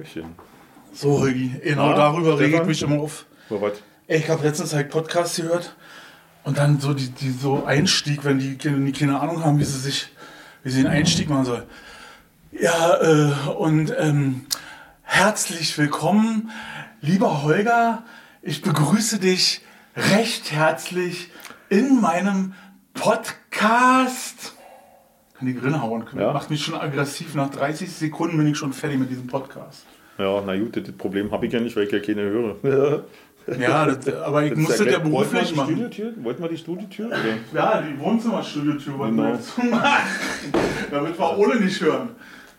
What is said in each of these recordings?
Hallöchen. So, Holgi, genau Ja, darüber rege ich mich immer auf. So, was? Ich habe letztens halt Podcast gehört und dann so die, die so Einstieg, wenn die, Kinder- die keine Ahnung haben, wie sie sich, wie sie den Einstieg machen sollen. Ja, äh, und ähm, herzlich willkommen, lieber Holger. Ich begrüße dich recht herzlich in meinem Podcast. Kann die Grinne hauen. Ja. Macht mich schon aggressiv. Nach 30 Sekunden bin ich schon fertig mit diesem Podcast. Ja, na gut, das Problem habe ich ja nicht, weil ich ja keine höre. Ja, das, aber ich Das musste ja wir beruflich machen. Studiotür? Wollten wir die Studiotür? Oder? Ja, die Wohnzimmerstudio-Tür wollten wir Genau. jetzt machen. Damit wir Ole nicht hören.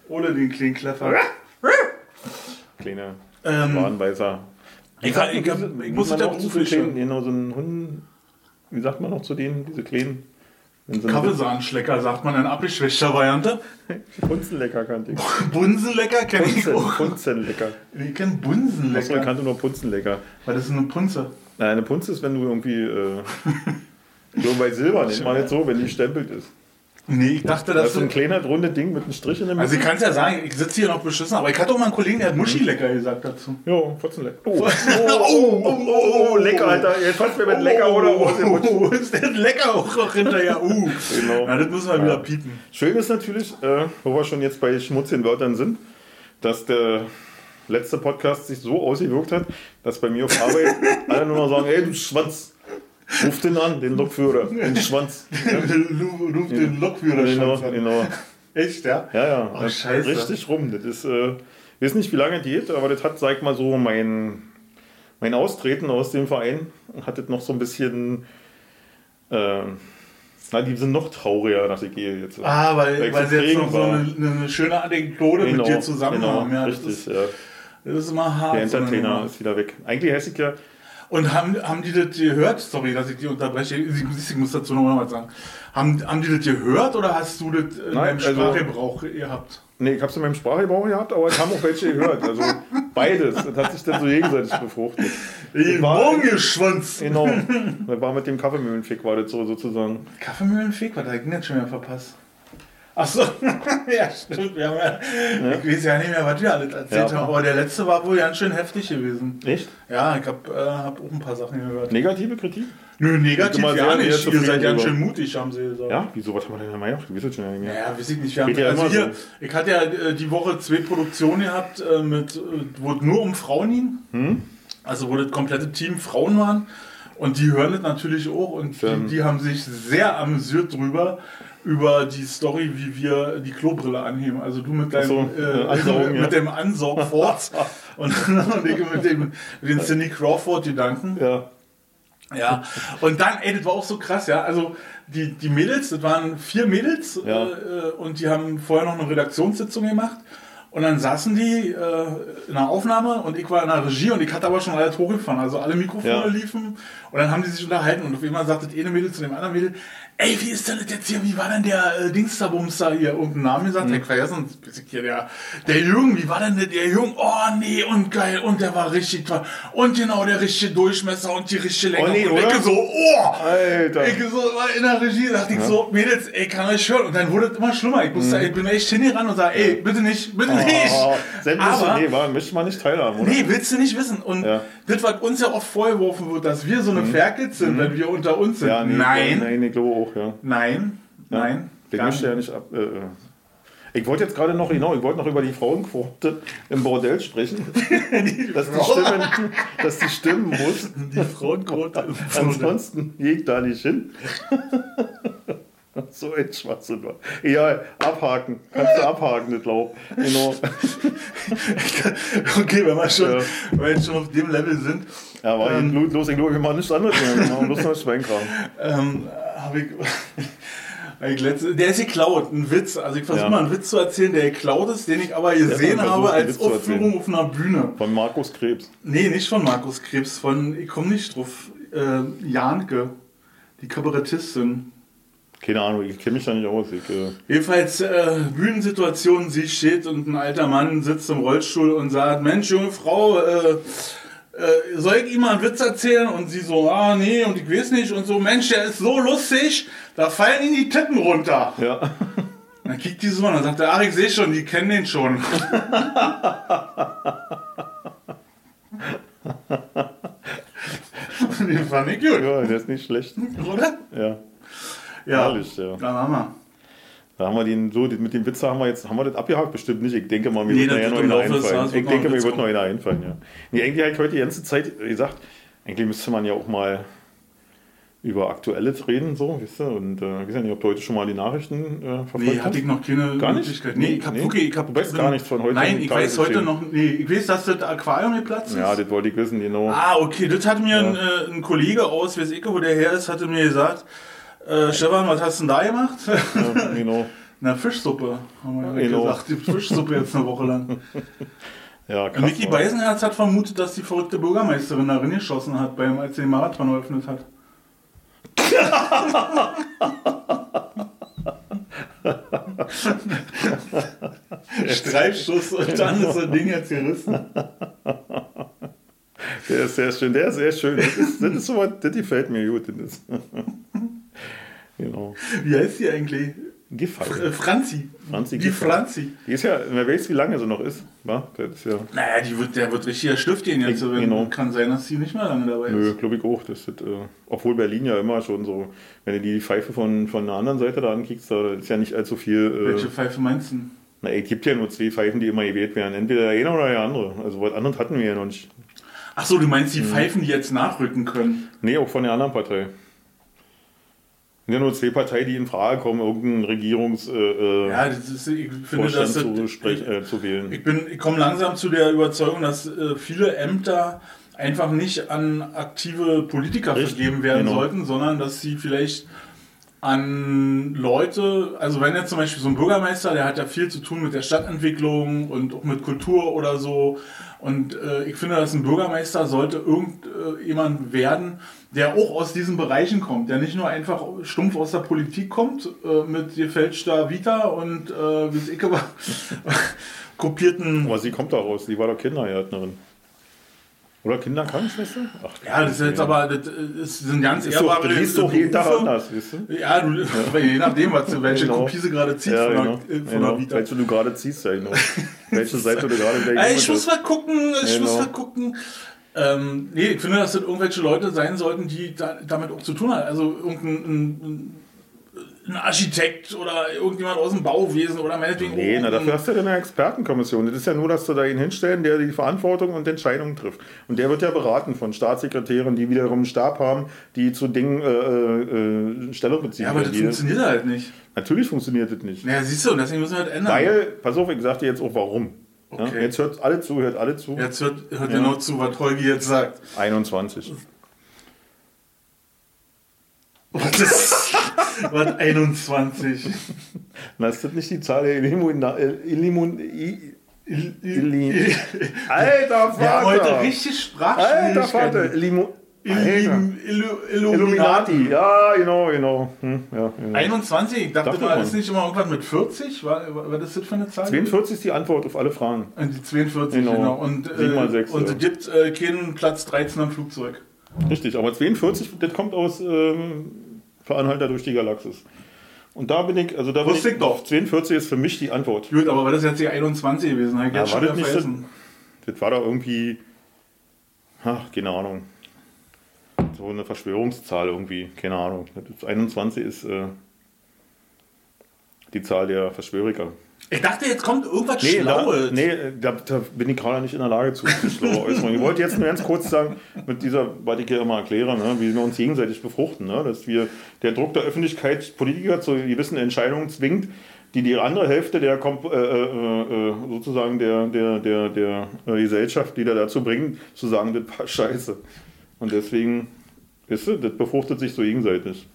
Ole den kleinen Kleffer. Kleine Ähm, Warnweiser. ich, ich, ich, wie muss man ja beruflich hören. Genau, so ein Hund. Wie sagt man noch zu denen, diese kleinen? Kaffeesahnschlecker sagt man in abgeschwächter Variante. Punzenlecker kannte ich. Bunsenlecker kenne ich auch. Punzenlecker. Ich kenne Achso, ich Bunsenlecker. kannte nur Punzenlecker. Weil das ist eine Punze. Nein, eine Punze ist, wenn du irgendwie. Äh, so bei Silber nennt man jetzt so, wenn die stempelt ist. Nee, ich dachte, Das dass ist so ein kleiner, runde Ding mit einem Strich in der Mitte. Also ich kann es ja sagen, ich sitze hier noch beschissen, aber ich hatte auch mal einen Kollegen, der hat Muschilecker gesagt dazu. Ja, Putzenlecker. Oh, oh, oh, oh, oh, lecker, Alter. Jetzt fast mir mit lecker oder oh, oh, ist der lecker auch noch hinterher. Uh. Genau. Na, das müssen wir wieder piepen. Schön ist natürlich, äh, wo wir schon jetzt bei schmutzigen Wörtern sind, dass der letzte Podcast sich so ausgewirkt hat, dass bei mir auf Arbeit alle nur noch sagen, ey, du Schwanz, ruf den an, den Lokführer, den Schwanz. Ruf den Lokführer Genau, schon an. genau. Echt, ja? Ja, ja. Oh, das scheiße. Richtig rum. Das ist, äh, ich weiß nicht, wie lange die geht, aber das hat, sag ich mal so, mein, mein Austreten aus dem Verein hat das noch so ein bisschen, äh, na, die sind noch trauriger, dass ich gehe jetzt. Ah, weil, Weil weil sie jetzt noch so eine, eine schöne Anekdote mit dir zusammen genau, haben. Ja, das, richtig, ist, ja. das ist immer hart. Der so Entertainer Nummer. ist wieder weg. Eigentlich hätte ich ja, Und haben, haben die das gehört? Sorry, dass ich die unterbreche. Ich, muss dazu noch mal was sagen. Haben, haben die das gehört oder hast du das in Nein, deinem also- Sprachgebrauch gehabt? nee, ich habe es in meinem Sprachgebrauch gehabt, aber es haben auch welche gehört. Also beides. Das hat sich dann so gegenseitig befruchtet. Ey, war- Morgenschwanz! Genau. Das war mit dem Kaffeemühlenfick, war das so sozusagen. Kaffeemühlenfick, was hab ich denn jetzt schon wieder verpasst? Achso, ja, stimmt. Wir haben ja, Ich weiß ja nicht mehr, was wir alles erzählt Ja. haben, aber der letzte war wohl ganz schön heftig gewesen. Echt? Ja, ich habe äh, hab auch ein paar Sachen gehört. Negative Kritik? Nö, negativ ja sehr, nicht. Ihr seid ganz schön mutig, haben sie gesagt. Ja? Wieso? Was haben wir denn? Du weißt es schon ja nicht mehr. Naja, weiß ich nicht. Wir haben, ja also hier, ich hatte ja äh, die Woche zwei Produktionen gehabt, äh, mit, äh, wo es nur um Frauen ging. Hm? Also wo das komplette Team Frauen waren. Und die hören das natürlich auch. Und die, die haben sich sehr amüsiert drüber, über die Story, wie wir die Klobrille anheben. Also du mit deinem, so, äh, Ansaugen, ja. mit dem Ansaugfort und, und ich mit dem, den Cindy Crawford-Gedanken. Ja. Ja, und dann, ey, das war auch so krass, ja. Also die, die Mädels, das waren vier Mädels Ja. äh, und die haben vorher noch eine Redaktionssitzung gemacht. Und dann saßen die äh, in der Aufnahme und ich war in der Regie und ich hatte aber schon alles hochgefahren. Also alle Mikrofone Ja. liefen und dann haben die sich unterhalten und auf einmal sagt das eine Mädel zu dem anderen Mädel, ey, wie ist denn das jetzt hier, wie war denn der äh, Dingsterbumster hier? Irgendeinen Namen gesagt, Mhm. ich vergessen, ich hier, der, der Jürgen, wie war denn der, der Jürgen? Oh nee, und geil, und der war richtig toll. Und genau, der richtige Durchmesser und die richtige Länge. Oh nee, und ich oder? so, oh! Alter. Ich so war in der Regie, dachte ich so, Mädels, ey, kann euch hören. Und dann wurde es immer schlimmer. Ich, musste, ich bin echt hingerannt und sage, ey, bitte nicht, bitte nicht. Mhm. Oh, sämtliche, Aber, nee, war, möchte man nicht teilhaben, oder? nee, willst du nicht wissen. Und Ja. Das, was uns ja oft vorgeworfen wird, dass wir so eine Ferkels sind, wenn wir unter uns sind. Ja, nee, nein, Nein, ich glaube auch, ja. nein, nein. Den möchte ja nicht ab. Äh, äh. ich wollte jetzt gerade noch, genau, ich wollte noch über die Frauenquote im Bordell sprechen. dass, die Stimmen, dass die stimmen muss. Die Frauenquote. Ansonsten gehe ich da nicht hin. so ein Schwachsinn. war. Egal, abhaken. Kannst du abhaken, das Laub. Genau. okay, wenn wir schon, Ja. wenn wir jetzt schon auf dem Level sind, Ja, war Ähm. ähm, los, ich glaube, wir machen nichts anderes mehr. Wir machen bloß noch Schweinkram. ähm, ich, hab ich letzte, der ist geklaut, ein Witz. Also ich versuche Ja. mal einen Witz zu erzählen, der geklaut ist, den ich aber gesehen versucht, habe als Aufführung auf einer Bühne. Von Markus Krebs. Nee, nicht von Markus Krebs, von, ich komme nicht drauf, äh, Janke, die Kabarettistin. Keine Ahnung, ich kenne mich da nicht aus. Ich, äh Jedenfalls äh, Bühnensituation, sie steht und ein alter Mann sitzt im Rollstuhl und sagt, Mensch, junge Frau, äh, äh, soll ich ihm mal einen Witz erzählen? Und sie so, ah nee, und ich weiß nicht und so, Mensch, der ist so lustig, da fallen ihm die Tippen runter. Ja. Dann kickt die so an und sagt, ach, ich sehe schon, die kennen den schon. den fand ich gut. Ja, der ist nicht schlecht. Oder? Ja. Ja. herrlich, ja. Dann haben wir. Da haben wir den, so, mit dem Witze haben wir jetzt, haben wir das abgehakt? Bestimmt nicht. Ich denke mal, mir Nee, wird nachher noch einer einfallen. Ich denke, mir Witz wird noch einer einfallen, ja. Nee, eigentlich habe ich heute die ganze Zeit gesagt, eigentlich müsste man ja auch mal über Aktuelles reden, so, weißt du, und äh, ich weiß ja nicht, ob du heute schon mal die Nachrichten äh, verfolgt Nee, hatte ich noch keine Gar nicht? Möglichkeit. Nee, ich hab Nee? wirklich, ich hab, Du weißt gar nichts von heute Nein, ich weiß heute noch, nee, ich weiß, dass das Aquarium geplatzt ist. Ja, das wollte ich wissen, genau. Ah, okay, das hat mir Ja. ein, äh, ein Kollege aus, weiß ich, wo der her ist, hatte mir gesagt, äh, Stefan, was hast du denn da gemacht? Ja, genau. Na, Fischsuppe, haben wir Genau. gesagt. Die Fischsuppe jetzt eine Woche lang. Ja, Und krass. Mann. Beisenherz hat vermutet, dass die verrückte Bürgermeisterin da geschossen hat, beim, als sie den Marathon eröffnet hat. Streifschuss und dann ist das Ding jetzt gerissen. Der ist sehr schön, der ist sehr schön. Das, ist, das, ist so was, das gefällt mir gut. Das genau. Wie heißt die eigentlich? Gefallen. Äh, Franzi. Franzi Die Giffey. Franzi. Die ist ja, wer weiß, wie lange sie noch ist. Wa? Das ist ja, Naja, die wird, der wird richtiger Stift gehen jetzt. Wenn, genau. Kann sein, dass sie nicht mehr lange dabei nö, ist. glaube ich auch. Das ist, äh, obwohl Berlin ja immer schon so, wenn du die Pfeife von, von der anderen Seite da ankickst, da ist ja nicht allzu viel. Äh, Welche Pfeife meinst du? na, es gibt ja nur zwei Pfeifen, die immer gewählt werden. Entweder der eine oder der andere. Also was anderes hatten wir ja noch nicht. Ach so, du meinst Mhm. die Pfeifen, die jetzt nachrücken können. Nee, auch von der anderen Partei. Ja nur zwei Parteien, die in Frage kommen, irgendeinen Regierungs äh, äh, Ja, ist, ich finde, dass das, zu, sprech, äh, zu wählen. Ich, bin, ich komme langsam zu der Überzeugung, dass äh, viele Ämter einfach nicht an aktive Politiker Richtig, vergeben werden genau. sollten, sondern dass sie vielleicht an Leute, also wenn jetzt zum Beispiel so ein Bürgermeister, der hat ja viel zu tun mit der Stadtentwicklung und auch mit Kultur oder so. Und äh, ich finde, dass ein Bürgermeister sollte irgendjemand werden, der auch aus diesen Bereichen kommt, der nicht nur einfach stumpf aus der Politik kommt, äh, mit gefälschter Vita und äh, wie es ich aber kopierten. Aber sie kommt da raus, die war doch Kindergärtnerin. Oder Kinderkrankenschwester? Ach, Ja, das ist jetzt aber, das ist, sind ganz ist doch, das liest doch jeden Tag anders, weißt du? Ja, du, je nachdem, was, du- welche Genau. Kopie sie gerade zieht Ja, von, genau. der, äh, von genau. der Vita. Welche du gerade ziehst, ja genau. Welche Seite du gerade in der ich muss mal gucken, ich Genau. muss mal gucken. Ähm, nee, ich finde, dass das irgendwelche Leute sein sollten, die da, damit auch zu tun haben. Also irgendein ein, ein Architekt oder irgendjemand aus dem Bauwesen oder meinetwegen Nee, na, dafür hast du ja eine Expertenkommission. Das ist ja nur, dass du da ihn hinstellen, der die Verantwortung und Entscheidungen trifft. Und der wird ja beraten von Staatssekretären, die wiederum einen Stab haben, die zu Dingen äh, äh, Stellung beziehen. Ja, aber das funktioniert halt nicht. Natürlich funktioniert das nicht. Naja, siehst du, und deswegen müssen wir das ändern. Weil, pass auf, ich sag dir jetzt auch warum. Ja, Okay. jetzt hört alle zu, hört alle zu. Jetzt hört, hört Ja. genau zu, was Holgi jetzt sagt. 21. Was ist was 21? Na, ist das nicht die Zahl der Illimun... Illimun I, Illi, Alter Wir haben heute Vater! richtig Alter Vater! Sprachschwierigkeiten. Illuminati. Illuminati. Ja, genau, genau. Hm, ja, genau. 21? Ich dachte Dachte mal, man. ist nicht immer irgendwas mit 40? Was, was ist das für eine Zahl? 42 ist die Antwort auf alle Fragen. Und die 42, Genau. genau. Und, äh, sechs, und ja. es gibt äh, keinen Platz 13 am Flugzeug. Richtig, aber 42, das kommt aus ähm, für Anhalter durch die Galaxis. Und da bin ich, also da bin Wusste ich doch. 42 ist für mich die Antwort. Gut, aber war das jetzt die 21 gewesen? Ich Ja, war das nicht vergessen. Das war da irgendwie, ach, keine Ahnung. So eine Verschwörungszahl irgendwie, keine Ahnung. Das ist 21 ist äh, die Zahl der Verschwöriker. Ich dachte, jetzt kommt irgendwas Nee, da, Schlaues. nee da, da bin ich gerade nicht in der Lage zu. Ich wollte jetzt nur ganz kurz sagen, mit dieser, was ich ja immer erkläre, ne, wie wir uns gegenseitig befruchten, ne, dass wir der Druck der Öffentlichkeit Politiker zu gewissen Entscheidungen zwingt, die die andere Hälfte der Kom äh, äh, äh, sozusagen der, der, der, der äh, Gesellschaft, die da dazu bringen, zu sagen, das war scheiße. Und deswegen, weißt du, das befruchtet sich so gegenseitig.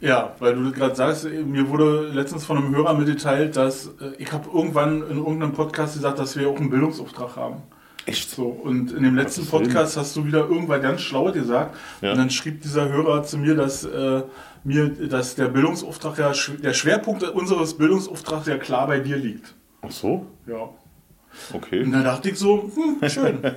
Ja, weil du gerade sagst, mir wurde letztens von einem Hörer mitgeteilt, dass äh, ich habe irgendwann in irgendeinem Podcast gesagt, dass wir auch einen Bildungsauftrag haben. Echt? So, und in dem letzten. Podcast hast du wieder irgendwas ganz Schlau gesagt. Ja. Und dann schrieb dieser Hörer zu mir, dass äh, mir, dass der Bildungsauftrag ja, der Schwerpunkt unseres Bildungsauftrags ja klar bei dir liegt. Ach so? Ja. Okay. Und dann dachte ich so, hm, schön.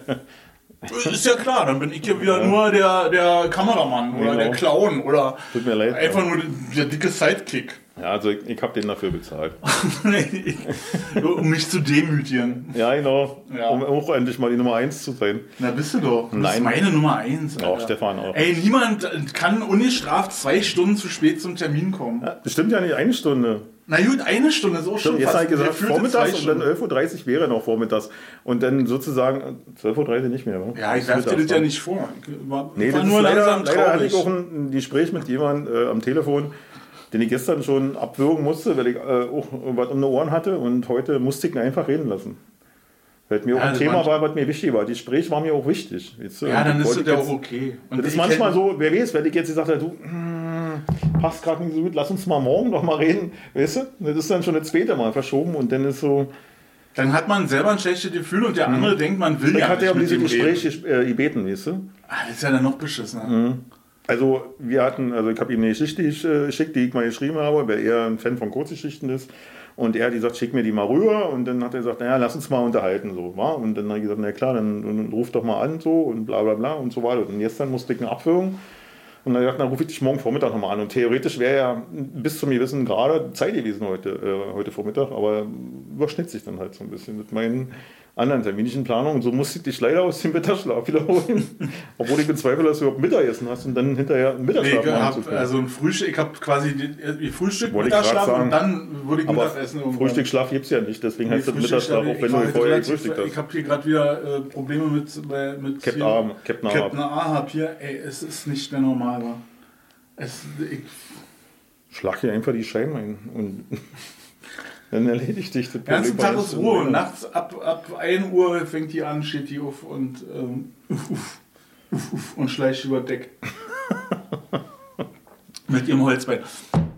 Ist ja klar, dann bin ich ja wieder nur der, der Kameramann oder Genau. der Clown oder Tut mir leid. einfach nur der, dicke Sidekick. Ja, also ich, ich habe den dafür bezahlt. um mich zu demütigen. Ja, genau. Ja. Um auch endlich mal die Nummer 1 zu sein. Na, bist du doch. Du Nein. meine Nummer eins. Auch Alter. Stefan auch. Ey, niemand kann ungestraft zwei Stunden zu spät zum Termin kommen. Ja, das stimmt ja nicht eine Stunde. Na gut, eine Stunde ist auch schon Jetzt habe ich gesagt, vormittags und dann Stunden. 11.30 Uhr wäre noch vormittags. Und dann sozusagen 12.30 Uhr nicht mehr. wa? Ja, ich werfe dir das ja nicht vor. Ich war, Nee, war nur leider, langsam leider hatte traurig. ich auch ein, ein Gespräch mit jemandem äh, am Telefon, den ich gestern schon abwürgen musste, weil ich äh, auch was um die Ohren hatte und heute musste ich ihn einfach reden lassen. Weil mir auch Ja, ein das Thema war, was mir wichtig war. Das Gespräch war mir auch wichtig. du? ja, dann ist das ja jetzt- auch okay. Und Das ist manchmal so, wer weiß, wenn ich jetzt gesagt habe, du, hm, passt gerade nicht so gut, lass uns mal morgen noch mal reden, weißt du? Das ist dann schon das zweite Mal verschoben und dann ist so, Dann hat man selber ein schlechtes Gefühl und der andere denkt, man will ich ja hatte ja nicht um mit dieses dem reden. Gespräch äh, gebeten, weißt du? Ah, das ist ja dann noch beschissen. Also wir hatten, also ich habe ihm eine Geschichte äh, geschickt, die ich mal geschrieben habe, weil er ein Fan von Kurzgeschichten ist. Und er hat gesagt, schick mir die mal rüber. Und dann hat er gesagt, naja, lass uns mal unterhalten. So, wa? Und dann habe ich gesagt, na klar, dann, dann ruf doch mal an so und bla bla bla und so weiter. Und gestern musste ich eine Abwürgen. Und dann gesagt, dann rufe ich dich morgen Vormittag nochmal an. Und theoretisch wäre ja bis zum gewissen Grade Zeit gewesen heute, äh, heute Vormittag, aber überschnitt sich dann halt so ein bisschen mit meinen anderen terminischen Planungen. Und so musste ich dich leider aus dem Mittagsschlaf wiederholen. Obwohl ich bezweifle, dass du überhaupt Mittagessen hast und dann hinterher einen Nee, Mittagsschlaf ich machen zu hab, also ein Frühstück, ich habe quasi die Frühstück, Wollte ich Mittagsschlaf sagen. und dann würde ich aber Mittagessen irgendwann. Frühstücksschlaf gibt es ja nicht, deswegen Nee, heißt das Mittagsschlaf, auch ich wenn du vorher gefrühstückt Ich hast. habe hier gerade wieder äh, Probleme mit, bei- mit Captain hier- A, Captain A. Captain A hab hier, ey, es ist nicht mehr normal. Es, ich, Schlag hier einfach die Scheiben ein und dann erledigt dich das den ganzen Problem Tag bei ist. Ruhe nachts ab, ab 1 Uhr fängt die an, steht die auf und ähm, uff, uff, uff, uff, und schleicht über Deck. Mit ihrem Holzbein.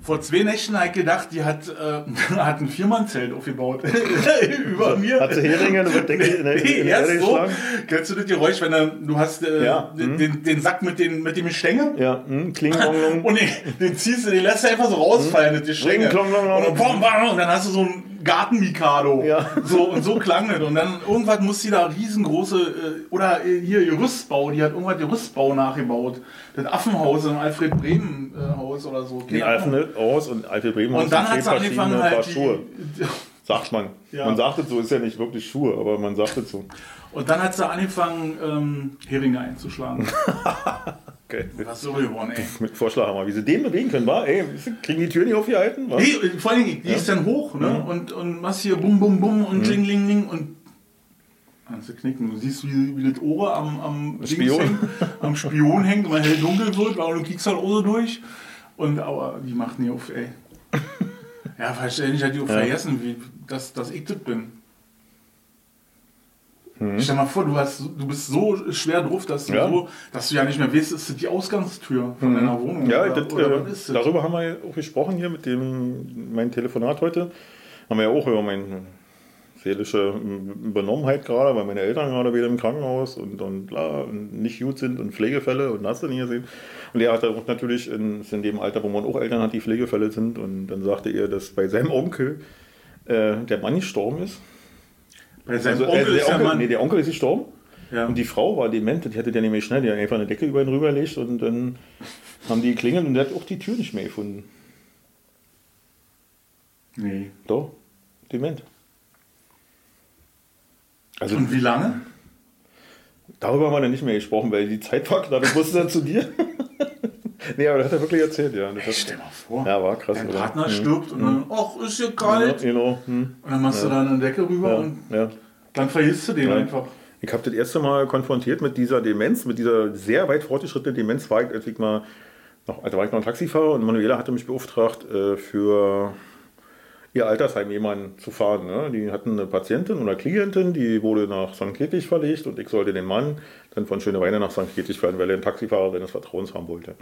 Vor zwei Nächten habe ich gedacht, die hat, äh, hat ein Viermannzelt aufgebaut. Über mir. Hat sie Heringe in der Decke in der, in der Erde erst so. Kennst du das Geräusch, wenn er, du hast äh, Ja, den, mhm. den, den Sack mit, den, mit dem Gestänge Ja, hm, Klingelonglong. und den, den ziehst du, den lässt du einfach so rausfallen, Gestänge. Klong, klong, klong. Und, und dann hast du so ein Garten-Mikado. Ja. So, und so klang das. Und dann irgendwas muss die da riesengroße, äh, oder äh, hier Gerüstbau, die hat irgendwas Gerüstbau nachgebaut. Das Affenhaus im Alfred Bremen äh, Haus oder so. Die Keine Alfen Ahnung. nicht aus und alte Bremen Und dann hat sie angefangen halt Paar Schuhe. die, Sagt man. Ja. Man sagt es so, ist ja nicht wirklich Schuhe, aber man sagt es so. Und dann hat sie angefangen, ähm, Heringe einzuschlagen. Okay. Was so geworden, ey. Mit Vorschlaghammer, wie sie den bewegen können, war, ey, kriegen die Tür nicht aufgehalten? wa? Nee, vor allen Dingen, die ist dann hoch, ne? Und, und machst hier bum, bum, bum und kling, kling, kling und kannst du knicken. Du siehst, wie, wie das Ohr am, am, Spion. hängt, am Spion hängt, weil hell dunkel wird, weil du kriegst halt so durch. Und aber die macht nie auf, ey. Ja, wahrscheinlich hat die auch vergessen, wie, dass, dass ich das bin. Stell mal vor, du, hast, du bist so schwer drauf, dass du, Ja. so, dass du ja nicht mehr weißt, ist das die Ausgangstür von deiner Wohnung? Ja, oder, das, oder äh, darüber haben wir ja auch gesprochen hier mit dem mein Telefonat heute. Haben wir ja auch über meine seelische Benommenheit gerade, weil meine Eltern gerade wieder im Krankenhaus und, und, bla, und nicht gut sind und Pflegefälle und hast du nie gesehen. Und er hat auch natürlich in, ist in dem Alter, wo man auch Eltern hat, die Pflegefälle sind. Und dann sagte er, dass bei seinem Onkel äh, der Mann gestorben ist. Bei seinem Also, Onkel der Onkel, nee, der Onkel ist gestorben. ja. Und die Frau war dement, die hatte der nämlich schnell, die hat einfach eine Decke über ihn rübergelegt und dann haben die geklingelt und der hat auch die Tür nicht mehr gefunden. nee. Doch, dement. Also Und wie lange? darüber haben wir dann nicht mehr gesprochen, weil die Zeit war knapp. Ich musste dann zu dir. nee, aber das hat er wirklich erzählt, ja. Das stell mal vor, ja, war krass. dein oder? Partner Mhm. stirbt und dann, ach, ist ja Ja, kalt. genau. Hm. Und dann machst du da eine Decke rüber Ja, und ja. dann vergisst du den Ja. einfach. Ich habe das erste Mal konfrontiert mit dieser Demenz, mit dieser sehr weit fortgeschrittenen Demenz, war ich, als ich mal noch, also war ich noch ein Taxifahrer und Manuela hatte mich beauftragt, äh, für ihr Altersheim jemanden zu fahren. Ne? Die hatten eine Patientin oder Klientin, die wurde nach St. Kedwig verlegt und ich sollte den Mann dann von Schöneweine nach St. Kedwig fahren, weil er einen Taxifahrer seines Vertrauens haben wollte.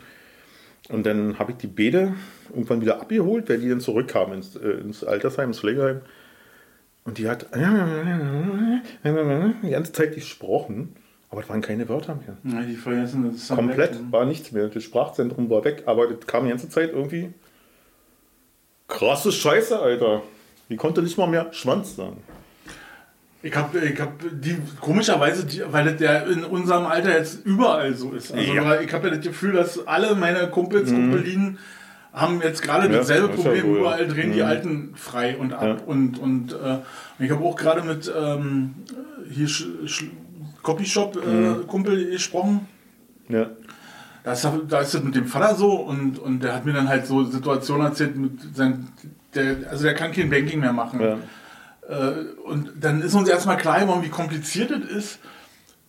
Und dann habe ich die Bede irgendwann wieder abgeholt, weil die dann zurückkam ins, äh, ins Altersheim, ins Pflegeheim. Und die hat die ganze Zeit gesprochen, aber es waren keine Wörter mehr. Ja, die vergessen, das ist Komplett weg. war nichts mehr. Das Sprachzentrum war weg, aber das kam die ganze Zeit irgendwie. Krasse Scheiße, Alter. Die konnte nicht mal mehr Schwanz sagen. Ich habe ich hab die, komischerweise, die, weil das ja in unserem Alter jetzt überall so ist. Also Ja. ich habe ja das Gefühl, dass alle meine Kumpels, Mhm. Kumpelinen haben jetzt gerade Ja, dasselbe ja Problem, ja. überall drehen die Mhm. Alten frei und ab. Ja. Und, und, äh, und ich habe auch gerade mit ähm, hier Sch Sch Copyshop-Kumpel Mhm. gesprochen. Ja. Da ist, da ist das mit dem Vater so und, und der hat mir dann halt so Situationen erzählt mit sein, der, also der kann kein Banking mehr machen. Äh, und dann ist uns erstmal klar geworden, wie kompliziert es ist,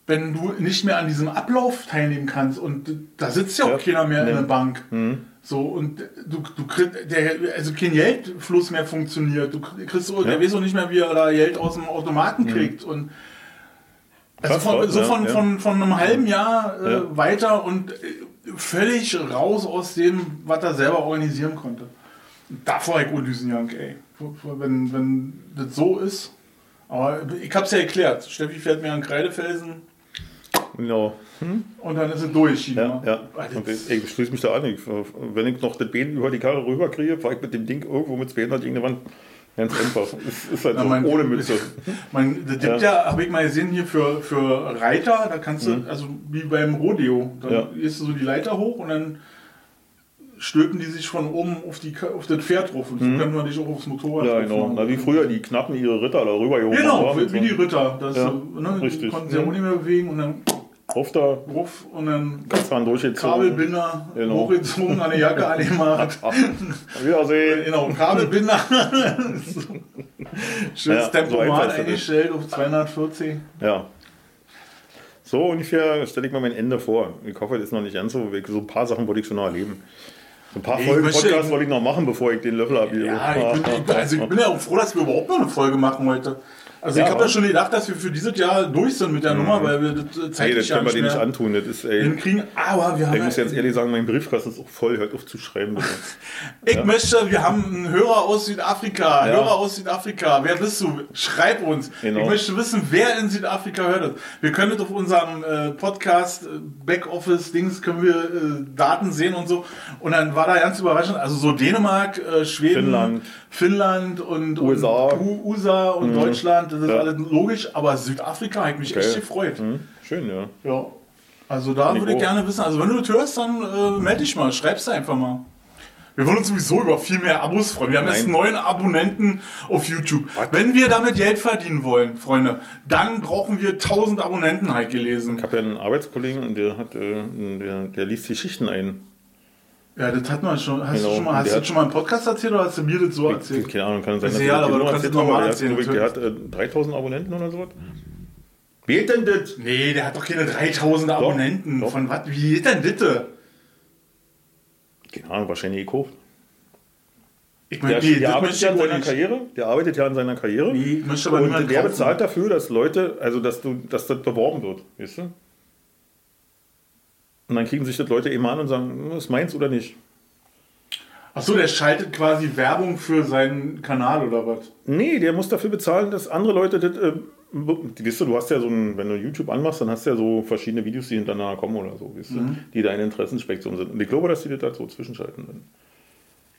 wenn du nicht mehr an diesem Ablauf teilnehmen kannst. Und da sitzt ja auch Ja. keiner mehr in Nee. der Bank. Mhm. So, und du, du kriegst, der, also kein Geldfluss mehr funktioniert. Du kriegst so, der Ja. weiß auch nicht mehr, wie er da Geld aus dem Automaten kriegt. Und also von, so von, ja. von, von einem halben Jahr äh, weiter und äh, völlig raus aus dem, was er selber organisieren konnte. Da war ich Odyssenjank, ey. Wenn, wenn das so ist. Aber ich hab's ja erklärt. Steffi fährt mir an Kreidefelsen Genau. und dann ist es durch. Ja, China. ja. Das- ich, ich schließe mich da an. Ich, wenn ich noch das Bein über die Karre rüberkriege, fahre ich mit dem Ding irgendwo mit Bein gegen die Wand. Ganz einfach. Es ist halt Na, so, mein- ohne Mütze. Man, das gibt ja, habe ich mal gesehen hier für, für Reiter, da kannst du, also wie beim Rodeo, da Mhm. Ja. gehst du so die Leiter hoch und dann stülpen die sich von oben auf, die, auf das Pferd drauf und so können wir dich auch aufs Motorrad Mhm. Ja, genau. Na, wie früher die Knappen ihre Ritter da rüber Genau, haben. wie, wie die Ritter. Das, Ja, so, ne, die richtig. konnten sich auch Mhm. nicht mehr bewegen und dann Auf da, Ruf und dann ganz dran durchgezogen. Kabelbinder Genau. hochgezogen, an die Jacke angemacht. Wiedersehen. Genau, Kabelbinder. Schönes Ja, so Tempomat das. eingestellt auf 240. Ja. So ungefähr stelle ich mir mein Ende vor. Ich hoffe, das ist noch nicht ganz so. So ein paar Sachen wollte ich schon noch erleben. Ein paar Folgen möchte- Podcast wollte ich noch machen, bevor ich den Löffel abgebe. Ja, ich bin, ich, bin- also ich bin ja auch froh, dass wir überhaupt noch eine Folge machen heute. Also Ja. ich habe ja schon gedacht, dass wir für dieses Jahr durch sind mit der Nummer, weil wir das äh, zeitlich das ja können wir nicht dir nicht antun. Das ist, ey, hinkriegen. Aber wir haben ich muss ja, jetzt ehrlich sagen, mein Briefkasten ist auch voll. Hört auf zu schreiben, ich möchte, wir haben einen Hörer aus Südafrika. Ja. Hörer aus Südafrika. Wer bist du? Schreib uns. Genau. Ich möchte wissen, wer in Südafrika hört das. Wir können das auf unserem äh, Podcast, äh, Backoffice-Dings, können wir äh, Daten sehen und so. Und dann war da ganz überraschend, also so Dänemark, äh, Schweden, Finnland. Finnland und USA. und USA und Deutschland, das ist Ja. alles logisch, aber Südafrika hat mich Okay. echt gefreut. Hm, schön, ja. Ja. Also da würde ich gerne wissen, also wenn du das hörst, dann äh, melde dich mal, schreib's einfach mal. Wir würden uns sowieso über viel mehr Abos freuen. Wir haben jetzt Nein. neun Abonnenten auf YouTube. Wenn wir damit Geld verdienen wollen, Freunde, dann brauchen wir 1000 Abonnenten halt gelesen. Ich habe ja einen Arbeitskollegen und der, hat, äh, der, der liest die Schichten ein. Ja, das hat man schon. Hast Genau. du schon mal, hast Der du das schon mal im Podcast erzählt oder hast du mir das so erzählt? Keine Ahnung, kann sein, Ist egal, aber das du kannst es habe, erzählen, Der hat, der hat äh, 3000 Abonnenten oder so. Wie geht denn das? Nee, der hat doch keine 3000 Abonnenten. doch. Von was? Wie geht denn bitte? Keine Ahnung, wahrscheinlich gekauft. Ich Der, meine, nee, der das arbeitet ja an seiner nicht. Karriere. Der arbeitet ja an seiner Karriere. Nee, ich möchte aber und der kaufen. bezahlt dafür, dass Leute, also dass du, dass das beworben wird, weißt du? Und dann kriegen sich das Leute eben an und sagen, das ist meins oder nicht. Achso, der schaltet quasi Werbung für seinen Kanal oder was? Nee, der muss dafür bezahlen, dass andere Leute das. Äh, weißt du, du hast ja so ein, wenn du YouTube anmachst, dann hast du ja so verschiedene Videos, die hintereinander kommen oder so, weißt Mhm. du, die deine Interessenspektrum sind. Und ich glaube, dass die das da so zwischenschalten. Dann.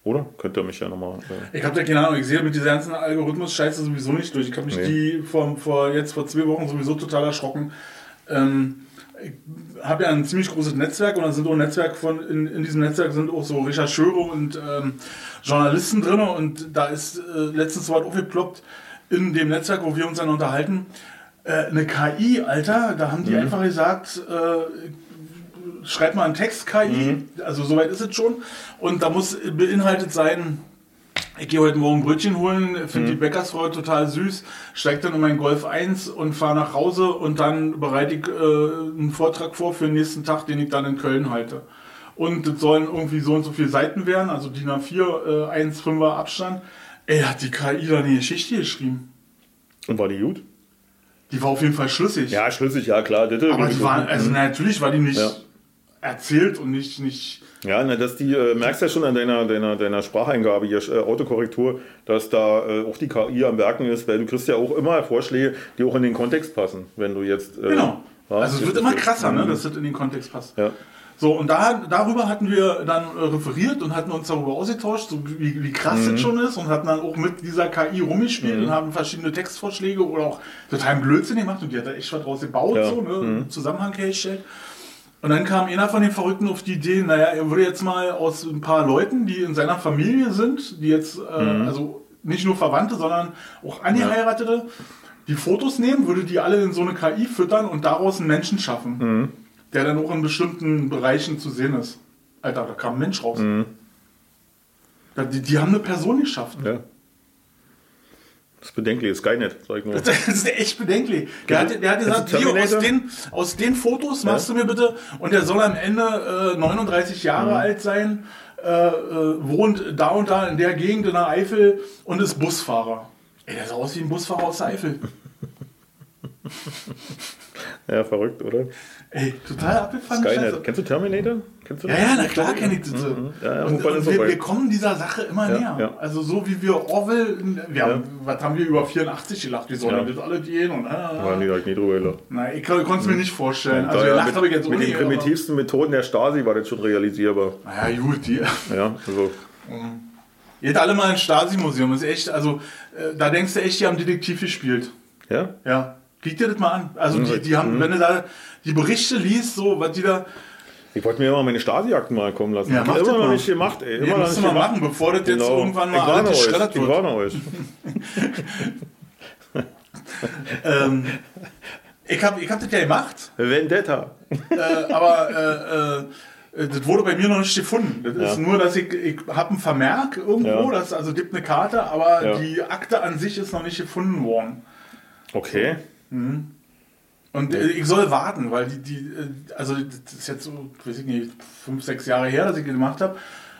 Oder? Könnt ihr mich ja nochmal. Äh, Ich habe da keine Ahnung, ich sehe mit dieser ganzen Algorithmus-Scheiße sowieso nicht durch. Ich habe mich Nee. die vor, vor, jetzt vor zwei Wochen sowieso total erschrocken. Ähm, habe ja ein ziemlich großes Netzwerk und da sind auch Netzwerk von, in, in diesem Netzwerk sind auch so Rechercheure und ähm, Journalisten drin und da ist äh, letztens so was aufgeploppt in dem Netzwerk, wo wir uns dann unterhalten. Äh, eine KI, Alter, da haben die einfach gesagt, äh, schreib mal einen Text KI, also soweit ist es schon. Und da muss beinhaltet sein, ich gehe heute Morgen Brötchen holen, finde die Bäckersfrau total süß, steige dann in meinen Golf 1 und fahre nach Hause und dann bereite ich äh, einen Vortrag vor für den nächsten Tag, den ich dann in Köln halte. Und es sollen irgendwie so und so viele Seiten werden, also DIN A4, äh, 1,5er Abstand. Ey, hat die KI da eine Geschichte geschrieben. und war die gut? Die war auf jeden Fall schlüssig. Ja, schlüssig, ja klar. Das, Aber die war, also natürlich war die nicht Ja. Erzählt und nicht, nicht Ja, na, dass die, äh, merkst ja schon an deiner, deiner, deiner Spracheingabe hier, äh, Autokorrektur, dass da äh, auch die KI am Werken ist, weil du kriegst ja auch immer Vorschläge, die auch in den Kontext passen, wenn du jetzt... Äh, Genau. ja, Also es wird immer krasser, ne, Mhm. dass das in den Kontext passt. Ja. So, und da, darüber hatten wir dann äh, referiert und hatten uns darüber ausgetauscht, so wie, wie krass Mhm. das schon ist und hatten dann auch mit dieser KI rumgespielt und haben verschiedene Textvorschläge oder auch total Blödsinn gemacht und die hat da echt was draus gebaut, Ja. so, ne, Mhm. Zusammenhang hergestellt. Und dann kam einer von den Verrückten auf die Idee, naja, er würde jetzt mal aus ein paar Leuten, die in seiner Familie sind, die jetzt, äh, also nicht nur Verwandte, sondern auch Angeheiratete, die Fotos nehmen, würde die alle in so eine KI füttern und daraus einen Menschen schaffen, der dann auch in bestimmten Bereichen zu sehen ist. Alter, da kam ein Mensch raus. Da- Die, die haben eine Person geschaffen. Ja. Das ist bedenklich, Skynet, sag ich nur. Das ist echt bedenklich. Der hat, der hat gesagt, du hier, aus den, aus den Fotos machst du mir bitte, und der soll am Ende äh, 39 Jahre Mhm. alt sein, äh, äh, wohnt da und da in der Gegend in der Eifel und ist Busfahrer. Ey, der sah aus wie ein Busfahrer aus der Eifel. Ja, verrückt, oder? Ey, total abgefahren. Skynet. Kennst du Terminator? Kennst du Ja, ja, na klar kenne ich das. Ja, ja, und, und wir, wir kommen dieser Sache immer Ja, näher. ja. Also so wie wir Orwell, wir haben, was haben wir über 84 gelacht, wie sollen Ja. das alle gehen und Ja, ah, nee, da hab ich nie drüber gelacht. Nein, ich konnte es mir nicht vorstellen. Also ja gelacht mit, habe ich jetzt mit den primitivsten Methoden der Stasi war das schon realisierbar. Naja, gut, die. Ja, also, Geht alle mal ins Stasi-Museum. Ist echt, also, äh, da denkst du echt, die haben Detektiv gespielt. ja? Ja. Krieg dir das mal an. Also, die, die Mhm. haben, wenn du da die Berichte liest, so, was die da. Ich wollte mir immer meine Stasi-Akten mal kommen lassen. Ja, mach ich immer noch nicht gemacht, ey. Nee, Immer noch musst du nicht mal gemacht. machen, bevor das jetzt Genau. irgendwann ich mal alles geschreddert Ich wird. warne euch. Ähm, ich habe ich hab das ja gemacht, Vendetta. äh, aber äh, äh, das wurde bei mir noch nicht gefunden. Das ist Ja. nur, dass ich, ich habe einen Vermerk irgendwo, Ja. das also gibt eine Karte, aber Ja. die Akte an sich ist noch nicht gefunden worden. Okay. Und äh, ich soll warten, weil die, die, äh, also das ist jetzt so, weiß ich nicht, fünf, sechs Jahre her, dass ich gemacht habe.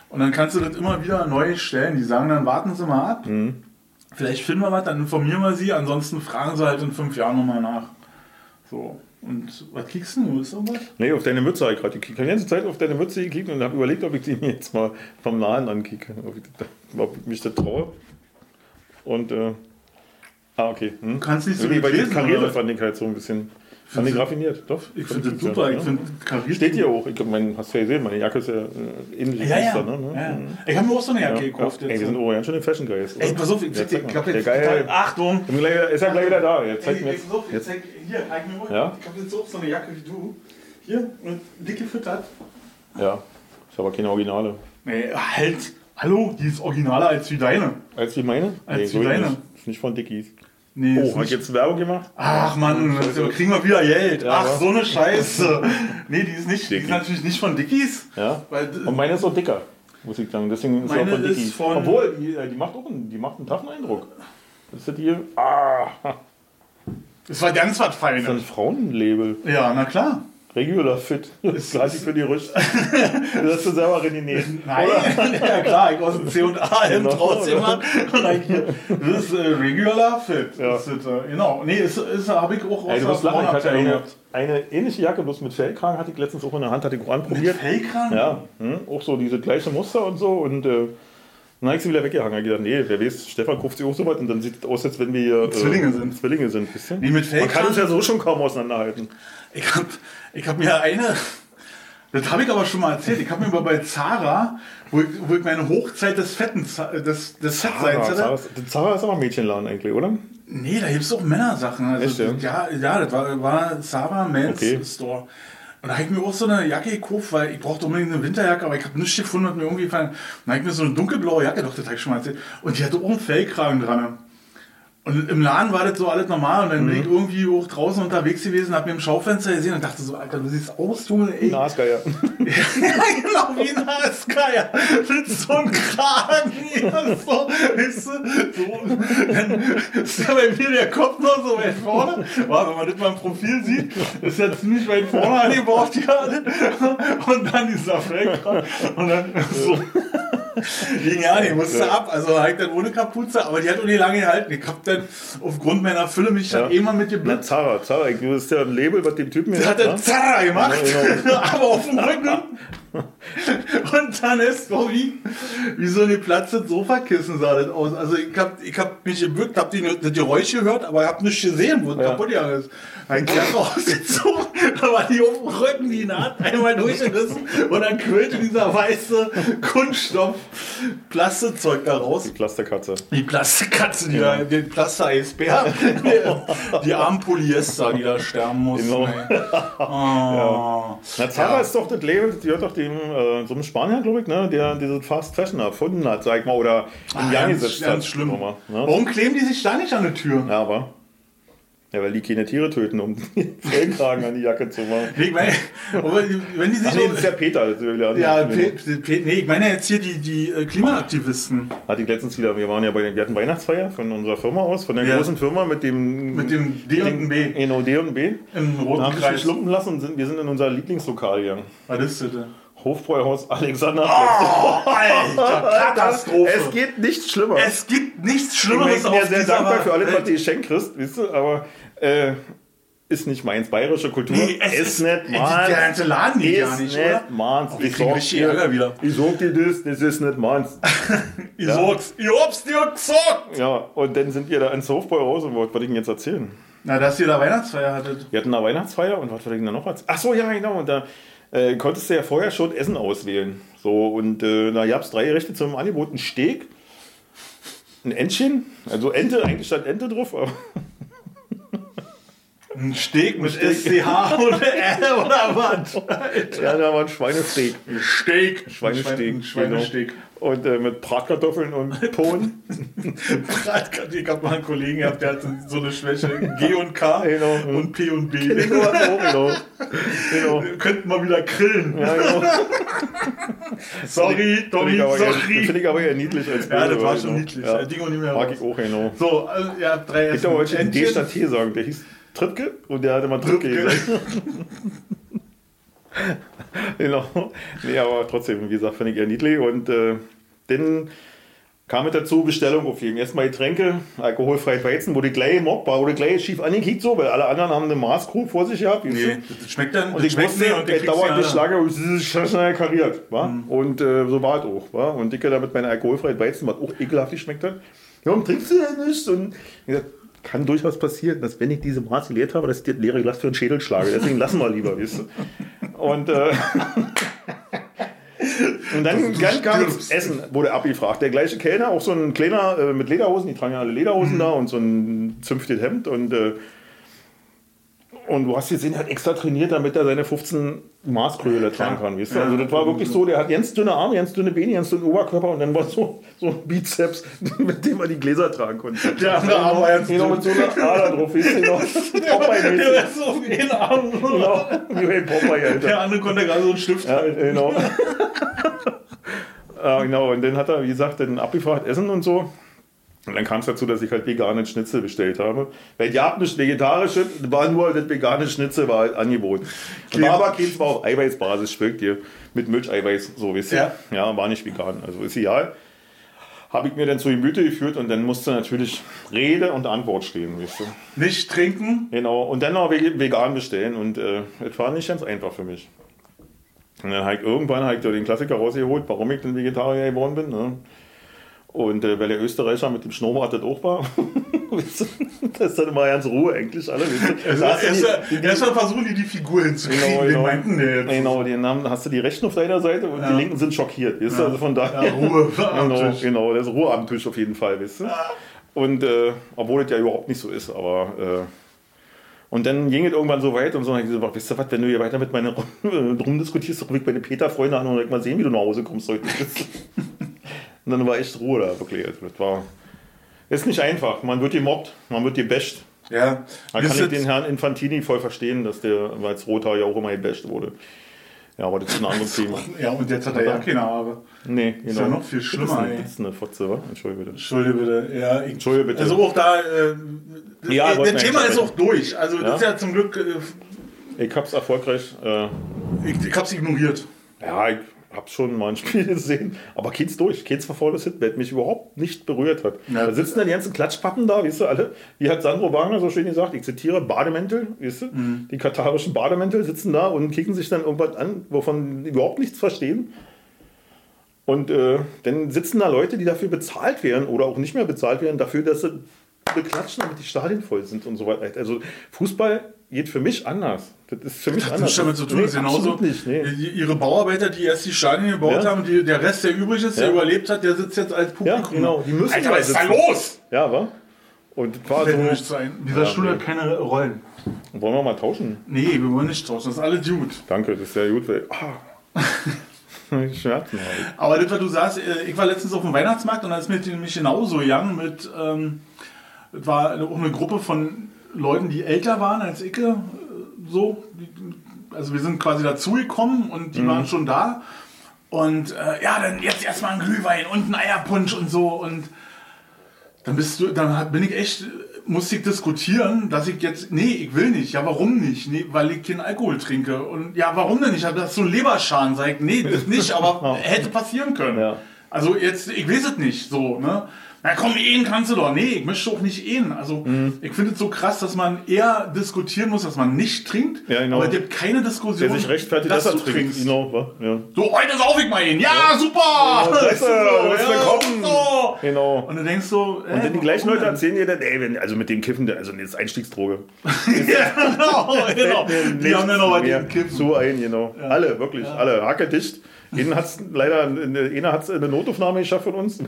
Und dann kannst du das immer wieder neu stellen. Die sagen dann, warten Sie mal ab. Vielleicht finden wir was, dann informieren wir Sie. Ansonsten fragen Sie halt in fünf Jahren nochmal nach. So. Und was kriegst du? Ist irgendwas? Nee, auf deine Mütze habe ich gerade. Ich habe die ganze Zeit auf deine Mütze gekickt und habe überlegt, ob ich die mir jetzt mal vom Nahen ankicke. Ob ich, ob ich mich das traue. Und, äh, ah, okay. Hm. Du kannst nicht so Nee, gut die lesen, Karriere fand ich halt so ein bisschen. Fand ich raffiniert, doch. Ich finde das super. ja. Ich finde kariert. Steht hier auch. Ich mein, hast du ja gesehen, meine Jacke ist ja äh, ähnlich Ja, ja. Muster, ne? ja. Mhm. Ich habe mir auch so eine Jacke Ja, gekauft. Ey, wir sind oh, ganz schön Fashion Guys. Ey, pass auf, ich Ja, ich glaube jetzt, Geil. Achtung! Ist gleich- Ist ja gleich wieder da. Jetzt zeig Ey, mir jetzt. pass auf, ich jetzt. zeig, hier, zeig mir mal. Ja? Ich habe jetzt auch so eine Jacke wie du. Hier, und dick gefüttert. Ja, ist aber keine Originale. Nee, halt. Hallo, die ist originaler als wie deine. Als wie meine? Als so wie ist deine. nicht. Ist nicht von Dickies. Nee, Oh, hat nicht. jetzt Werbung gemacht? Ach Mann, da kriegen wir wieder Geld. Ja, Ach, so eine Scheiße. Nee, die ist nicht, die ist natürlich nicht von Dickies. Ja. Weil, Und meine ist so dicker, muss ich sagen. Deswegen ist sie auch Meine von Dickies. von- Obwohl, die, äh, die macht auch einen, die macht einen taffen Eindruck. Das ist die. Ah, das war ganz was das ist ein Feines. Frauenlabel. Ja, na klar. Regular Fit. Das ist gleich für die Rüste. Das hast du selber reniniert. Nein, ja klar, ich aus dem Genau. rausgemacht. Und dann hier, das ist äh, regular fit. Ja. Das ist, äh, genau. Nee, ist, ist, habe ich auch aus Ey, du der musst lachen, ich hatte eine, eine ähnliche Jacke, bloß mit Fellkragen, hatte ich letztens auch in der Hand, hatte ich auch anprobiert. Fellkragen? Ja, hm, auch so diese gleiche Muster und so. Und äh, dann habe ich sie wieder weggehangen. Ich gedacht, nee, wer weiß, Stefan kauft sie auch so weit und dann sieht es aus, als wenn wir äh, Zwillinge sind. Zwillinge sind. Wisst ihr? Nee, mit Man kann Fellkragen? uns ja so schon kaum auseinanderhalten. Ich habe ich hab mir eine, das habe ich aber schon mal erzählt, ich habe mir mal bei Zara, wo ich, wo ich meine Hochzeit des Fetten, des, des Zara, Fettseins Zara, hatte. ist- Zara ist aber ein Mädchenladen eigentlich, oder? Nee, da gibt es auch Männersachen. Also, Echt, ja? ja? ja, das war, war Zara Men's Okay. Store. Und da habe ich mir auch so eine Jacke gekauft, weil ich brauchte unbedingt eine Winterjacke, aber ich habe nichts gefunden, was mir irgendwie gefallen. Dann habe ich mir so eine dunkelblaue Jacke, doch, das habe ich schon mal erzählt. Und die hatte auch einen Fellkragen dran. Und im Laden war das so alles normal und dann Mhm. bin ich irgendwie auch draußen unterwegs gewesen, habe mir im Schaufenster gesehen und dachte so, Alter, du siehst aus, Junge, ey. Nasgeier. Ja, genau, wie ein Haskeier. Mit so einem Kragen hier, so, weißt du, so. Dann ist ja bei mir der Kopf noch so weit vorne. Wow, wenn man das mal im Profil sieht, ist ja ziemlich weit vorne angebaut alle. Und dann dieser Feldkragen. Und dann so. Ging ja nicht, musste ab. Also halt dann ohne Kapuze, aber die hat auch nicht lange gehalten. Ich hab dann aufgrund meiner Fülle mich dann Ja. eh mal mit Na, geblitzt. Zara, Zara, das ist ja ein Label, was dem Typen Der hat dann ne? Zara gemacht, Ja, aber auf dem Rücken. Und dann ist so wie, wie so eine Platze Sofakissen sah das aus. Also ich hab, ich hab mich gebückt, hab die, das Geräusch gehört, aber ich hab nicht gesehen, wo es Ja. kaputt gegangen ist. Ein Kerl rausgezogen, da war die auf dem Rücken, die Naht einmal durchgerissen und dann quillte dieser weiße Kunststoff Plastikzeug da raus. Die Plasterkatze. Die Plastikkatze, die da, den Plaster-Eisbär, die, die armen Polyester, die da sterben mussten. Genau. Oh. Na, Zara Ja. ist doch das Leben, das gehört doch dem, äh, so einem Spanier, glaube ich, ne, der diese Fast Fashion erfunden hat, sag ich mal, oder in Gang ganz, gesetzt ganz hat. schlimm. Nochmal, ne? Warum kleben die sich da nicht an die Tür? Ja, aber. Ja, weil die keine Tiere töten, um den Fellkragen an die Jacke zu machen. Nee, ich meine, wenn die sich Ach nee, das ist ja Peter. Das ist ja, wieder ja. Pe- Pe- nee, ich meine jetzt hier die, die äh, Klimaaktivisten Hatte ich letztens wieder, wir waren ja bei den, wir hatten Weihnachtsfeier von unserer Firma aus, von der Ja. großen Firma mit dem mit dem D und B Genau, D und B. im roten Kreis. schluppen lassen und sind, wir sind in unser Lieblingslokal gegangen. Was ist das denn? Hofbräuhaus Alexander. Oh, Alter, Katastrophe. Es geht nicht schlimmer. Es gibt nichts ich Schlimmeres bin ja sehr dankbar für alles, was du geschenkt kriegst, weißt du, aber äh, ist nicht meins. Bayerische Kultur Nee, es ist, ist- nicht meins. der ganze Laden geht ist gar nicht, nicht oder? meins. wir Ich kriegen sag richtig Ärger wieder. Ich sag dir das, das ist nicht meins. Ich sag's, ich hab's dir gesagt. ja, und dann sind wir da ins Hofbräuhaus und was wollte ich denn jetzt erzählen? Na, dass ihr da Weihnachtsfeier hattet. Wir hatten eine Weihnachtsfeier und was wollte ich denn da noch erzählen? Ach so, ja, genau. Und da äh, konntest du ja vorher schon Essen auswählen. So, und äh, da gab es drei Gerichte zum Angebot. Ein Steak, ein Entchen, also Ente, eigentlich stand Ente drauf, aber Ein Steak mit. SCH oder L oder was? ja, da war ein Schweinesteak. Steak. Schweinesteak. Ein Schweinesteak. Genau. Und äh, mit Bratkartoffeln und Pohn. Ich habe mal einen Kollegen gehabt, der hatte so eine Schwäche. G und K Genau. und P und B. genau, genau. genau. Wir könnten mal wieder grillen. Ja, genau. Sorry, Finde Tommy, ich, aber eher- sorry. find ich aber eher niedlich als Ja, das böse, war genau. schon niedlich. Ja. Ja. Ding und nicht mehr Mag raus. ich auch, genau. So, also, ihr habt drei Ich wollte schon D statt T sagen. Der hieß Trittke und der hatte mal Trittke. gesagt. genau. Nee, aber trotzdem, wie gesagt, finde ich eher niedlich. Und äh, dann kam mit dazu Bestellung auf jeden Erstmal Getränke, alkoholfrei Weizen, wo die gleich wo die gleich schief angekickt so, weil alle anderen haben eine Maßkrug vor sich gehabt. Nee, das schmeckt dann. Und das ich schmeckt wusste, und der kriegst dauert nicht lange, und es ist schnell kariert. Wa? Mhm. Und äh, so war es auch. Wa? Und Dicke damit meine alkoholfreie Weizen, was auch ekelhaft geschmeckt hat. Ja, warum trinkst du denn nicht? Und ich gesagt, kann durchaus passieren, dass wenn ich diese Maß geleert habe, dass ich das leere Glas für einen Schädel schlage. Deswegen lassen wir lieber, weißt du. Und, äh, und dann, dann kam das Essen, wurde abgefragt. Der gleiche Kellner, auch so ein kleiner äh, mit Lederhosen, die tragen ja alle Lederhosen da und so ein zünftiges Hemd und äh, und du hast gesehen, er hat extra trainiert, damit er seine 15 Maßkröle tragen kann. Weißt du? Also das war wirklich so, der hat ganz dünne Arme, ganz dünne Beine, ganz dünnen Oberkörper und dann war so, so ein Bizeps, mit dem er die Gläser tragen konnte. Der andere Arm war ganz Genau, mit so einer Ader drauf, weißt du, genau. Der ist so auf Arm. Genau, wie bei Popeye, Alter. Der andere konnte gerade so einen Stift Ja, halten. genau. ja, genau. Und dann hat er, wie gesagt, dann abgefragt Essen und so. Und dann kam es dazu, dass ich halt veganen Schnitzel bestellt habe. Weil die hatten nicht vegetarische, war nur das vegane Schnitzel war halt angeboten. War aber keins war auf Eiweißbasis, schmeckt dir. Mit Milcheiweiß, so wisst ihr. Ja. ja, war nicht vegan. Also ist egal. Habe ich mir dann zu Gemüte geführt und dann musste natürlich Rede und Antwort stehen, wisst ihr. Nicht trinken. Genau, und dann noch veg- vegan bestellen und äh, es war nicht ganz einfach für mich. Und dann habe ich irgendwann halt den Klassiker rausgeholt, warum ich denn Vegetarier geworden bin. Ne? Und äh, weil der Österreicher mit dem Schnurrbart das auch war. Das ist dann immer ganz Ruhe eigentlich alle. Also erstmal die- erst mal versuchen die die Figur hinzukriegen. Genau, Den genau. meinten der jetzt. Genau, die Namen, hast du die Rechten auf deiner Seite und die Ja. Linken sind schockiert. Weißt du? Ja. Also von daher. Ja, Ruhe am genau, Tisch. genau, das ist Ruhe am Tisch auf jeden Fall, weißt du? Und äh, obwohl es ja überhaupt nicht so ist, aber. Äh, und dann ging es irgendwann so weit und so, und ich gesagt, weißt du was, wenn du hier weiter mit meinen rumdiskutierst, ruf ich meine Peter-Freunde an und direkt mal sehen, wie du nach Hause kommst heute. Und dann war echt Ruhe da, wirklich. Also, das war. Ist nicht einfach. Man wird gemobbt, man wird gebasht. Ja. Da kann ich den Herrn Infantini voll verstehen, dass der als Roter ja auch immer gebasht wurde. Ja, aber das ist ein anderes Thema. Ja, und jetzt hat er ja keine Haare. Nee, genau. ja noch viel schlimmer, Das ist eine, ey. das ist eine Fotze, wa? Entschuldige bitte. Entschuldige bitte. Ja, ich, Entschuldige bitte. Also auch da, äh, Ja, äh, wollten das Thema ist auch durch. Also Ja? das ist ja zum Glück, äh, Ich hab's erfolgreich. Äh, ich, ich hab's ignoriert. ja, ich hab schon mal ein Spiel gesehen, aber keins durch, keins verfolgtes Hit, weil mich überhaupt nicht berührt hat. Ja. Da sitzen dann die ganzen Klatschpappen da, weißt du, alle, wie hat Sandro Wagner so schön gesagt, ich zitiere, Bademäntel, weißt du, Mhm. die katarischen Bademäntel sitzen da und kicken sich dann irgendwas an, wovon überhaupt nichts verstehen. Und äh, dann sitzen da Leute, die dafür bezahlt werden oder auch nicht mehr bezahlt werden, dafür, dass sie beklatschen, damit die Stadien voll sind und so weiter. Also Fußball geht für mich anders. Das ist für mich Hat anders. nichts damit zu tun. Nee, das ist genauso, nicht. Nee. die, ihre Bauarbeiter, die erst die Stadien gebaut Ja. haben, die, der Rest, der übrig ist, der Ja. überlebt hat, der sitzt jetzt als Publikum. Ja, genau. Die müssen Alter, was ist da los? Ja, wa? Und das war so, nicht so ein. In dieser Ja, Stunde nee. hat keine Rollen. wollen wir mal tauschen? Nee, wir wollen nicht tauschen. Das ist alles gut. Danke, das ist sehr gut. Weil, ah. Schmerzen halt. Aber das, was du sagst, äh, ich war letztens auf dem Weihnachtsmarkt und da ist mir nämlich genauso gegangen mit, ähm, das war eine- auch eine Gruppe von Leuten, die älter waren als ich, äh, so. Also wir sind quasi dazugekommen und die Mhm. waren schon da. Und äh, ja, dann jetzt erstmal ein Glühwein und ein Eierpunsch und so. Und dann bist du, dann bin ich echt, musste ich diskutieren, dass ich jetzt, nee, ich will nicht. Ja, warum nicht? Nee, weil ich keinen Alkohol trinke. Und ja, warum denn nicht? Ich habe das so einen Leberschaden. Sag ich, nee, das nicht, aber hätte passieren können. Ja. Also jetzt, ich weiß es nicht, so, ne? Na komm, ehen kannst du doch. Nee, ich möchte auch nicht ehen. Also Mhm. ich finde es so krass, dass man eher diskutieren muss, dass man nicht trinkt. Ja, genau. Aber es gibt keine Diskussion, Der sich rechtfertigt, dass dass er du trinkt. trinkst. Genau, wa? ja. So, heute sauf ich mal hin. Ja, super! Ja, klasse, du bist willkommen. so. Genau. Und du denkst so, äh, Und dann die gleichen Leute erzählen dir dann, ey, wenn, also mit dem Kiffen, also das ist Einstiegsdroge. ja, genau, genau. Die haben ja noch mehr gegen Kiffen. Zu ein, genau. Alle, wirklich, alle. Hacke dicht. Einer hat es leider, einer hat eine Notaufnahme geschafft von uns.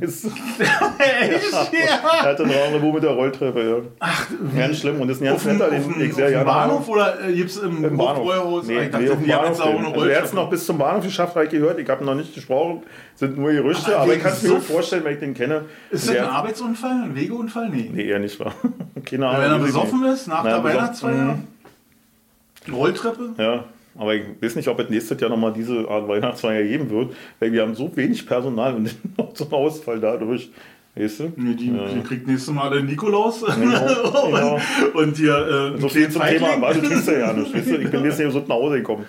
Ist, Echt? er Ja. hatte ein Rendezvous mit der Rolltreppe, ja. Ach, ganz schlimm. Und das ist ein Auf ganz dem, netter, auf den ich auf sehr gerne Bahnhof oder äh, gibt es im, Im Bahnhof. Nee, ich dachte, nee, auf dem Bahnhof. auch eine Also er hat es noch bis zum Bahnhof geschafft, habe ich gehört. Ich habe noch nicht gesprochen. Sind nur Gerüchte, Aber aber, ich kann es mir gut vorstellen, wenn ich den kenne. Ist das ein Arbeitsunfall, ein Wegeunfall? Nee. Nee, eher nicht wahr. Keine Ahnung. Wenn er besoffen ist, nach Na, der Weihnachtsfeier, Rolltreppe? Ja, aber ich weiß nicht, ob es nächstes Jahr nochmal diese Art Weihnachtsfeier geben wird, weil wir haben so wenig Personal und noch so einen Ausfall dadurch. Weißt du? Nee, die, die kriegt nächstes Mal den Nikolaus Genau, genau. und, und hier äh, So viel zum Thema, Feigling. aber du trinkst ja ja nicht. Weißt du? Ich bin jetzt hier so nach Hause gekommen.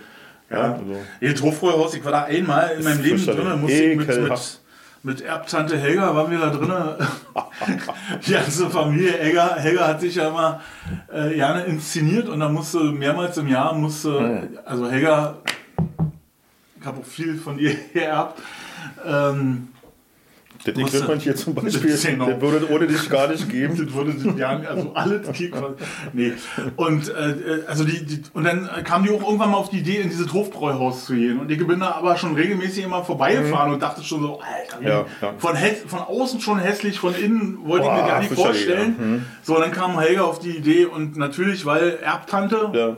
Ja, Ja. also. Ihr Hofbräuhaus, ich war da einmal in meinem Leben drin, musste ich mit, mit, mit Erbtante Helga waren wir da drin. Die ganze Familie Helga, Helga hat sich ja immer äh, gerne inszeniert und da musste mehrmals im Jahr musste, also Helga, ich habe auch viel von ihr geerbt. Ähm, Das Equipment hier zum Beispiel, Genau. das würde es ohne dich gar nicht geben. Das wurde ja, also Kick. Nee. Und äh, also die, die und dann kam die auch irgendwann mal auf die Idee, in dieses Hofbräuhaus zu gehen. Und ich bin da aber schon regelmäßig immer vorbeigefahren und dachte schon so, Alter, Mhm. Ja, ja. Von, von außen schon hässlich, von innen wollte ich Boah, mir gar nicht vorstellen. ja. Mhm. So, und dann kam Helga auf die Idee und natürlich, weil Erbtante,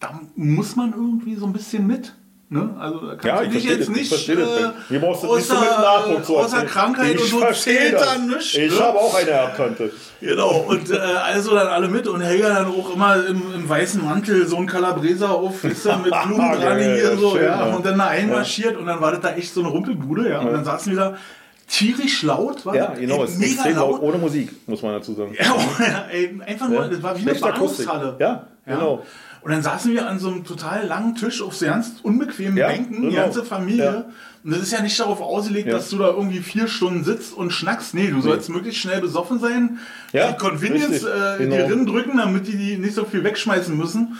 da muss man irgendwie so ein bisschen mit. Ne? Also da kannst Ja, du ich dich jetzt das, ich nicht äh, Hier brauchst du nicht so außer, mit Nachdruck zu außer. Krankheit Ich und so zählt das. dann nichts. Ich ne? habe auch eine Erbtante. Genau, und äh, also dann alle mit und Helga dann auch immer im, im weißen Mantel, so ein Calabreser auf, ist mit Blumen dran Geil, hier ja, so, schön, ja, ja. und dann da einmarschiert und dann war das da echt so eine Rumpelbude, ja, und dann saßen wir da tierisch laut, war Ja, genau. Es mega extrem laut, ohne Musik, muss man dazu sagen. Ja, ja, ey, einfach nur, das war wie eine Schlechte. Bahnhofshalle. Ja, genau. Und dann saßen wir an so einem total langen Tisch auf so ganz unbequemen Ja, Bänken, die genau. ganze Familie. Ja. Und das ist ja nicht darauf ausgelegt, Ja. dass du da irgendwie vier Stunden sitzt und schnackst. Nee, du sollst möglichst schnell besoffen sein, die Convenience äh, genau. dir drin drücken, damit die die nicht so viel wegschmeißen müssen.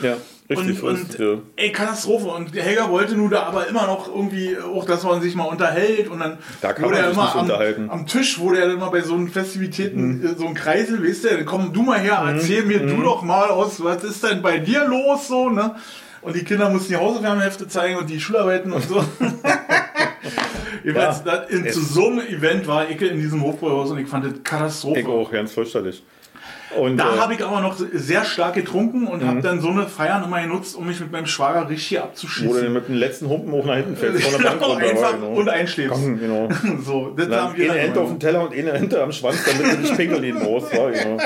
Richtig. Und, und ja. ey, Katastrophe. Und der Helga wollte nur da aber immer noch irgendwie, auch dass man sich mal unterhält. Und dann Da kann wurde man er immer am, unterhalten. Mhm. am Tisch, wurde er dann mal bei so einen Festivitäten, äh, so ein Kreisel, weißt du, komm du mal her, erzähl mir Mhm. du doch mal aus, was ist denn bei dir los so, ne? Und die Kinder mussten die Hausaufgabenhefte zeigen und die Schularbeiten und so. Jedenfalls, Ja. in, zu so einem Event war ich in diesem Hofbräuhaus und ich fand das Katastrophe. Ich auch, ganz fürchterlich. Und, Da äh, habe ich aber noch sehr stark getrunken und habe dann so eine Feiern immer genutzt, um mich mit meinem Schwager richtig wo du abzuschießen. mit dem letzten Humpen hoch nach hinten fällst, von der Bank Genau, runter. einfach genau. und einschläfst. Komm, genau. So, das Dann haben wir eine Ente auf dem Teller und eine Ente am Schwanz, damit du nicht pinkeln gehen musst. Ja, genau.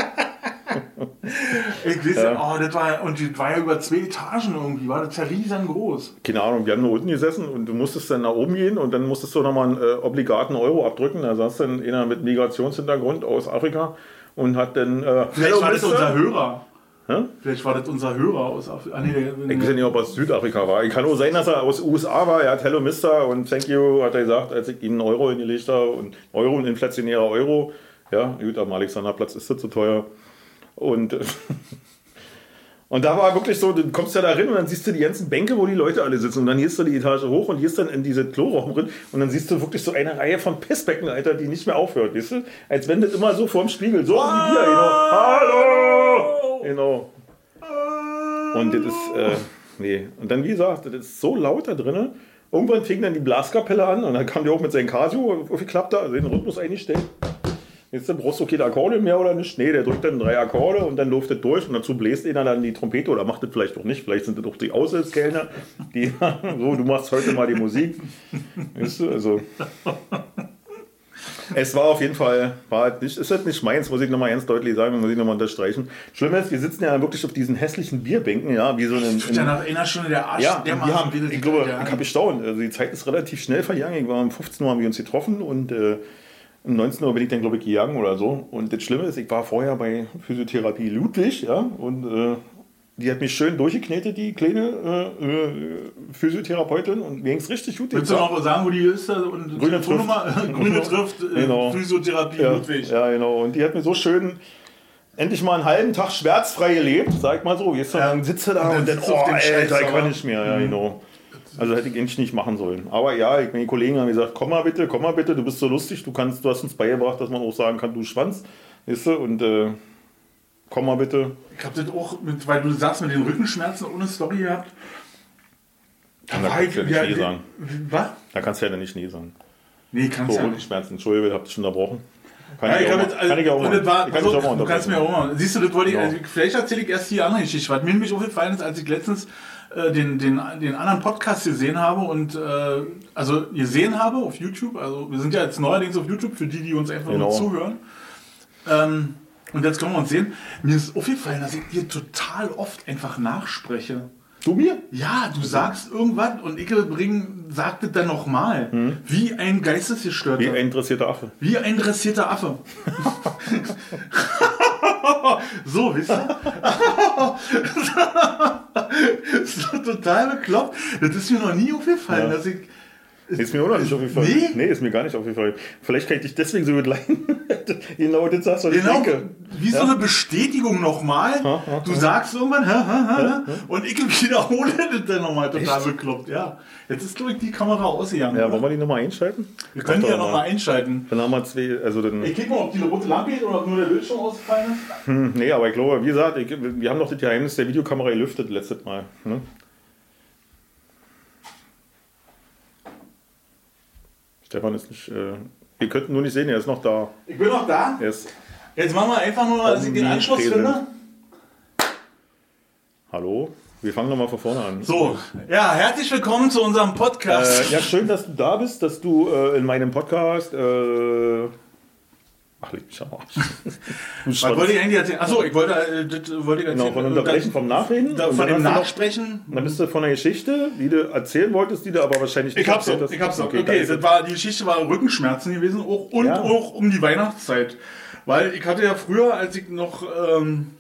Ich weiß, ja. oh, das war, und das war ja über zwei Etagen irgendwie, war das ja riesengroß. Keine Ahnung, wir haben nur unten gesessen und du musstest dann nach oben gehen und dann musstest du nochmal einen äh, obligaten Euro abdrücken. Da saß dann einer mit Migrationshintergrund aus Afrika und hat dann. Äh, Vielleicht war das unser Hörer. Hä? Vielleicht war das unser Hörer aus Afrika. Ah, nee, Ich weiß ja nicht, ob er aus Südafrika war. Ich kann nur sein, dass er aus USA war. Er hat Hello Mister und Thank you, hat er gesagt, als ich ihm einen Euro hingelegt habe. Und Euro, ein inflationärer Euro. Ja, gut, am Alexanderplatz ist das zu teuer. Und, und da war wirklich so, du kommst ja da rein und dann siehst du die ganzen Bänke, wo die Leute alle sitzen. Und dann gehst du die Etage hoch und gehst dann in diese Klorochen drin. Und dann siehst du wirklich so eine Reihe von Pissbecken, Alter, die nicht mehr aufhört. Weißt du? Als wenn das immer so vorm Spiegel, so wie hier, genau. Hallo! Genau. Und das ist, äh, nee. Und dann, wie gesagt, das ist so laut da drinnen. Irgendwann fing dann die Blaskapelle an und dann kam die auch mit seinem Casio aufgeklappt, also den Rhythmus eingestellt. Jetzt brauchst du keine Akkorde mehr oder nicht? Nee, der drückt dann drei Akkorde und dann läuft das durch und dazu bläst einer dann die Trompete oder macht das vielleicht auch nicht. Vielleicht sind das auch die Aushilfskellner, die so, du machst heute mal die Musik. Weißt du, also. Es war auf jeden Fall, war halt nicht, ist halt nicht meins, muss ich nochmal ganz deutlich sagen, muss ich nochmal unterstreichen. Schlimm ist, wir sitzen ja wirklich auf diesen hässlichen Bierbänken, ja, wie so ein. ja nach einer Stunde der Arsch. Ja, der wir haben, ich glaube, ich habe gestaunt. Also die Zeit ist relativ schnell vergangen. Ich war um 15 Uhr haben wir uns getroffen und äh, um 19 Uhr bin ich dann, glaube ich, gegangen oder so. Und das Schlimme ist, ich war vorher bei Physiotherapie Ludwig, ja, und äh, die hat mich schön durchgeknetet, die kleine äh, äh, Physiotherapeutin, und mir ging es richtig gut. Willst du noch sagen, wo die ist? Und Grüne Telefonnummer? Grüne trifft, äh, Genau. Physiotherapie ja, Ludwig. Ja, genau. Und die hat mir so schön endlich mal einen halben Tag schmerzfrei gelebt, sag ich mal so. Jetzt Ja. dann sitze da Und und dann dann, du auf oh, dem Alter, ich kann nicht mehr. Ja, genau. Also hätte ich eigentlich nicht machen sollen. Aber ja, ich, meine Kollegen haben gesagt, komm mal bitte, komm mal bitte, du bist so lustig, du kannst, du hast uns beigebracht, dass man auch sagen kann, du Schwanz. Weißt du? Und äh, komm mal bitte. Ich habe das auch, mit, weil du sagst, mit den Rückenschmerzen ohne Story gehabt. Da kannst du ja nicht Nee sagen. Was? Da kannst du ja dann nicht Nee sagen. Nee, kannst So, ja ohne nicht. Schmerzen. Entschuldigung, habt ihr schon unterbrochen. Kann Ja, ich ich auch hab mal- also, kann ich auch mal. war, Ich kann pass dich auch mal du kannst mir auch mal. Siehst du, das wollte ich, Ja. also, vielleicht erzähle ich erst die andere Geschichte. Was mir nämlich aufgefallen ist, als ich letztens äh, den, den, den anderen Podcast gesehen habe und äh, also gesehen habe auf YouTube, also wir sind ja jetzt neuerdings auf YouTube für die, die uns einfach Genau. nur zuhören. Ähm, und jetzt können wir uns sehen. Mir ist aufgefallen, dass ich dir total oft einfach nachspreche. Du mir? Ja, du sagst irgendwas und ich bring, sagt es dann nochmal. Wie ein Geistesgestörter. Hm. Wie ein interessierter Affe. Wie ein dressierter Affe. so, wisst ihr? das ist doch total bekloppt. Das ist mir noch nie aufgefallen, Ja. dass ich. Ist mir auch noch nicht aufgefallen. Nee? Nee, ist mir gar nicht aufgefallen. Vielleicht kann ich dich deswegen so gut leiden. genau das sagst du, Genau, wie so eine Bestätigung nochmal. Du sagst irgendwann, hä, hä, hä, und ich wiederhole das dann nochmal total bekloppt. Ja, jetzt ist, glaube ich, die Kamera ausgegangen. Ja, oder? wollen wir die nochmal einschalten? wir können die ja nochmal einschalten. Dann haben wir zwei, also dann, Ich guck mal, ob die rote Lampe geht oder ob nur der Bildschirm ausgefallen ist. hm, nee, aber ich glaube, wie gesagt, ich, wir haben doch das Geheimnis der Videokamera gelüftet letztes Mal. Ne? Stefan ist nicht, äh, wir könnten nur nicht sehen, er ist noch da. Ich bin noch da. Er ist, Jetzt machen wir einfach nur, dass ich den Anschluss Omnipräsent. finde. hallo? Wir fangen nochmal von vorne an. So, ja, herzlich willkommen zu unserem Podcast. Äh, ja, schön, dass du da bist, dass du äh, in meinem Podcast. Äh, ach, leg mich am Arsch. Was wollte ich eigentlich erzählen? Achso, ich wollte, äh, das wollte ich erzählen. Genau, von Unterbrechen, vom Nachreden. Da, von dem du noch- Nachsprechen. Dann bist du von der Geschichte, die du erzählen wolltest, die du aber wahrscheinlich Ich hab's hast. ich hab's doch. Okay, Okay, das war, die Geschichte war Rückenschmerzen gewesen auch, und Ja. auch um die Weihnachtszeit. Weil ich hatte ja früher, als ich noch ähm,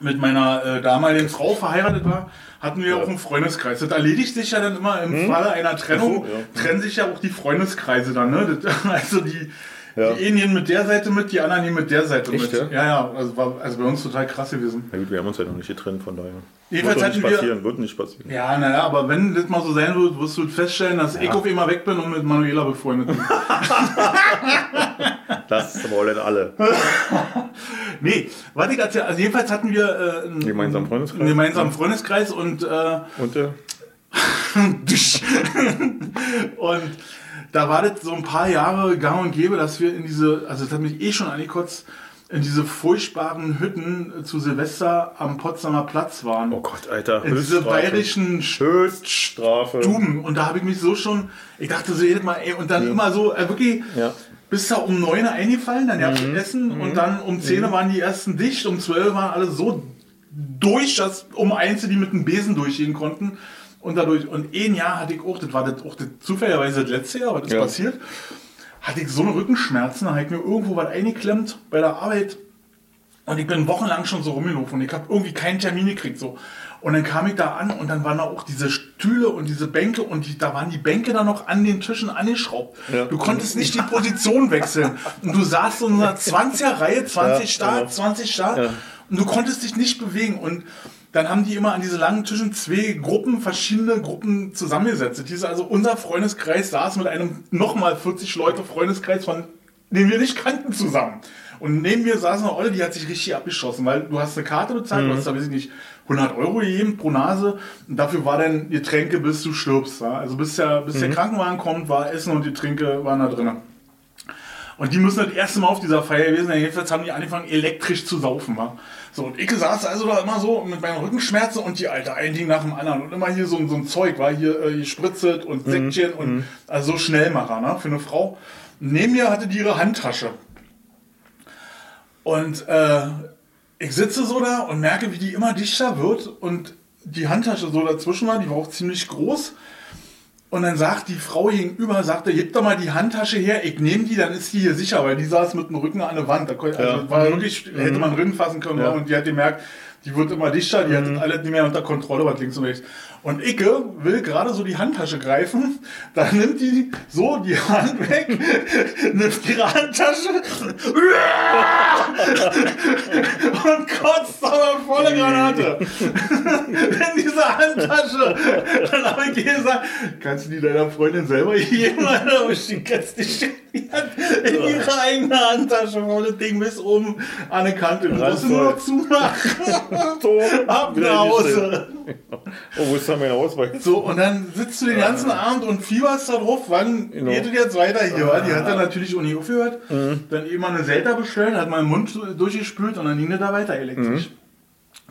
mit meiner äh, damaligen Frau verheiratet war, hatten wir auch einen Freundeskreis. Das erledigt sich ja dann immer im Falle einer Trennung, so, ja. trennen sich ja auch die Freundeskreise dann. Ne? Das, also die, Ja. die einen gehen mit der Seite mit, die anderen gehen mit der Seite Echt, mit. ja? Ja, ja, also war also bei uns total krass gewesen. Na gut, wir haben uns ja noch nicht getrennt, von daher. Jedenfalls wird nicht wir- passieren, wird nicht passieren. Ja, naja, aber wenn das mal so sein wird, wirst du feststellen, dass ich auf immer weg bin und mit Manuela befreundet bin. Das wollen alle. Nee, warte, ich erzähl, also jedenfalls hatten wir äh, einen Gemeinsamen Freundeskreis. einen gemeinsamen Freundeskreis und, äh, Und äh, und da war das so ein paar Jahre gang und gäbe, dass wir in diese, also das hat mich eh schon angekotzt, in diese furchtbaren Hütten zu Silvester am Potsdamer Platz waren. oh Gott, Alter. in diese bayerischen Höchststrafe. Stuben. Und da habe ich mich so schon, ich dachte so jedes Mal, ey, und dann immer so, äh, wirklich, Ja. bist da um 9 Uhr eingefallen, dann gab's Mhm. Essen und dann um 10 Uhr waren die ersten dicht, um 12 waren alle so durch, dass um eins die mit dem Besen durchgehen konnten. Und dadurch, und ein Jahr hatte ich auch, das war das, auch das, zufälligerweise das letzte Jahr, was ist Ja. passiert, hatte ich so eine Rückenschmerzen, da habe ich mir irgendwo was eingeklemmt bei der Arbeit Und ich bin wochenlang schon so rumgelaufen und ich habe irgendwie keinen Termin gekriegt. So. Und dann kam ich da an und dann waren da auch diese Stühle und diese Bänke und die, da waren die Bänke dann noch an den Tischen angeschraubt. Ja. Du konntest nicht die Position wechseln. Und du saßt so in einer 20er-Reihe, 20 Ja, Start, genau. 20 Start. Du konntest dich nicht bewegen. Und dann haben die immer an diese langen Tischen zwei Gruppen, verschiedene Gruppen zusammengesetzt. Hieß also, unser Freundeskreis saß mit einem nochmal 40 Leute Freundeskreis, von den wir nicht kannten, zusammen. Und neben mir saß eine Olle, die hat sich richtig abgeschossen, weil du hast eine Karte bezahlt, du hast da, weiß ich nicht, 100 Euro gegeben pro Nase und dafür war dann Getränke, bis du stirbst. Ja? Also bis, der, bis der Krankenwagen kommt, war Essen und Getränke waren da drin. Und die müssen das erste Mal auf dieser Feier gewesen sein. Jedenfalls haben die angefangen, elektrisch zu saufen. Wa? So, und ich saß also da immer so mit meinen Rückenschmerzen und die Alter, ein Ding nach dem anderen. Und immer hier so, so ein Zeug, war hier äh, gespritzelt und Säckchen und also so Schnellmacher ne, für eine Frau. Neben mir hatte die ihre Handtasche. Und äh, ich sitze so da und merke, wie die immer dichter wird und die Handtasche so dazwischen war, die war auch ziemlich groß. Und dann sagt die Frau gegenüber, sagte, gib doch mal die Handtasche her, ich nehme die, dann ist die hier sicher, weil die saß mit dem Rücken an der Wand. Da konnte, also Ja. war wirklich, hätte man drin fassen können. Ja. Und die hat gemerkt, die wird immer dichter, die hat das alles nicht mehr unter Kontrolle, was links und rechts. Und Icke will gerade so die Handtasche greifen, dann nimmt die so die Hand weg, nimmt ihre Handtasche und kotzt aber volle Granate. In diese Handtasche. Dann habe ich gesagt, kannst du die deiner Freundin selber geben? Aber sie kannst nicht die Hand in ihre eigene Handtasche, das Ding bis oben an der Kante. Du musst nur noch zumachen. Ab nach Hause. Oh, wo ist da mein Ausweis? So, und dann sitzt du den ganzen Abend und fieberst da drauf, wann Genau. geht es jetzt weiter hier? wa? Die hat dann natürlich auch nicht aufgehört. Dann eben mal eine Selta bestellt, hat meinen Mund durchgespült und dann ging das da weiter elektrisch.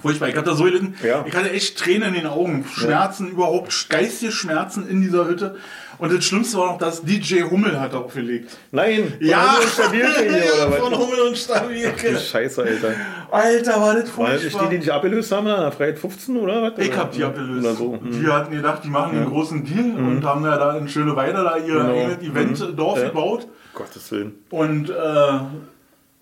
Furchtbar, ich hatte da so gelitten. Ja. Ich hatte echt Tränen in den Augen, Schmerzen überhaupt, geistige Schmerzen in dieser Hütte. Und das Schlimmste war noch, dass DJ Hummel hat aufgelegt. Nein! Ja, von Stabilke hier, ja oder von was? Hummel und Stabilke. Scheiße, Alter. Alter, war das War das die, furchtbar. die dich abgelöst haben, da? Freiheit 15 oder was? Ich hab die abgelöst. Oder so. Mhm. Die hatten gedacht, die machen einen großen Deal und haben ja da in Schöneweide da ihr Genau. eigenes Eventdorf Ja. gebaut. Gottes Willen. Und äh,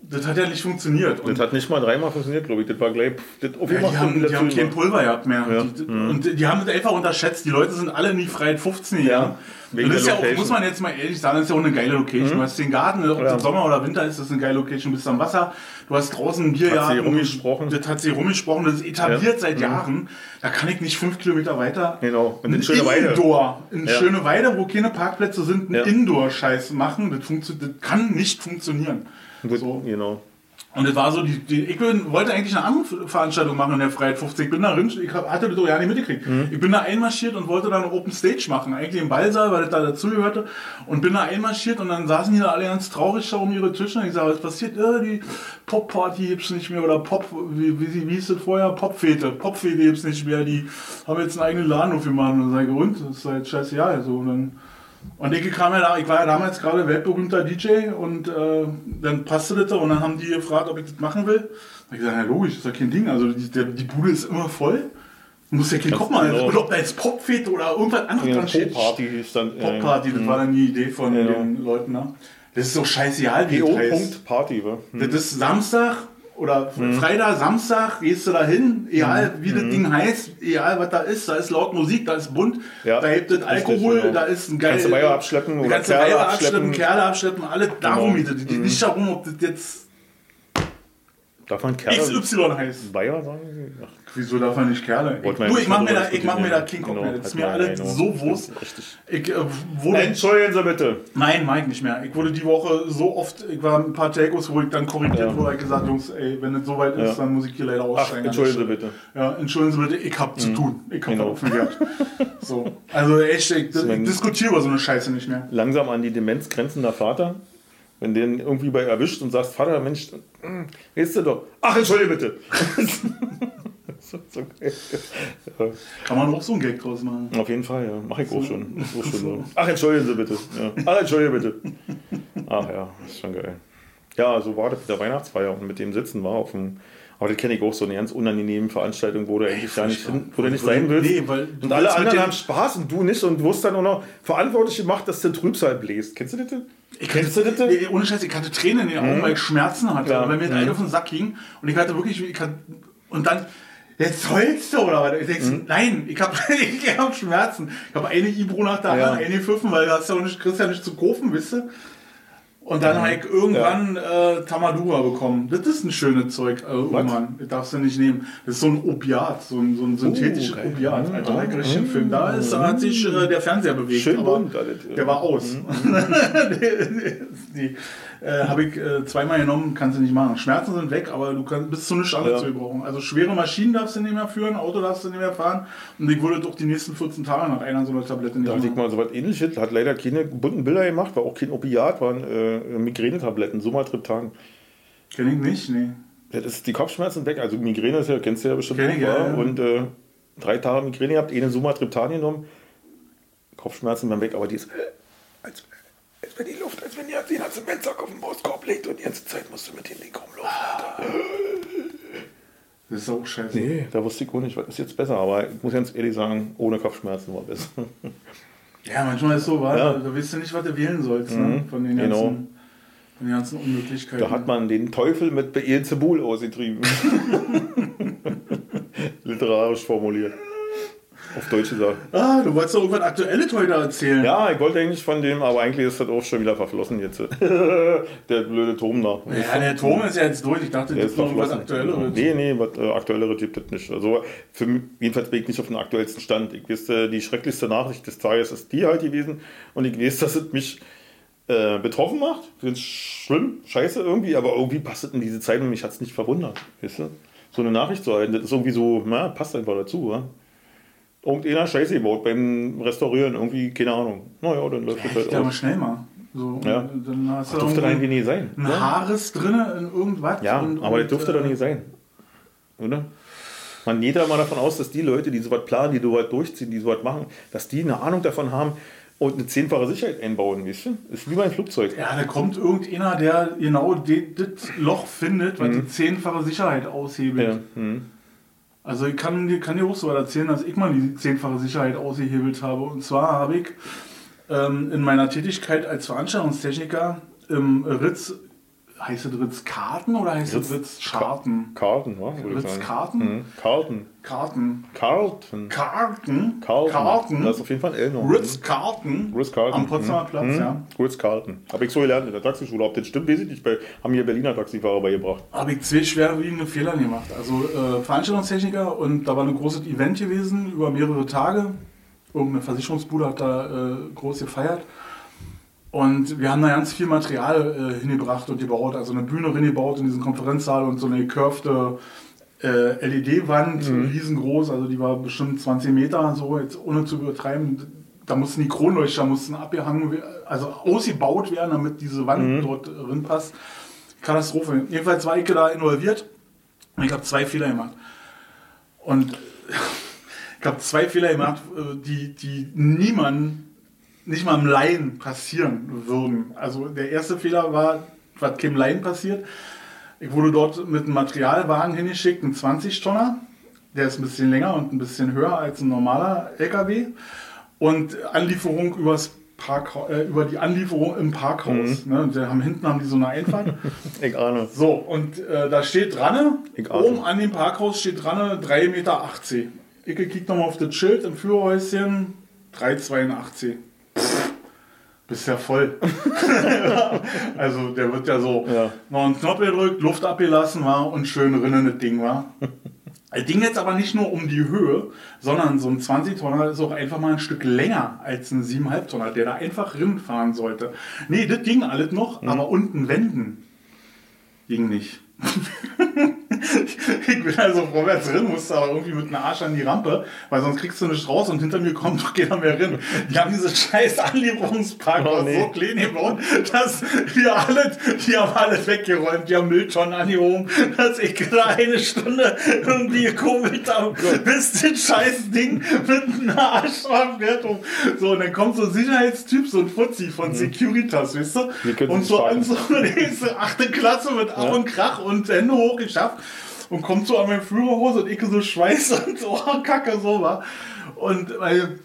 das hat ja nicht funktioniert. Und Das hat nicht mal dreimal funktioniert, glaube ich. Das war gleich. Das auf ja, die haben, die haben kein. Pulver gehabt mehr. Ja. Die, Und die haben das einfach unterschätzt. Die Leute sind alle in die Freiheit 15 gegangen. Ja. Das ist ja auch, muss man jetzt mal ehrlich sagen, das ist ja auch eine geile Location. Du hast den Garten, ob Ja. es Sommer oder Winter ist, das ist eine geile Location. Du bist am Wasser, du hast draußen einen Biergarten. sie rumgesprochen. Das hat sie rumgesprochen, das ist etabliert seit Jahren. Da kann ich nicht fünf Kilometer weiter Genau. Und in ein schöne Weide. Indoor, in schöne Weide, wo keine Parkplätze sind, einen. Indoor-Scheiß machen. Das, das kann nicht funktionieren. So. Genau. Und das war so, die, die, ich bin, wollte eigentlich eine andere Veranstaltung machen in der Freiheit 50. Ich bin da drin, ich hatte das doch ja nicht mitgekriegt. Mhm. Ich bin da einmarschiert und wollte da eine Open Stage machen, eigentlich im Ballsaal, weil das da dazugehörte. Und bin da einmarschiert und dann saßen die da alle ganz traurig da um ihre Tische. Und ich sage, was passiert? Äh, die Pop-Party gibt's nicht mehr oder Pop, wie, wie, wie hieß das vorher? Popfete. Popfete gibt's nicht mehr. Die haben jetzt einen eigenen Laden aufgemacht. Und dann sage ich, und? Das ist halt scheiße, ja. So, und dann, und ich kam ja da, ich war ja damals gerade weltberühmter DJ und äh, dann passte das und dann haben die gefragt, ob ich das machen will. Da ich gesagt, ja logisch, ist ja kein Ding. Also die, der, die Bude ist immer voll. Du musst ja keinen Kopf machen. genau. Und ob da jetzt Popfete oder irgendwas anderes Ja, dran steht. Pop-Party ist dann. äh, Popparty, das war dann die Idee von Genau. den Leuten. Ne? Das ist doch scheißegal, wie. PO.Party, wa? Hm. Das ist Samstag oder Freitag, Samstag, gehst du da hin, egal wie das Ding heißt, egal was da ist, da ist laut Musik, da ist bunt, Ja, da gibt es richtig, Alkohol, genau. da ist ein geiles. Kannst du Weiber abschleppen oder Kerle Weiber abschleppen. Kerle abschleppen, alle darum Genau. geht es. Nicht darum, ob das jetzt Darf man Kerle XY heißt. Weiber sagen? Ach, Wieso darf man nicht Kerle? Ich, du, ich mach mir da, ich mach mir da King Genau, mehr. Das ist mir alles genau. so Wurst. Ich äh, wurde Entschuldigen Sie bitte. Nein, Mike nicht mehr. Ich wurde die Woche so oft, ich war ein paar Takos, wo ich dann korrigiert Ja. wurde, ich gesagt, Jungs, ey, wenn es soweit ist, Ja. dann muss ich hier leider Ach, aussteigen. entschuldigen Sie bitte. Ja, entschuldigen Sie bitte, ich hab zu tun. Ich hab Genau. gehabt. So. Also echt, ich, ich diskutiere über so eine Scheiße nicht mehr. Langsam an die Demenz grenzender Vater. Wenn du den irgendwie bei erwischt und sagst, Vater, Mensch, hm, weißt du doch. Ach, entschuldige bitte. Okay. Ja, Kann man auch so einen Gag draus machen. auf jeden Fall, ja. Mach ich auch schon. Auch schon so. Ach, entschuldigen Sie bitte. Ja. Ach, entschuldige bitte. Ach ja, ist schon geil. Ja, so war das mit der Weihnachtsfeier und mit dem Sitzen war auf dem. Aber das kenne ich auch so eine ganz unangenehme Veranstaltung, wo du eigentlich gar nicht, hin, wo du nicht sein willst. Nee, weil du und alle anderen haben Spaß und du nicht und du wirst dann auch noch verantwortlich gemacht, dass der Trübsal bläst. Kennst du das denn? Ich Kennst du das? Ohne Scheiß, ich hatte Tränen in den Augen, weil ich Schmerzen hatte, Ja. weil mir das Mhm. Auf den Sack ging. Und ich hatte wirklich, ich hatte, und dann, jetzt heulst du oder was? Ich denk, Mhm. nein, ich habe ich hab Schmerzen. Ich habe eine Ibro nach der Ja. anderen, eine Pfiffen, weil du hast ja auch nicht, kriegst ja nicht zu kaufen, wisst ihr? Und dann habe ich irgendwann äh, Tamadura bekommen. Das ist ein schönes Zeug, äh, oh? Mann, das darfst du nicht nehmen. Das ist so ein Opiat, so ein, so ein synthetisches geil. Opiat. Mhm. Alter, ich richtig einen Film. Da ist, hat sich äh, der Fernseher bewegt. Schön aber bunt ja. Der war aus. die äh, habe ich äh, zweimal genommen, kannst du nicht machen. Schmerzen sind weg, aber du kannst bis zu nichts anderes Ja. zu gebrauchen. Also schwere Maschinen darfst du nicht mehr führen, Auto darfst du nicht mehr fahren. Und ich würde doch die nächsten 14 Tage nach einer so einer Tablette nicht Da hatte ich mal so was ähnliches, hat leider keine bunten Bilder gemacht, war auch kein Opiat, waren äh, Migränetabletten, Sumatriptan. Kenn ich nicht, nee. Das ist die Kopfschmerzen weg, also Migräne ist ja, kennst du ja bestimmt Kenn ich, ja, ja. Und äh, drei Tage Migräne gehabt, eine Sumatriptan genommen, Kopfschmerzen waren weg, aber die ist, als, als wenn die Luft, als wenn die den ganzen Zementsack auf den Brustkorb legt und die ganze Zeit musst du mit dem Ding rumlaufen. Das ist auch scheiße. Nee, da wusste ich auch nicht, was ist jetzt besser, aber ich muss ganz ehrlich sagen, ohne Kopfschmerzen war besser. Ja, manchmal ist so, wa? Ja. Da, da weißt du nicht, was du wählen sollst, ne? Von den ganzen, genau. von den ganzen Unmöglichkeiten. Da hat man den Teufel mit Beelzebul ausgetrieben. Literarisch formuliert. Auf Deutsch gesagt. Ah, du wolltest doch irgendwas Aktuelles heute erzählen. Ja, ich wollte eigentlich von dem, aber eigentlich ist das auch schon wieder verflossen jetzt. der blöde Tom da. Ja, der Turm ist ja jetzt durch. Ich dachte, Der das ist noch verflossen. Aktuelleres. Nee, nee, was äh, Aktuelleres gibt es nicht. Also, für, mich- jedenfalls bin ich nicht auf dem aktuellsten Stand. Ich weiß, äh, die schrecklichste Nachricht des Tages ist die halt gewesen. Und ich weiß, dass es mich äh, betroffen macht. Ich finde es schlimm, scheiße irgendwie, aber irgendwie passt es in diese Zeit und mich hat es nicht verwundert. Weißt du? So eine Nachricht zu halten, das ist irgendwie so, na, passt einfach dazu. Wa? Irgendeiner Scheiße gebaut beim Restaurieren, irgendwie, keine Ahnung. Naja, dann läuft das Ja, halt ja, aber aus. schnell mal. So, Ja. Dann hast du Das durfte da irgendwie irgendwie nie sein. ein ne? Haares drin in irgendwas. Ja, und, aber das und, dürfte äh, doch nicht sein. Oder? Man geht da mal davon aus, dass die Leute, die sowas planen, die sowas durchziehen, die sowas machen, dass die eine Ahnung davon haben und eine zehnfache Sicherheit einbauen, weißt du? Ist wie beim Flugzeug. Ja, da kommt irgendeiner, der genau das Loch findet, was die zehnfache Sicherheit aushebelt. Mhm. Ja. Hm. Also ich kann, dir- kann dir auch so was erzählen, dass ich mal die zehnfache Sicherheit ausgehebelt habe. Und zwar habe ich ähm, in meiner Tätigkeit als Veranstaltungstechniker im Ritz, heißt es Ritz Karten oder heißt es Ritz- Ritz Charten? Karten, ich Ritz. Karten? Mhm. Karten. Karten. Karten. Karten. Karten. Karten. Das ist auf jeden Fall ein L noch. Ritz Karten. Ritz Carlton. Am Potsdamer Platz, Mhm. ja. Ritz Carlton. Habe ich so gelernt in der Taxischule. Ob das stimmt, weiß ich nicht. Bei, haben hier Berliner Taxifahrer beigebracht. habe ich zwei schwerwiegende Fehler gemacht. Also äh, Veranstaltungstechniker und da war ein großes Event gewesen über mehrere Tage. Irgendeine Versicherungsbude hat da äh, groß gefeiert. Und wir haben da ganz viel Material äh, hingebracht und gebaut. Also eine Bühne hingebaut in diesen Konferenzsaal und so eine gekurfte äh, LED-Wand, riesengroß. Also die war bestimmt 20 Meter, so jetzt ohne zu übertreiben. Da mussten die Kronleuchter mussten abgehangen, also ausgebaut werden, damit diese Wand dort äh, drin passt. Katastrophe. Jedenfalls war ich da involviert und ich habe zwei Fehler gemacht. Und ich habe zwei Fehler gemacht, äh, die, die niemand, nicht mal im Laien passieren würden. Also der erste Fehler war, was keinem Laien passiert. Ich wurde dort mit einem Materialwagen hingeschickt, ein 20-Tonner. Der ist ein bisschen länger und ein bisschen höher als ein normaler LKW. Und Anlieferung übers Parkha äh, über die Anlieferung im Parkhaus. Ne? Und wir haben, hinten haben die so eine Einfahrt. Ich ahne. So, und äh, da steht dran, oben an dem Parkhaus steht dran 3,80 Meter. Ich kick nochmal auf das Schild im Führerhäuschen, 3,82. Bist ja voll. also der wird ja so Ja. noch einen Knopf gedrückt, Luft abgelassen war und schön rinnen das Ding war. Das Ding jetzt aber nicht nur um die Höhe, sondern so ein 20-Tonner ist auch einfach mal ein Stück länger als ein 7,5-Tonner, der da einfach rinfahren sollte. Nee, das ging alles noch, aber unten wenden ging nicht. ich bin also vorwärts drin, musste aber irgendwie mit einem Arsch an die Rampe, weil sonst kriegst du nicht raus und hinter mir kommt doch keiner mehr rein. Die haben diese scheiß Anlieferungsparkhaus Oh, nee. so klein gebaut, dass wir alle, die haben alles weggeräumt, die haben Mülltonnen angehoben, dass ich da eine Stunde irgendwie gekummelt habe, bis das scheiß Ding mit einer Arschstraffwertung. So, und dann kommt so ein Sicherheitstyp, so ein Fuzzi von Securitas, weißt du? Und so an so eine achte Klasse mit Ach und Krach und Hände hoch geschafft und kommt so an mein Führerhose und ich so Schweiß und so oh, Kacke so war. Und weil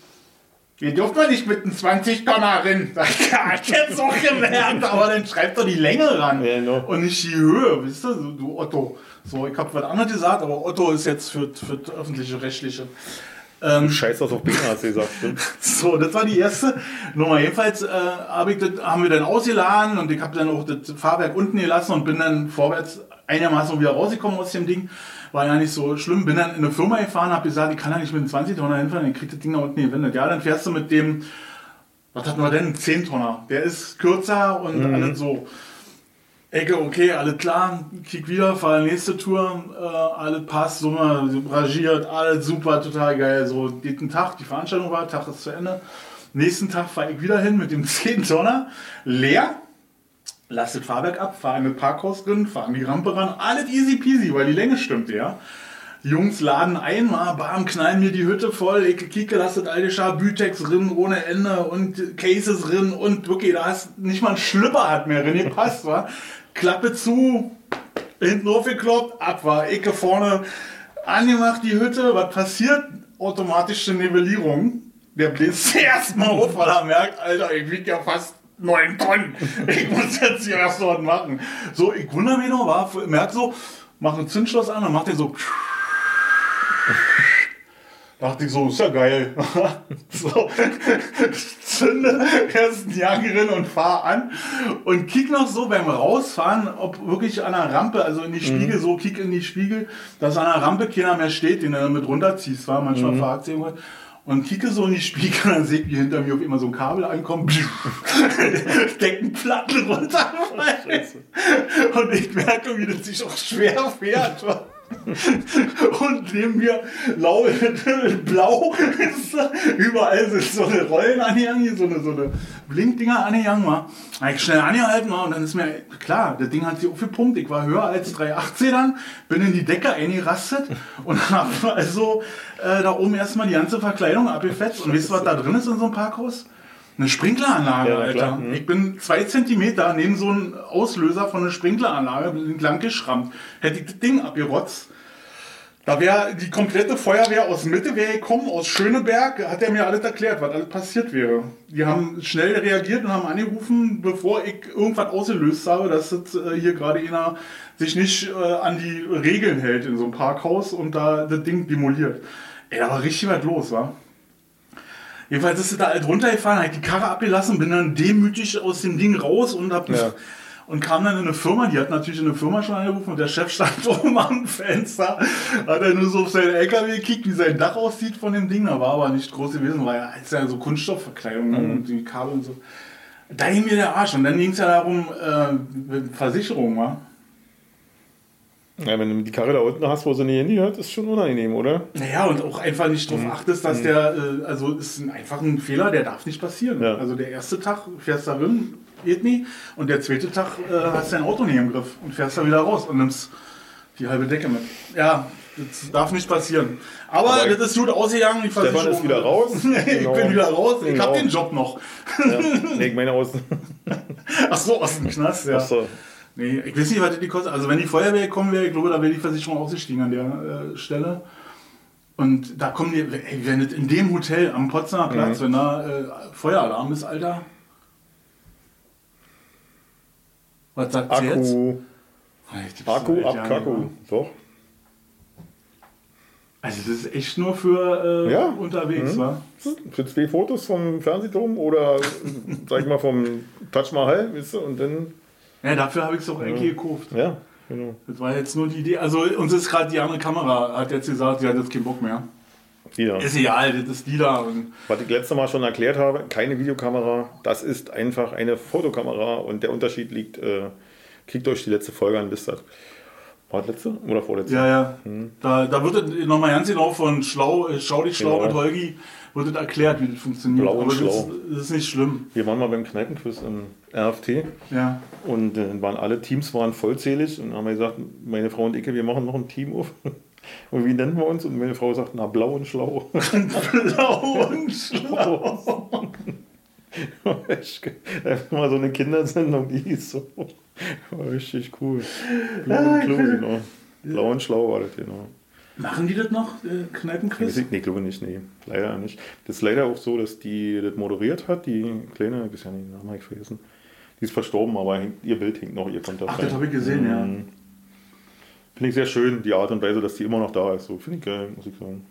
Hier dürft man nicht mit einem 20-Tonner rennen. Sag ich, ja, ich jetzt auch gemerkt, aber dann schreibt doch die Länge ran Ja, genau. und nicht die Höhe, wisst ihr, du, du Otto. So, ich habe was anderes gesagt, aber Otto ist jetzt für, für das öffentliche Rechtliche. Ähm, Scheiß das auf du gesagt, so, das war die erste Nummer. Jedenfalls äh, hab ich das, haben wir dann ausgeladen und ich habe dann auch das Fahrwerk unten gelassen und bin dann vorwärts einigermaßen wieder rausgekommen aus dem Ding. War ja nicht so schlimm. Bin dann in eine Firma gefahren, habe gesagt, ich kann ja nicht mit einem 20 Tonner hinfahren, ich krieg das Ding da unten gewendet. Ja, dann fährst du mit dem, was hatten wir denn, 10 Tonner. Der ist kürzer und alles so. Ecke, okay, alles klar, kick wieder, fahre nächste Tour, äh, alles passt, Summe, rangiert, alles super, total geil. So, jeden Tag, die Veranstaltung war, Tag ist zu Ende. Nächsten Tag fahre ich wieder hin mit dem 10 Tonner, leer, lasse das Fahrwerk ab, fahre in das Parkhaus drin, fahre an die Rampe ran, alles easy peasy, weil die Länge stimmt, ja. Jungs laden ein, mal, bam, knallen mir die Hütte voll, ich kicke, lasse das alte Schar Bütex drin ohne Ende und Cases drin und wirklich, da hast nicht mal ein Schlüpper hat mehr drin gepasst, war. Klappe zu, hinten aufgekloppt, ab war, Ecke vorne angemacht die Hütte, was passiert? Automatische Nivellierung. Der bläst erstmal auf, weil er merkt, Alter, ich wiege ja fast 9 Tonnen. Ich muss jetzt hier erst was machen. So, ich wundere mich noch, war, merk so, mach ein Zündschloss an und macht der so. Dachte ich so, ist ja geil. so, zünde erst einen Jaggerin und fahr an und kick noch so beim Rausfahren, ob wirklich an der Rampe, also in die Spiegel, so kick in die Spiegel, dass an der Rampe keiner mehr steht, den du damit runterziehst, war manchmal mhm. irgendwas. Und kicke so in die Spiegel und dann sehe ich, wie hinter mir auf immer so ein Kabel ankommt. Deckenplatten runterfallen. Und ich merke, wie das sich auch schwer fährt. Und neben mir lau, blau ist überall sind so eine Rollen angehangen, so eine, so eine Blinkdinger angehangen war. Ich schnell angehalten war und dann ist mir klar, das Ding hat sich aufgepumpt. Ich war höher als 380 dann, bin in die Decke eingerastet und habe also äh, da oben erstmal die ganze Verkleidung abgefetzt. Und wisst ihr, was da drin ist in so einem Parkhaus? Eine Sprinkleranlage, Ja, Alter. Mhm. Ich bin zwei Zentimeter neben so einem Auslöser von einer Sprinkleranlage entlang geschrammt. Hätte ich das Ding abgerotzt, da wäre die komplette Feuerwehr aus Mitte gekommen, aus Schöneberg, hat er mir alles erklärt, was alles passiert wäre. Die haben schnell reagiert und haben angerufen, bevor ich irgendwas ausgelöst habe, dass das, äh, hier gerade einer sich nicht äh, an die Regeln hält in so einem Parkhaus und da das Ding demoliert. Ey, da war richtig was los, wa? Jedenfalls ist sie da halt runtergefahren, hat die Karre abgelassen, bin dann demütig aus dem Ding raus und hab Ja. Und kam dann in eine Firma, die hat natürlich in eine Firma schon angerufen und der Chef stand oben am Fenster, hat er nur so auf seinen LKW gekickt, wie sein Dach aussieht von dem Ding, da war aber nicht groß gewesen, ja, ist ja so Kunststoffverkleidung ne? und die Kabel und so. Da ging mir der Arsch und dann ging es ja darum, äh, Versicherung, wa? Ja, wenn du die Karre da unten hast, wo sie nicht Handy hört, ist schon unangenehm, oder? Naja, und auch einfach nicht darauf achtest, dass der, äh, also ist ein, einfach ein Fehler, der darf nicht passieren. Ja. Also der erste Tag fährst da drin, geht nie, und der zweite Tag äh, hast dein Auto nicht im Griff und fährst da wieder raus und nimmst die halbe Decke mit. Ja, das darf nicht passieren. Aber, Aber das ist gut ausgegangen. Die Stefan ist wieder raus. ich Genau. bin wieder raus. Ich Genau. habe den Job noch. Ja. Nee, ich meine aus. Ach so, aus dem Knast, ja. Der, Nee, ich weiß nicht, was die kostet. Also wenn die Feuerwehr kommen wäre, ich glaube, da wäre die Versicherung ausgestiegen an der äh, Stelle. Und da kommen die, ey, wenn das in dem Hotel am Potsdamer Platz, wenn da äh, Feueralarm ist, Alter. Was sagt sie jetzt? Akku, die bist Akku, ab ja, Kaku. ja. Doch. Also das ist echt nur für äh, Ja. unterwegs, Mhm. wa? Für zwei Fotos vom Fernsehturm oder, sag ich mal, vom Taj Mahal, weißt du, und dann, Ja, dafür habe ich es auch eigentlich gekauft. ja, genau. Das war jetzt nur die Idee. Also uns ist gerade die andere Kamera, hat jetzt gesagt, sie hat jetzt keinen Bock mehr. Wieder. Ist egal, das ist die da. Und Was ich letztes Mal schon erklärt habe, keine Videokamera, das ist einfach eine Fotokamera und der Unterschied liegt, äh, kriegt euch die letzte Folge an, wisst ihr. War das letzte oder vorletzte? Ja, ja. Da, da wird nochmal ganz genau von Schlau, äh, Schau dich schlau Genau. mit Holgi wird es erklärt, wie das funktioniert. Blau und Aber das, schlau. das ist nicht schlimm. Wir waren mal beim Kneipenquiz im RFT Ja. und äh, waren alle Teams waren vollzählig und haben wir gesagt, meine Frau und ich, wir machen noch ein Team auf. Und wie nennen wir uns? Und meine Frau sagt, na, blau und schlau. Blau und schlau. Einfach mal so eine Kindersendung, die ist so war richtig cool. Blau und, Klo, genau. Blau und schlau war das, genau. Machen die das noch, äh, Kneipenquiz? ich, nee, glaube nicht, nee. Leider nicht. Das ist leider auch so, dass die das moderiert hat, die kleine, ich weiß ja nicht, den Namen habe ich vergessen. Die ist verstorben, aber hängt, ihr Bild hängt noch, ihr Kontakt. Ach, das habe ich gesehen, ja. Finde ich sehr schön, die Art und Weise, dass die immer noch da ist. So, finde ich geil, muss ich sagen.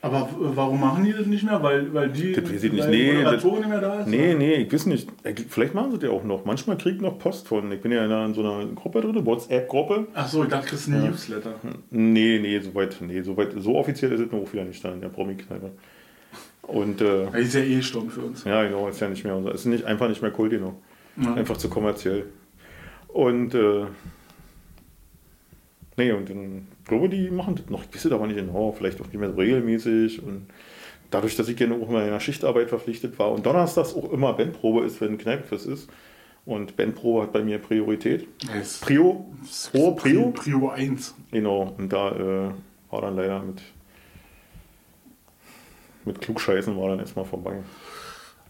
Aber äh, warum machen die das nicht mehr? Weil, weil die Das weiß ich nicht. Nee, das- nicht mehr da ist? Nee, nee, ich weiß nicht. Äh, Vielleicht machen sie das ja auch noch. Manchmal kriege ich noch Post von. Ich bin ja in, einer, in so einer Gruppe drin, WhatsApp-Gruppe. Ach so, ich dachte, kriegst du einen Newsletter. Nee, nee, so weit, nee, so weit, so offiziell ist es noch auch wieder nicht da in der Promi-Kneipe. Und äh, Er ist ja eh gestorben für uns. ja, genau, ist ja nicht mehr unser. Ist nicht, einfach nicht mehr Kult genug. Ja. Einfach zu kommerziell. Und äh, nee, und dann ich glaube, die machen das noch. Ich weiß es aber nicht genau, vielleicht auch nicht mehr so regelmäßig. Und dadurch, dass ich gerne auch mal in der Schichtarbeit verpflichtet war und donnerstags auch immer Bandprobe ist, wenn Kneipenquiz ist. Und Bandprobe hat bei mir Priorität. Ist Prio, hohe Prio. Prio 1. Genau, und da äh, war dann leider mit, mit Klugscheißen war dann erstmal vorbei.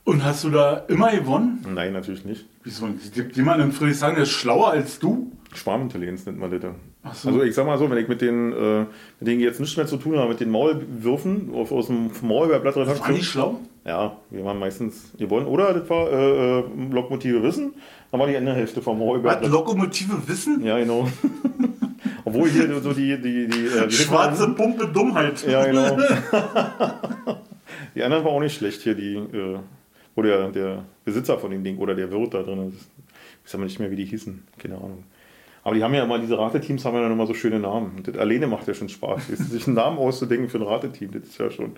Und hast du da immer gewonnen? Nein, natürlich nicht. Wieso? Gibt jemand in Friedrichshain, der ist schlauer als du? Schwarmintelligenz nennt man das. So. Also ich sag mal so, wenn ich mit den, äh, mit denen jetzt nichts mehr zu tun habe, mit den Maulwürfen auf, aus dem Maulbeerblatt drin War nicht schlau? Ja, wir waren meistens gewonnen. Oder das war äh, äh, Lokmotive Wissen, dann war die andere Hälfte vom Was? Maulbeerblatt. Lokomotive Wissen? Ja, genau. Obwohl hier so die, die, die, äh, die Schwarze Pumpe Dummheit. Ja, genau. die anderen war auch nicht schlecht hier, die, äh, wo der, der Besitzer von dem Ding oder der Wirt da drin ist. Ich weiß aber nicht mehr, wie die hießen. Keine Ahnung. Aber die haben ja immer, diese Rateteams haben ja dann immer so schöne Namen. Und Das alleine macht ja schon Spaß. sich einen Namen auszudenken für ein Rateteam, das ist ja schon.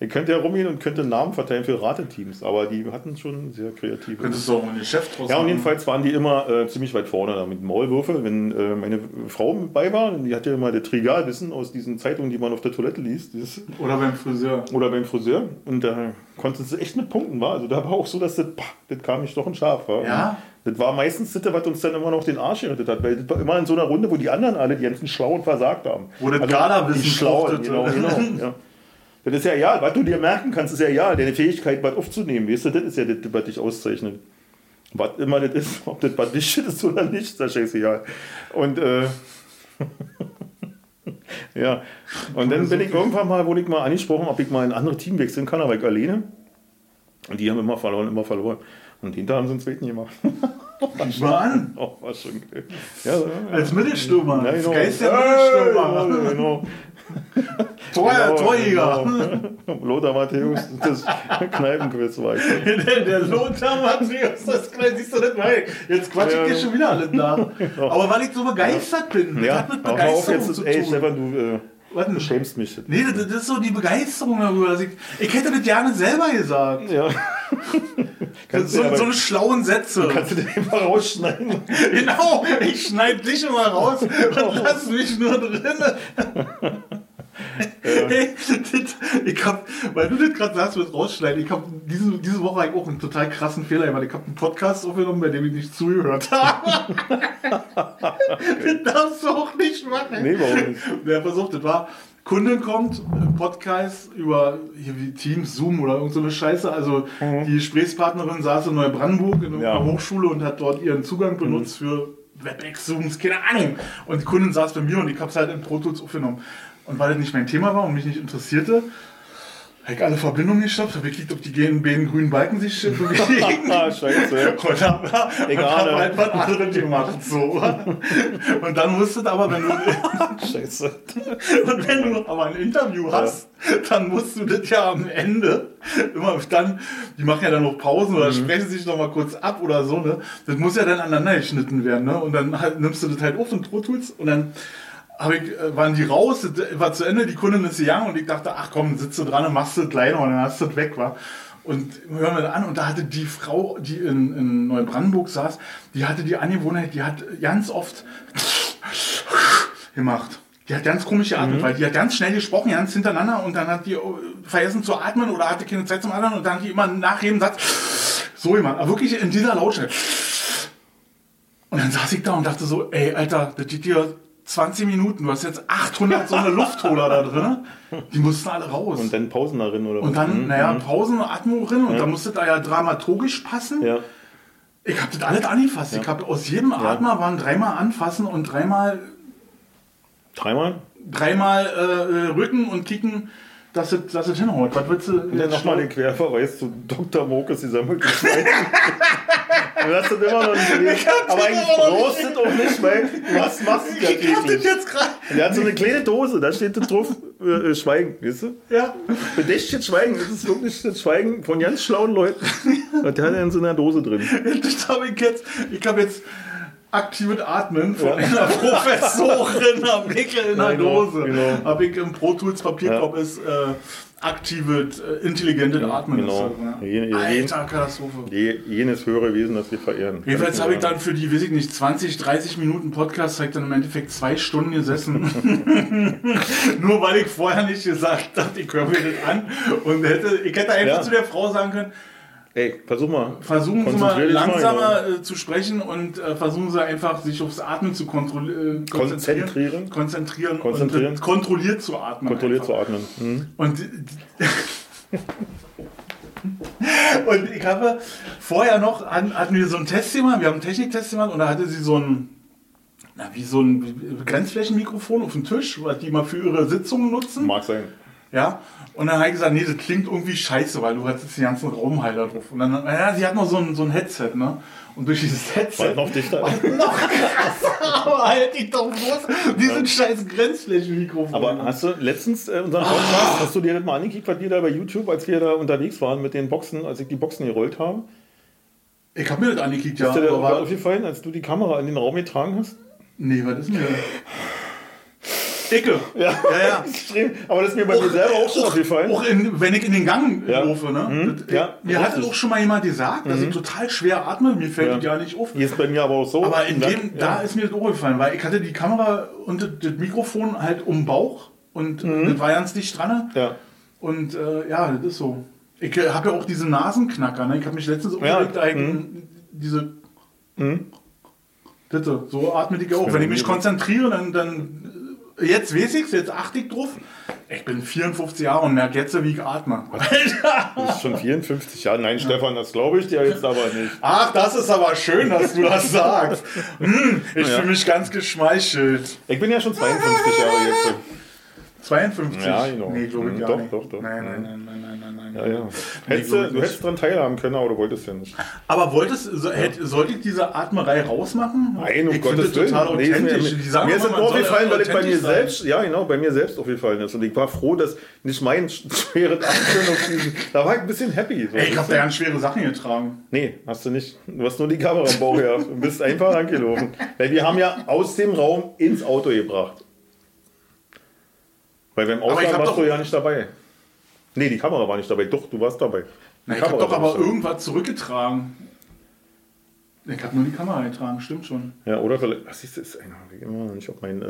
Ihr könnt ja rumgehen und könnt einen Namen verteilen für Rateteams, aber die hatten schon sehr kreative. Könntest du auch mal ein Geschäft draus Ja, und jedenfalls waren die immer äh, ziemlich weit vorne da mit Maulwürfe. Wenn äh, meine Frau mit bei war, die hatte immer das Trigalwissen aus diesen Zeitungen, die man auf der Toilette liest. Dieses, Oder beim Friseur. oder beim Friseur. Und da konnten sie echt mit Punkten war. Also da war auch so, dass das, pah, das kam nicht doch ein Schaf. War. Ja? Das war meistens das, was uns dann immer noch den Arsch gerettet hat. Weil das war immer in so einer Runde, wo die anderen alle, die ganzen Schlauen, versagt haben. Wo das die Schlauen, fruchtete. genau, genau. Ja. Das ist ja egal, was du dir merken kannst, ist ja egal. Deine Fähigkeit, was aufzunehmen, weißt du, das ist ja das, was dich auszeichnet. Was immer das ist, ob das was dich ist oder nicht, ist ja scheißegal. Und äh, ja, und dann bin ich irgendwann mal, wurde ich mal angesprochen, ob ich mal in ein anderes Team wechseln kann, aber ich alleine. Und die haben immer verloren, immer verloren. Und hinter haben sie einen zweiten gemacht. Mal an. Oh, war schon geil. Ja, ja. Als Mittelstürmer. Ja, genau. Geist der Ja, Mittelstürmer. genau. Tor, Genau, Torjäger. genau. Lothar Matthäus, das Kneipenquiz war ich. Der, der Lothar Matthäus, das kleine, siehst du nicht mal. Jetzt quatsch ich dir schon wieder alles nach. Aber weil ich so begeistert bin. Das Ja, hat mit auf Begeisterung jetzt, zu ey, tun. Stefan, du, äh, Was denn? du schämst mich. Nee, das, das ist so die Begeisterung darüber. Ich, ich hätte das gerne selber gesagt. Ja. Kannst, So, aber, so eine schlauen Sätze. kannst du den einfach rausschneiden? Genau, ich schneide dich immer raus und lass mich nur drin. Hey, ich hab, weil du das gerade sagst mit rausschneiden, ich habe diese, diese Woche eigentlich auch einen total krassen Fehler gemacht. Ich habe einen Podcast aufgenommen, bei dem ich nicht zugehört habe. das darfst du auch nicht machen. Nee, warum nicht? Der versucht, das war, Kundin kommt, äh, Podcast über hier wie Teams, Zoom oder irgend so eine Scheiße. Also die Gesprächspartnerin saß in Neubrandenburg in einer Ja. Hochschule und hat dort ihren Zugang benutzt für WebEx, Zooms, keine Ahnung. Und die Kundin saß bei mir und ich habe es halt in Pro Tools aufgenommen. Und weil das nicht mein Thema war und mich nicht interessierte, habe ich alle Verbindungen gestoppt, habe geklickt, ob die beiden grünen Balken sich bewegen. Ah, scheiße. Und hab, Egal, und hab ne? halt was anderes gemacht. So. Und dann musst du aber, wenn du, Scheiße. und wenn du aber ein Interview hast, dann musst du das ja am Ende immer dann, die machen ja dann noch Pausen Mhm. oder sprechen sich noch mal kurz ab oder so, ne? Das muss ja dann aneinander geschnitten werden, ne? Und dann halt, nimmst du das halt auf in Pro Tools und dann hab ich, äh, waren die raus, das war zu Ende, die Kundin ist gegangen und ich dachte, ach komm, sitzt du dran und machst das noch und dann hast du das weg, war. Und hören wir das an und da hatte die Frau, die in, in Neubrandenburg saß, die hatte die Angewohnheit, die hat ganz oft gemacht. Die hat ganz komische Atmung, weil die hat ganz schnell gesprochen, ganz hintereinander und dann hat die äh, vergessen zu atmen oder hatte keine Zeit zum Atmen und dann hat die immer nach jedem Satz so gemacht. Aber wirklich in dieser Lautstärke. Und dann saß ich da und dachte so, ey, Alter, das geht dir 20 Minuten, du hast jetzt 800 so eine Luftholer da drin, die mussten alle raus. Und dann Pausen darin, oder Und was? dann, Mhm. naja, Pausen, Atmung drin und dann musste da ja dramaturgisch passen. Ja. Ich habe das alles angefasst. Ich habe aus jedem Atmer waren dreimal anfassen und dreimal Dreimal? dreimal äh, Rücken und kicken, dass es, dass es hinhaut. Was willst du? Dann nochmal den Querverweis zu Dr. Mokes gesammelte Schwein. du hast das immer noch nicht gelesen. Aber eigentlich brauchst du auch nicht, weil was machst du ja täglich? jetzt gerade. Der hat so eine kleine Dose, da steht drauf, äh, äh, Schweigen, weißt du? Ja. Bedächtigt Schweigen, das ist wirklich das Schweigen von ganz schlauen Leuten. Und der hat er in so einer Dose drin. Das habe ich jetzt. Ich habe jetzt aktives Atmen von einer Professorin am Wickel in der Genau, Dose. genau. Habe ich im Pro Tools Papierkorb ist äh, aktives, äh, intelligentes Atmen. genau. Das, ne? Alter, Katastrophe. Je- Jenes höhere Wesen, das wir verehren. Jedenfalls habe ich dann für die, weiß ich nicht, 20, 30 Minuten Podcast, habe ich dann im Endeffekt zwei Stunden gesessen. Nur weil ich vorher nicht gesagt habe, ich höre mir das an. Und hätte, ich hätte einfach Ja. zu der Frau sagen können, Ey, versuch mal. versuchen Sie mal dich mal, langsamer äh, zu sprechen und äh, versuchen Sie einfach, sich aufs Atmen zu kontrollieren. Konzentrieren. Konzentrieren. Konzentrieren. Und, äh, kontrolliert zu atmen. Kontrolliert zu einfach. atmen. Hm? Und, und ich habe vorher noch, hatten, wir so einen Test gemacht, wir haben einen Techniktest gemacht und da hatte sie so ein, na, wie so ein Grenzflächenmikrofon auf dem Tisch, was die mal für ihre Sitzungen nutzen. Mag sein. Ja, und dann habe ich gesagt, nee, das klingt irgendwie scheiße, weil du hast jetzt den ganzen Raumhalter drauf. Und dann, naja, sie hat noch so ein, so ein Headset, ne? Und durch dieses Headset. War noch dichter. noch krasser, aber halt die doch bloß diesen scheiß Grenzflächenmikrofon. Aber hast du letztens äh, unseren Podcast, hast du dir das mal angekickt, was wir da bei YouTube, als wir da unterwegs waren mit den Boxen, als ich die Boxen gerollt habe? ich habe mir das angekickt, ja. Ist dir aber da war- aufgefallen, als du die Kamera in den Raum getragen hast? Nee, was ist denn das? Ecke. Ja, Ja, ja. extrem. Aber das ist mir bei mir selber auch schon aufgefallen. Auch in, wenn ich in den Gang Ja. laufe, ne? Mhm. Das, Ja, mir hat auch schon mal jemand gesagt, dass ich total schwer atme. Mir fällt Ja. das ja nicht auf. Hier ist bei mir aber auch so. Aber in dem, da ist mir das auch gefallen, weil ich hatte die Kamera und das, das Mikrofon halt um den Bauch und das war ganz dicht dran. Ja. Und äh, ja, das ist so. Ich habe ja auch diese Nasenknacker. Ne? Ich habe mich letztens Ja. aufgeregt, eigentlich diese. Bitte, so atme ich auch. Ja, Wenn ich mich konzentriere, dann, dann jetzt weiß ich's, jetzt achte ich drauf. Ich bin 54 Jahre und merke jetzt, wie ich atme. Du bist schon 54 Jahre. Nein, Stefan, das glaube ich dir jetzt aber nicht. Ach, das ist aber schön, dass du das sagst. Hm, ich Ja. fühle mich ganz geschmeichelt. Ich bin ja schon 52 Jahre jetzt. 52? Ja, genau. Nee, glaube ich Hm, doch, nicht. doch, doch. Nein, nein, nein, nein, nein, nein, nein. Ja, ja. Nee, Hättest du, du hättest daran teilhaben können, aber du wolltest ja nicht. Aber wolltest, so, hätte, sollte ich diese Atmerei rausmachen? Nein, um ich Gottes total Willen. Nee, authentisch. ist Die mir, sagen mir ist es nur aufgefallen, weil ich bei mir sein. selbst, ja genau, bei mir selbst aufgefallen ist. Und ich war froh, dass nicht mein schweres Atmen auf diesen, da war ich ein bisschen happy. So, Ey, ich habe da ganz schwere Sachen getragen. Nee, hast du nicht. Du hast nur die Kamera im Bauch gehabt und bist einfach angelaufen. Weil wir haben ja aus dem Raum ins Auto gebracht. Weil beim ich Ausland warst doch- du ja nicht dabei. Nee, die Kamera war nicht dabei. Doch, du warst dabei. Die Na, ich habe doch aber irgendwas zurückgetragen. Ich habe nur die Kamera getragen, stimmt schon. Ja, oder vielleicht. Was ist das? Ich immer noch nicht, ob mein, äh,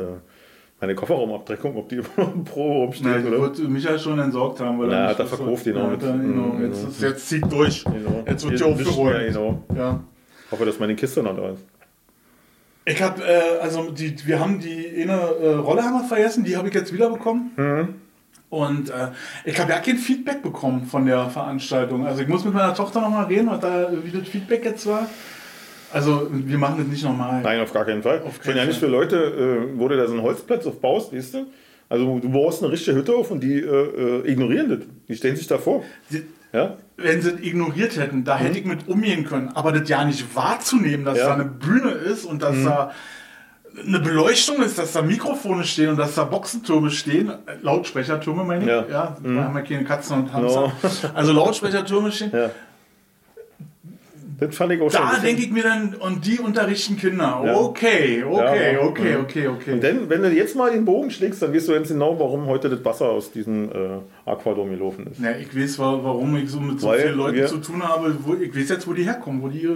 meine Kofferraumabdeckung, ob die immer noch im Pro Na, rumsteht, die oder? wird Michael schon entsorgt haben. Weil Na, hat er verkauft, genau, Ja, mit- er, genau. Mhm, Jetzt, genau. ist, jetzt zieht durch. Genau. Jetzt wird nicht aufgeräumt. genau. Ja. hoffe, dass meine Kiste noch da ist. Ich habe, äh, also die, wir haben die eine äh, Rolle haben wir vergessen, die habe ich jetzt wiederbekommen. Mhm. Und äh, ich habe ja kein Feedback bekommen von der Veranstaltung. Also ich muss mit meiner Tochter nochmal reden, was da, wie das Feedback jetzt war. Also wir machen das nicht nochmal. Nein, auf gar keinen Fall. Auf ich bin keinen ja nicht für Leute, äh, wo du da so einen Holzplatz aufbaust, weißt du? Also du baust eine richtige Hütte auf und die äh, äh, ignorieren das. Die stellen sich davor. Die- Ja? Wenn sie es ignoriert hätten, da hätte ich mit umgehen können. Aber das ja nicht wahrzunehmen, dass Ja. da eine Bühne ist und dass da eine Beleuchtung ist, dass da Mikrofone stehen und dass da Boxentürme stehen, Lautsprechertürme meine ich, Ja. ja, wir haben ja keine Katzen und Hamster. Also Lautsprechertürme stehen. Ja. Das fand ich auch schon. ein Da denke ich mir dann, und die unterrichten Kinder. Ja. Okay, okay, Ja. okay, Mhm. okay, okay. Denn wenn du jetzt mal den Bogen schlägst, dann weißt du ganz genau, warum heute das Wasser aus diesem äh, Aquadom gelaufen ist. Ja, ich weiß, wa- warum ich so mit so Weil vielen Leuten wir- zu tun habe. Wo, ich weiß jetzt, wo die herkommen, wo die.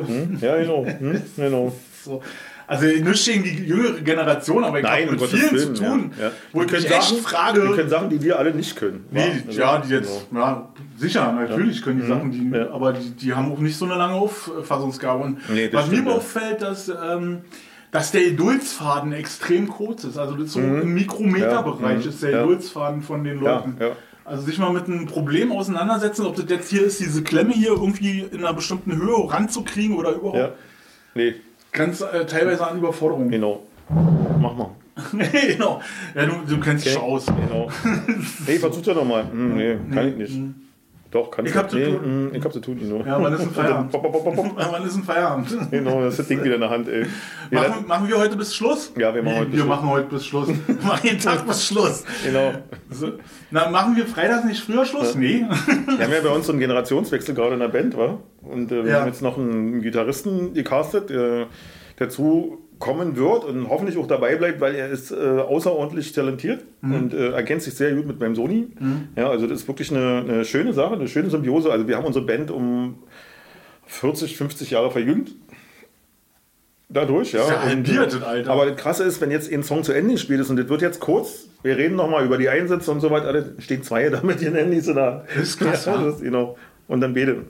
Ja, genau. Hm? genau. So. Also nicht gegen die jüngere Generation, aber ich habe mit vielen Willen, zu tun, ja. Ja. wo ich mich echt frage. Die können Sachen, die wir alle nicht können. nee, Also, ja, die jetzt, ja, sicher, natürlich können die Sachen, die, Mhm. Ja. aber die, die haben auch nicht so eine lange Auffassungsgabe. Und Nee, was mir stimmt, ja. auffällt, dass, ähm, dass der Geduldsfaden extrem kurz ist. Also das ist so im Mikrometerbereich Mhm. Ja, ist der ja. Geduldsfaden von den Ja, Leuten. ja. Also sich mal mit einem Problem auseinandersetzen, ob das jetzt hier ist, diese Klemme hier irgendwie in einer bestimmten Höhe ranzukriegen oder überhaupt. Ja. Nee, Ganz äh, teilweise an Überforderung. genau. Mach mal. genau. Ja, du, du kennst dich Okay. aus. Genau. Nee, versuch ja nochmal. Hm, nee, kann ich nicht. Doch, kannst Ich du. hab zu nee, tun. hm, ich hab zu tun, Ino. Ja, wann ist ein dann Feierabend? pop. Wann ist ein Feierabend? Genau, das ist das Ding wieder in der Hand, ey. Ja, Machen, machen wir heute bis Schluss? Ja, wir machen heute bis wir Schluss. machen heute bis Schluss. Wir machen jeden Tag bis Schluss. genau. So. Na, machen wir freitags nicht früher Schluss? Nee. Wir haben ja bei uns so einen Generationswechsel gerade in der Band, wa? Und äh, wir Ja. haben jetzt noch einen Gitarristen gecastet, der dazu kommen wird und hoffentlich auch dabei bleibt, weil er ist äh, außerordentlich talentiert Mhm. und äh, ergänzt sich sehr gut mit meinem Sony. Ja, also das ist wirklich eine, eine schöne Sache, eine schöne Symbiose. Also wir haben unsere Band um 40, 50 Jahre verjüngt. Dadurch, ja. Ja Und, halbiert, Alter. Aber das Krasse ist, wenn jetzt ein Song zu Ende gespielt ist und das wird jetzt kurz, wir reden nochmal über die Einsätze und so weiter, stehen zwei da mit ihren Handys in der. Das ist krass, ja, das genau. Und dann bete.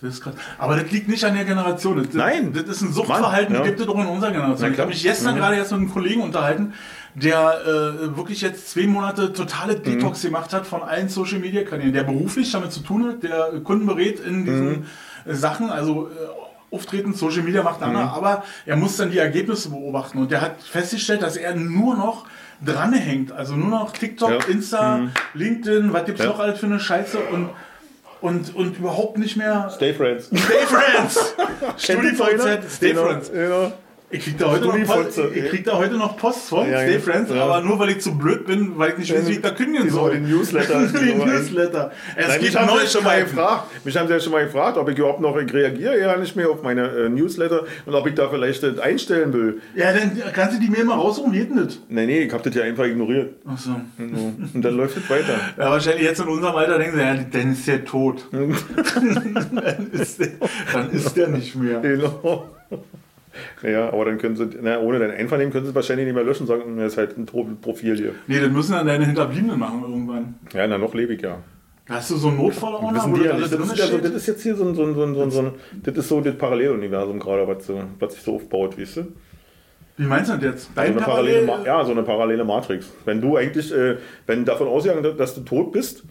Das ist krass. Aber das liegt nicht an der Generation. Das, Nein. Das ist ein Suchtverhalten, Mann, ja. gibt es auch in unserer Generation. Ich habe mich gestern Mhm. gerade erst mit einem Kollegen unterhalten, der äh, wirklich jetzt zwei Monate totale Mhm. Detox gemacht hat von allen Social Media Kanälen, der beruflich damit zu tun hat, der Kunden berät in diesen Mhm. äh, Sachen, also äh, Auftreten, Social Media macht einer, Mhm. aber er muss dann die Ergebnisse beobachten und der hat festgestellt, dass er nur noch dranhängt, also nur noch TikTok, Ja. Insta, Mhm. LinkedIn, was gibt's Ja. noch alles für eine Scheiße und und, und überhaupt nicht mehr Stay Friends. Stay Friends! StudiVZ? Stay Genau, Friends. Genau. Ich krieg da heute noch Post, ich krieg da heute noch Post von Ja, Stay. Friends, Ja. aber nur weil ich zu blöd bin, weil ich nicht weiß, wie ich da kündigen so soll. den Newsletter. Die Newsletter. Es Nein, gibt mich haben, sie ja schon mal gefragt, mich haben sie ja schon mal gefragt, ob ich überhaupt noch, ich reagiere ja nicht mehr auf meine äh, Newsletter und ob ich da vielleicht das einstellen will. Ja, dann kannst du die Mail mal raussuchen, wie geht denn das? Nee, nee, ich habe das ja einfach ignoriert. Achso. Genau. Und dann läuft es weiter. Ja, wahrscheinlich jetzt in unserem Alter denken sie, ja, dann ist der tot. dann, ist der, dann ist der nicht mehr. Genau. Ja, aber dann können sie, na, ohne dein Einvernehmen können sie es wahrscheinlich nicht mehr löschen und sagen, das ist halt ein Pro- Profil hier. Nee, das müssen dann deine Hinterbliebenen machen irgendwann. Ja, na, noch lebe ich ja. Hast du so einen wo die das ja. Das ist, ja so, steht? das ist jetzt hier so ein, so ein, so ein, so ein, so ein das ist so das Paralleluniversum gerade, was, so, was sich so aufbaut, weißt du? Wie meinst du das jetzt? So Dein eine parallele, Parallel? Ma- ja, so eine parallele Matrix. Wenn du eigentlich, äh, wenn davon ausgegangen, dass du tot bist,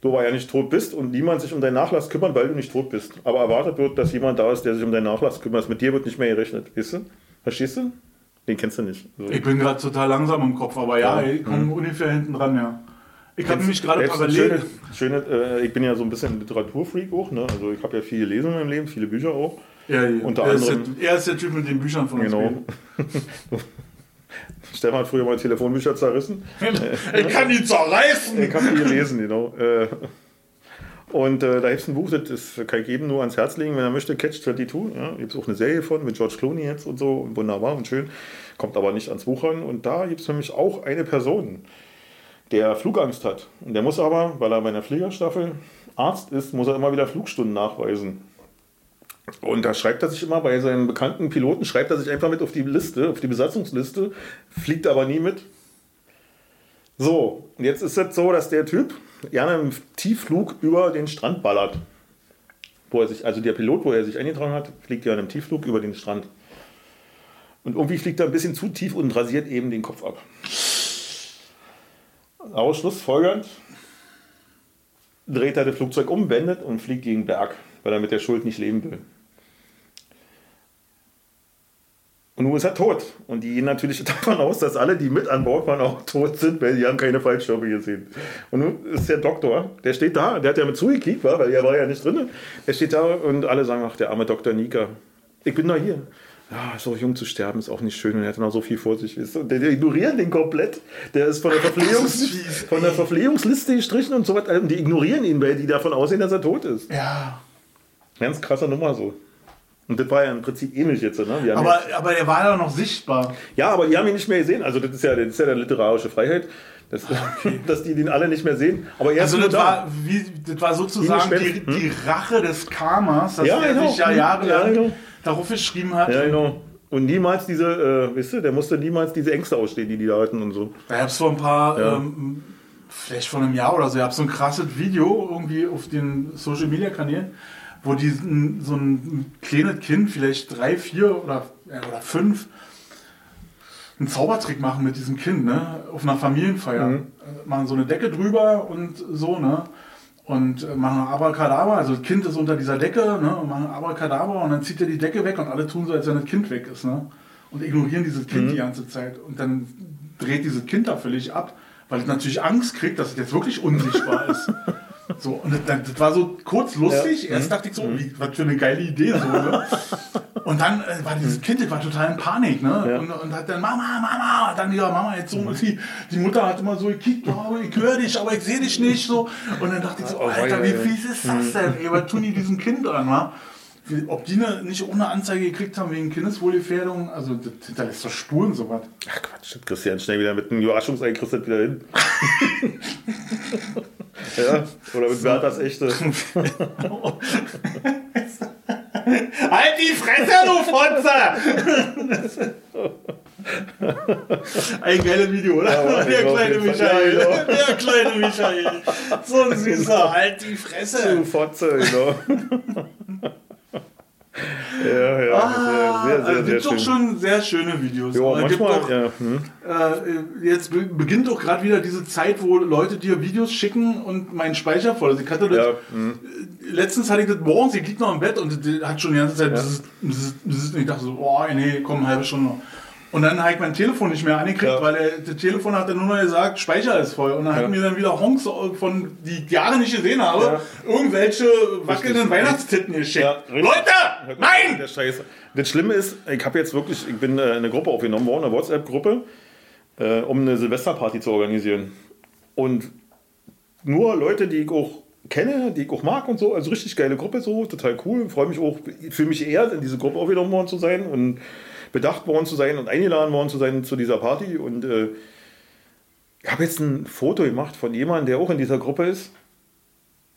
du aber ja nicht tot bist und niemand sich um deinen Nachlass kümmert, weil du nicht tot bist. Aber erwartet wird, dass jemand da ist, der sich um deinen Nachlass kümmert. Mit dir wird nicht mehr gerechnet, weißt du? Verstehst du? Den kennst du nicht. So. Ich bin gerade total langsam im Kopf, aber ja, Ja. ich komme ungefähr hinten dran, ja. Ich habe nämlich gerade ein schöne, parallel. schöne, äh, ich bin ja so ein bisschen Literaturfreak auch, ne? Also ich habe ja viel gelesen in meinem Leben, viele Bücher auch. Ja, ja. Unter er, ist anderem- der, er ist der Typ mit den Büchern von uns. Genau. Stefan hat früher mal Telefonbücher zerrissen. ich kann die zerreißen! Ich habe die gelesen, genau. Äh, Und äh, da gibt es ein Buch, das kann ich jedem nur ans Herz legen, wenn er möchte, Catch 22. Ja, gibt es auch eine Serie von mit George Clooney jetzt und so, wunderbar und schön. Kommt aber nicht ans Buch ran. Und da gibt es nämlich auch eine Person, der Flugangst hat. Und der muss aber, weil er bei einer Fliegerstaffel Arzt ist, muss er immer wieder Flugstunden nachweisen. Und da schreibt er sich immer bei seinen bekannten Piloten, schreibt er sich einfach mit auf die Liste, auf die Besatzungsliste, fliegt aber nie mit. So, und jetzt ist es so, dass der Typ gerne im Tiefflug über den Strand ballert. Wo er sich, also der Pilot, wo er sich eingetragen hat, fliegt ja in einem Tiefflug über den Strand. Und irgendwie fliegt er ein bisschen zu tief und rasiert eben den Kopf ab. Aus Schlussfolgernd dreht er das Flugzeug um, wendet und fliegt gegen Berg, weil er mit der Schuld nicht leben will. Und nun ist er tot. Und die gehen natürlich davon aus, dass alle, die mit an Bord waren, auch tot sind, weil die haben keine Fallschirme gesehen. Und nun ist der Doktor, der steht da, der hat ja mit zugekickt, weil er war ja nicht drin. Der steht da und alle sagen, ach, der arme Dr. Nika, ich bin doch hier. Ja, so jung zu sterben ist auch nicht schön und er hat noch so viel vor sich. Und Der, der ignorieren den komplett. Der ist von der, Verpflegungs fies, von der Verpflegungsliste gestrichen und so weiter. Und die ignorieren ihn, weil die davon ausgehen, dass er tot ist. Ja. Ganz krasser Nummer so. Und das war ja im Prinzip ähnlich jetzt. Ne? Aber, aber er war ja noch sichtbar. ja, aber die haben ihn nicht mehr gesehen. Also das ist ja, das ist ja der literarische Freiheit, dass, dass die den alle nicht mehr sehen. Aber er Also das da. war, wie, das war sozusagen die, Schwester. die Rache des Karmas, dass Ja, er genau. sich ja Ja, jahrelang genau. darauf geschrieben hat. Ja, genau. Und niemals diese, äh, weißt du, der musste niemals diese Ängste ausstehen, die die da hatten und so. Da gab es vor ein paar, Ja. ähm, vielleicht vor einem Jahr oder so, gab es so ein krasses Video irgendwie auf den Social Media Kanälen, wo die so ein kleines Kind, vielleicht drei, vier oder, ja, oder fünf, einen Zaubertrick machen mit diesem Kind, ne? Auf einer Familienfeier. Mhm. Äh, Machen so eine Decke drüber und so, ne? Und äh, machen Abracadabra, also das Kind ist unter dieser Decke, ne? Und machen Abracadabra und dann zieht er die Decke weg und alle tun so, als wenn das Kind weg ist, ne? und ignorieren dieses Kind Mhm. die ganze Zeit. Und dann dreht dieses Kind da völlig ab, weil es natürlich Angst kriegt, dass es jetzt wirklich unsichtbar ist. So, und das, das war so kurz lustig. Ja. Mhm. Erst dachte ich so, wie, was für eine geile Idee. So, ne? Und dann äh, war dieses Kind, das war total in Panik, ne? Ja. Und, und hat dann, Mama, Mama, dann wieder, Mama, jetzt so, die, die Mutter hat immer so gekickt, oh, ich höre dich, aber ich sehe dich nicht, so. Und dann dachte ich so, Oh, Alter, ja, wie ja. fies ist das denn, ey, was tun die diesem Kind an, wa? Ob die ne, nicht eine Anzeige gekriegt haben wegen Kindeswohlgefährdung, also das hinterlässt doch Spuren, sowas. Ach Quatsch, ja schnell wieder mit einem Überraschungsei kriegst wieder hin. ja, oder mit Berthas echte. Halt die Fresse, du Fotze! Ein geiles Video, oder? Ja, der kleine Fall. Michael. Ja, genau. Der kleine Michael. So ein süßer. Halt die Fresse. Du Fotze, genau. Ja, ja, Ah, sehr, sehr, also sehr, sehr gibt doch schön. schon sehr schöne Videos. Ja, Aber gibt manchmal, doch, ja. Hm. äh, jetzt be beginnt doch gerade wieder diese Zeit, wo Leute dir Videos schicken und mein Speicher voll ist. Ich hatte das, Ja, hm. letztens hatte ich das morgens, ich liegt noch im Bett und hat schon die ganze Zeit, das ist, das ist, ich dachte so, oh nee, komm, eine halbe Stunde noch. Und dann habe ich mein Telefon nicht mehr angekriegt, Ja. weil er, das Telefon hat dann nur noch gesagt, Speicher ist voll. Und dann Ja. hat mir dann wieder Honks von, die ich Jahre nicht gesehen habe, Ja. irgendwelche wackelnden. Weihnachtstitten geschickt. Leute! Nein! Das Schlimme ist, ich habe jetzt wirklich, ich bin äh, in eine Gruppe aufgenommen worden, eine WhatsApp-Gruppe, äh, um eine Silvesterparty zu organisieren. Und nur Leute, die ich auch kenne, die ich auch mag und so, also richtig geile Gruppe, so, total cool. Freue mich auch, fühle mich eher in diese Gruppe aufgenommen worden zu sein und bedacht worden zu sein und eingeladen worden zu sein zu dieser Party. Und äh, ich habe jetzt ein Foto gemacht von jemandem, der auch in dieser Gruppe ist,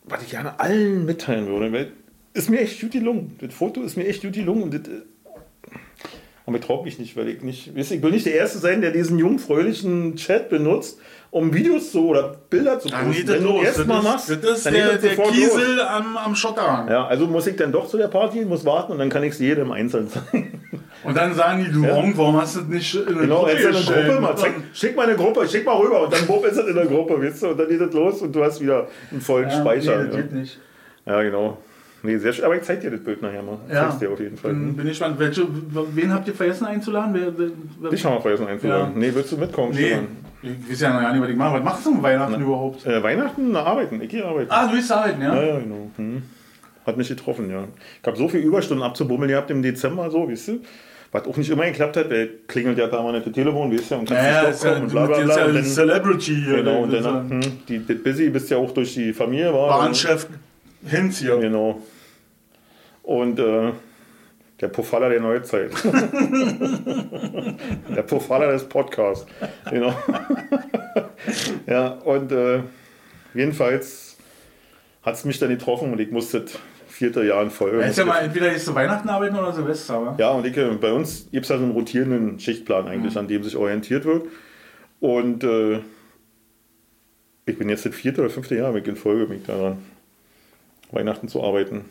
was ich gerne allen mitteilen würde. Weil ist mir echt gut gelungen. Das Foto ist mir echt gut gelungen. Und das, äh, aber ich traue mich nicht, weil ich nicht, ich will nicht der Erste sein, der diesen jungfräulichen Chat benutzt, um Videos zu oder Bilder zu Dann posten. geht das Wenn du los. erst mal das machst, das ist dann der, das der Kiesel los. am, am Schotterhang. Ja, also muss ich dann doch zu der Party, muss warten und dann kann ich es jedem einzeln zeigen. Und dann sagen die, du Ja. Ronk, warum hast du das nicht in eine Genau, Gruppe in eine? Gruppe, mal, dann- schick mal eine Gruppe, schick mal rüber und dann bumm ist es in der Gruppe, weißt du, und dann geht es los und du hast wieder einen vollen Ja, Speicher. Nee, das ja. geht nicht. ja, genau. Nee, sehr schön. Aber ich zeig dir das Bild nachher mal. Ich Ja, zeig's dir auf jeden Fall. Bin, bin ich gespannt. Welche, wen habt ihr vergessen einzuladen? Wer, wer, wer, Dich haben wir vergessen einzuladen. Ja. Nee, willst du mitkommen? nee, Stefan? ich weiß ja noch gar nicht, was ich mache. Was machst du um Weihnachten überhaupt? Äh, Weihnachten? Na, arbeiten. Ich gehe arbeiten. Ah, du bist arbeiten, ja? Ja, ja, genau. Hm. Hat mich getroffen, ja. Ich habe so viele Überstunden abzubummeln gehabt im Dezember, so, weißt du. Was auch nicht immer geklappt hat, weil klingelt ja permanent das Telefon, weißt du, und kannst Ja, ja, nicht ist ja, und bla bla bla. ja Und ein dann, Celebrity hier. genau, und das dann, hm, die, das Busy bist ja auch durch die Familie, war. Bahnchef Hinz hier. Genau. Und äh, der Pofalla der Neuzeit. der Pofalla des Podcasts. Genau. ja, und äh, jedenfalls hat es mich dann getroffen und ich musste das vierte Jahr in Folge. Ja, ist ja mal entweder jetzt zu Weihnachten arbeiten oder Silvester, aber. Ja, und ich, äh, bei uns gibt es ja so einen rotierenden Schichtplan eigentlich, an dem sich orientiert wird. Und äh, ich bin jetzt das vierte oder fünfte Jahr ich in Folge ich daran, Weihnachten zu arbeiten.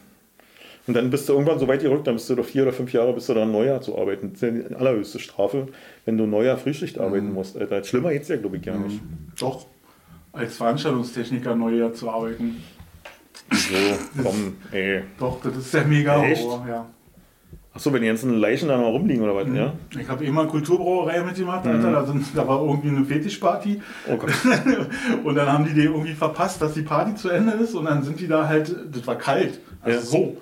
Und dann bist du irgendwann so weit gerückt, dann bist du doch vier oder fünf Jahre, bist du dann Neujahr zu arbeiten. Das ist ja die allerhöchste Strafe, wenn du Neujahr Frühschicht arbeiten musst. Alter, schlimmer geht's ja, glaube ich, gar nicht. Doch. Als Veranstaltungstechniker Neujahr zu arbeiten. So, komm, ey. Doch, das ist der mega Echt? Horror, ja. Achso, wenn die ganzen Leichen da noch rumliegen oder was, ja? Ich habe eh mal Kulturbrauerei mitgemacht, Alter. Da, sind, da war irgendwie eine Fetischparty. Oh Gott. und dann haben die die irgendwie verpasst, dass die Party zu Ende ist. Und dann sind die da halt, das war kalt. Also Ja. so.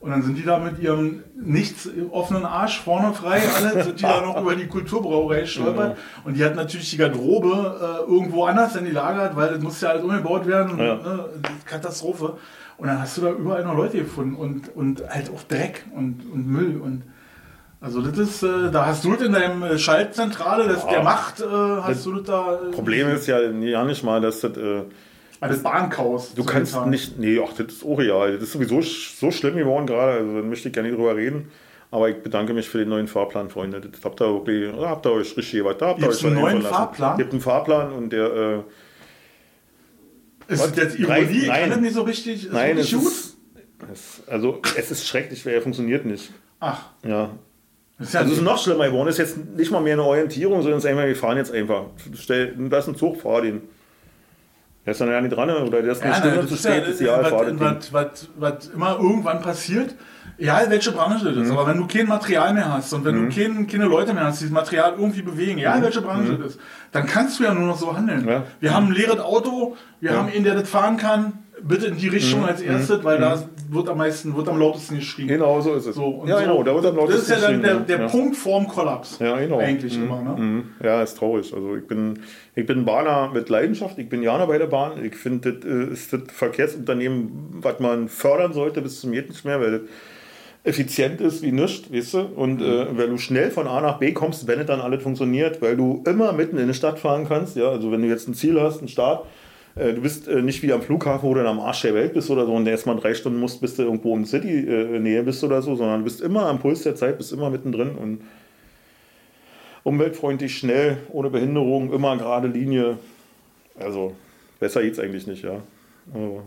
Und dann sind die da mit ihrem nichts offenen Arsch vorne frei, alle sind die da noch über die Kulturbrauerei stolpert. Und die hat natürlich die Garderobe äh, irgendwo anders dann gelagert, weil das musste ja alles umgebaut werden. Ja. ne, Katastrophe. Und dann hast du da überall noch Leute gefunden und, und halt auch Dreck und, und Müll und also das ist, äh, da hast du das in deinem äh, Schaltzentrale, das Ja. der Macht, äh, hast Das du das da. Äh, Problem ist ja ja nicht mal, dass das. Äh, das Bahnchaos. Du kannst getan. nicht, nee, ach, das ist auch real. Das ist sowieso so schlimm geworden gerade, also da möchte ich gar nicht drüber reden. Aber ich bedanke mich für den neuen Fahrplan, Freunde. Das habt ihr wirklich, ja, habt ihr euch richtig was. Da habt ihr euch einen neuen. Fahrplan? Ihr habt einen Fahrplan und der, äh, Ist das jetzt Nein, Ironie? Ich nein. kann das nicht so richtig. Ist nein, es gut? ist, es, also es ist schrecklich, weil er funktioniert nicht. Ach, Ja. das ist ja Also ist noch schlimmer geworden. Es ist jetzt nicht mal mehr eine Orientierung, sondern es ist einfach, wir fahren jetzt einfach. Stell, da ist ein Zug, fahr den. Der ist dann ja nicht dran, oder? Der ist eine ja, Stunde nein, zu ist ja, spät, ist ja, fahr das was, was, was, immer irgendwann passiert. Egal welche Branche das ist, aber wenn du kein Material mehr hast und wenn du kein, keine Leute mehr hast, die das Material irgendwie bewegen, egal welche Branche das ist, dann kannst du ja nur noch so handeln. Ja. Wir haben ein leeres Auto, wir haben einen, der das fahren kann, bitte in die Richtung als erstes, weil da wird am meisten, wird am lautesten geschrien. Genau, so ist es. So, ja, so. genau, da wird am Das ist ja lautesten dann der, der ja. Punkt vorm Kollaps. Ja, genau. Eigentlich Mhm. immer, ne? Mhm. Ja, ist traurig. Also ich bin, ich bin Bahner mit Leidenschaft, ich bin Jana bei der Bahn. Ich finde, das äh, ist das Verkehrsunternehmen, was man fördern sollte bis zum jeden mehr, weil effizient ist wie nichts, weißt du? Und äh, weil du schnell von A nach B kommst, wenn es dann alles funktioniert, weil du immer mitten in eine Stadt fahren kannst, ja, also wenn du jetzt ein Ziel hast, einen Start, du bist äh, nicht wie am Flughafen, wo du am Arsch der Welt bist oder so und erst mal drei Stunden musst, bis du irgendwo in City-Nähe bist oder so, sondern du bist immer am Puls der Zeit, bist immer mittendrin und umweltfreundlich, schnell, ohne Behinderung, immer gerade Linie. Also besser geht's eigentlich nicht, ja. Also,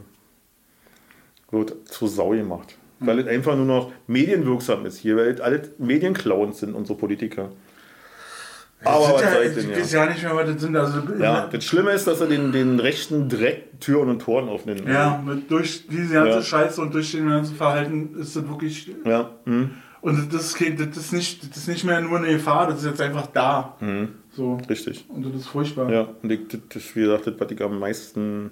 wird zu Sau gemacht. Weil es einfach nur noch medienwirksam ist hier, weil es alles Medienclowns sind, unsere Politiker. Aber Das was ja, soll ich ich denn, ja? weiß ja nicht mehr, was das sind. Also, Ja, das Schlimme ist, dass er den, den rechten Dreck Türen und Toren aufnimmt. Ja, mit, durch diese ganze Ja. Scheiße und durch den ganzen Verhalten ist das wirklich. Ja, hm, Und das das ist, nicht, das ist nicht mehr nur eine Gefahr, das ist jetzt einfach da. So. richtig. Und das ist furchtbar. Ja, und ich, das ist, wie gesagt, das, was ich am meisten.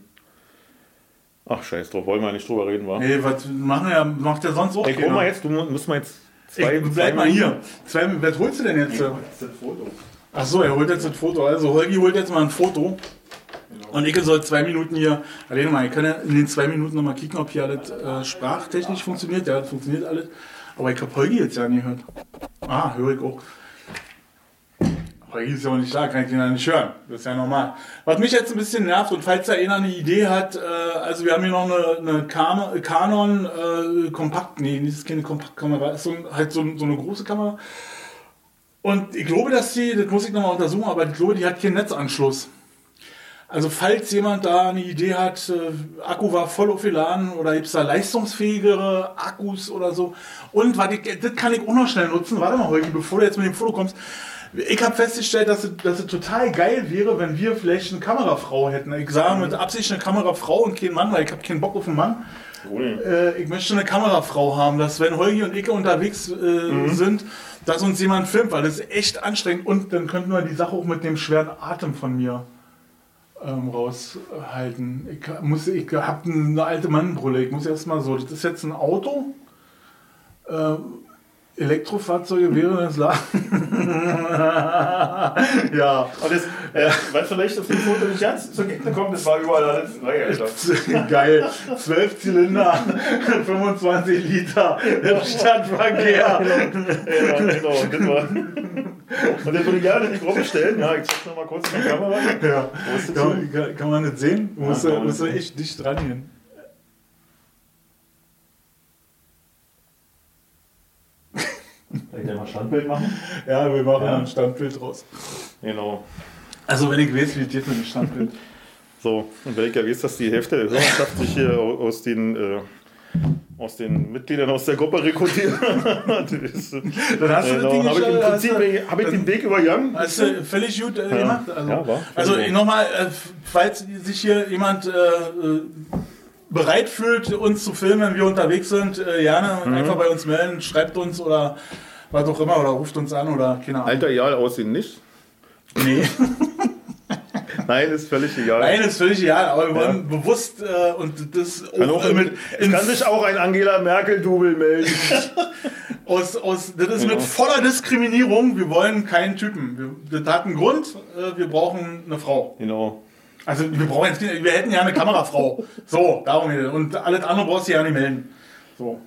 Ach, scheiß drauf, wollen wir nicht drüber reden, wa? Nee, was machen ja, macht ja sonst auch Ey, guck mal jetzt, du mu- musst mal jetzt zwei. ich bleib mal hier. Zwei, was holst du denn jetzt? Ist das Foto. Ach so, er holt jetzt ein Foto. Also Holgi holt jetzt mal ein Foto. Und ich soll zwei Minuten hier, reden mal, ich kann ja in den zwei Minuten nochmal kicken, ob hier alles äh, sprachtechnisch funktioniert. Ja, das funktioniert alles. Aber ich habe Holgi jetzt ja nicht gehört. Ah, höre ich auch. Holgi ist ja auch nicht da, kann ich den ja nicht hören. Das ist ja normal. Was mich jetzt ein bisschen nervt, und falls da einer eine Idee hat, äh, also wir haben hier noch eine, eine Canon äh, Kompakt, nee, das ist keine Kompaktkamera, ist so, halt so, so eine große Kamera. Und ich glaube, dass die, das muss ich nochmal untersuchen, aber ich glaube, die hat keinen Netzanschluss. Also falls jemand da eine Idee hat, äh, Akku war voll aufgeladen oder gibt es da leistungsfähigere Akkus oder so. Und was das kann ich auch noch schnell nutzen. Warte mal, Holgi, bevor du jetzt mit dem Foto kommst. Ich habe festgestellt, dass es, dass es total geil wäre, wenn wir vielleicht eine Kamerafrau hätten. Ich sage mit Absicht eine Kamerafrau und keinen Mann, weil ich habe keinen Bock auf einen Mann. Äh, ich möchte eine Kamerafrau haben, dass wenn Holgi und ich unterwegs äh, sind, dass uns jemand filmt, weil das ist echt anstrengend. Und dann könnten wir die Sache auch mit dem schweren Atem von mir ähm, raushalten. Ich, muss- ich habe eine alte Mannenbrille. Ich muss erstmal so, das ist jetzt ein Auto. Äh, Elektrofahrzeuge wäre das La Ja. Und das, äh, weil vielleicht auf dem Foto nicht ganz zur Gegend kommt, das war überall alles Alter. Geil. 12 Zylinder, 25 Liter im Stadtverkehr. Ja, genau. Und das, war, und das würde ich gerne in die Gruppe stellen. Ja, ich zeig's noch mal kurz in die Kamera. Ja. Kann, kann, man das sehen? Muss, Ja, ja, kann man muss sehen. echt dicht dran gehen. Soll ich dir mal Standbild machen? Ja, wir machen Ja. ein Standbild raus. Genau. Also wenn ich weiß, wie mit dem Standbild. So, und wenn ich ja weiß, dass die Hälfte der Hörerschaft sich hier au- aus den, äh, aus den Mitgliedern aus der Gruppe rekrutiert. Dann hast du das genau, Ding habe ich im schon- Prinzip hast du- hab ich den Weg übergangen. Hast du völlig gut äh, gemacht. Also, Ja, war. also Also- nochmal, äh, falls sich hier jemand äh, äh, bereit fühlt, uns zu filmen, wenn wir unterwegs sind, äh, gerne Mhm. einfach bei uns melden, schreibt uns oder was auch immer oder ruft uns an oder keine Ahnung. Alter, egal aussehen nicht. Nee. Nein, ist völlig egal. Nein, ist völlig egal, aber wir wollen bewusst äh, und das Kann auch, mit, es kann sich auch ein Angela Merkel-Double melden. aus, aus, das ist Genau. mit voller Diskriminierung. Wir wollen keinen Typen. Wir, das hat einen Grund. Äh, wir brauchen eine Frau. genau. Also wir brauchen jetzt, wir hätten ja eine Kamerafrau. So, darum geht es. Und alles andere brauchst du ja nicht melden. So.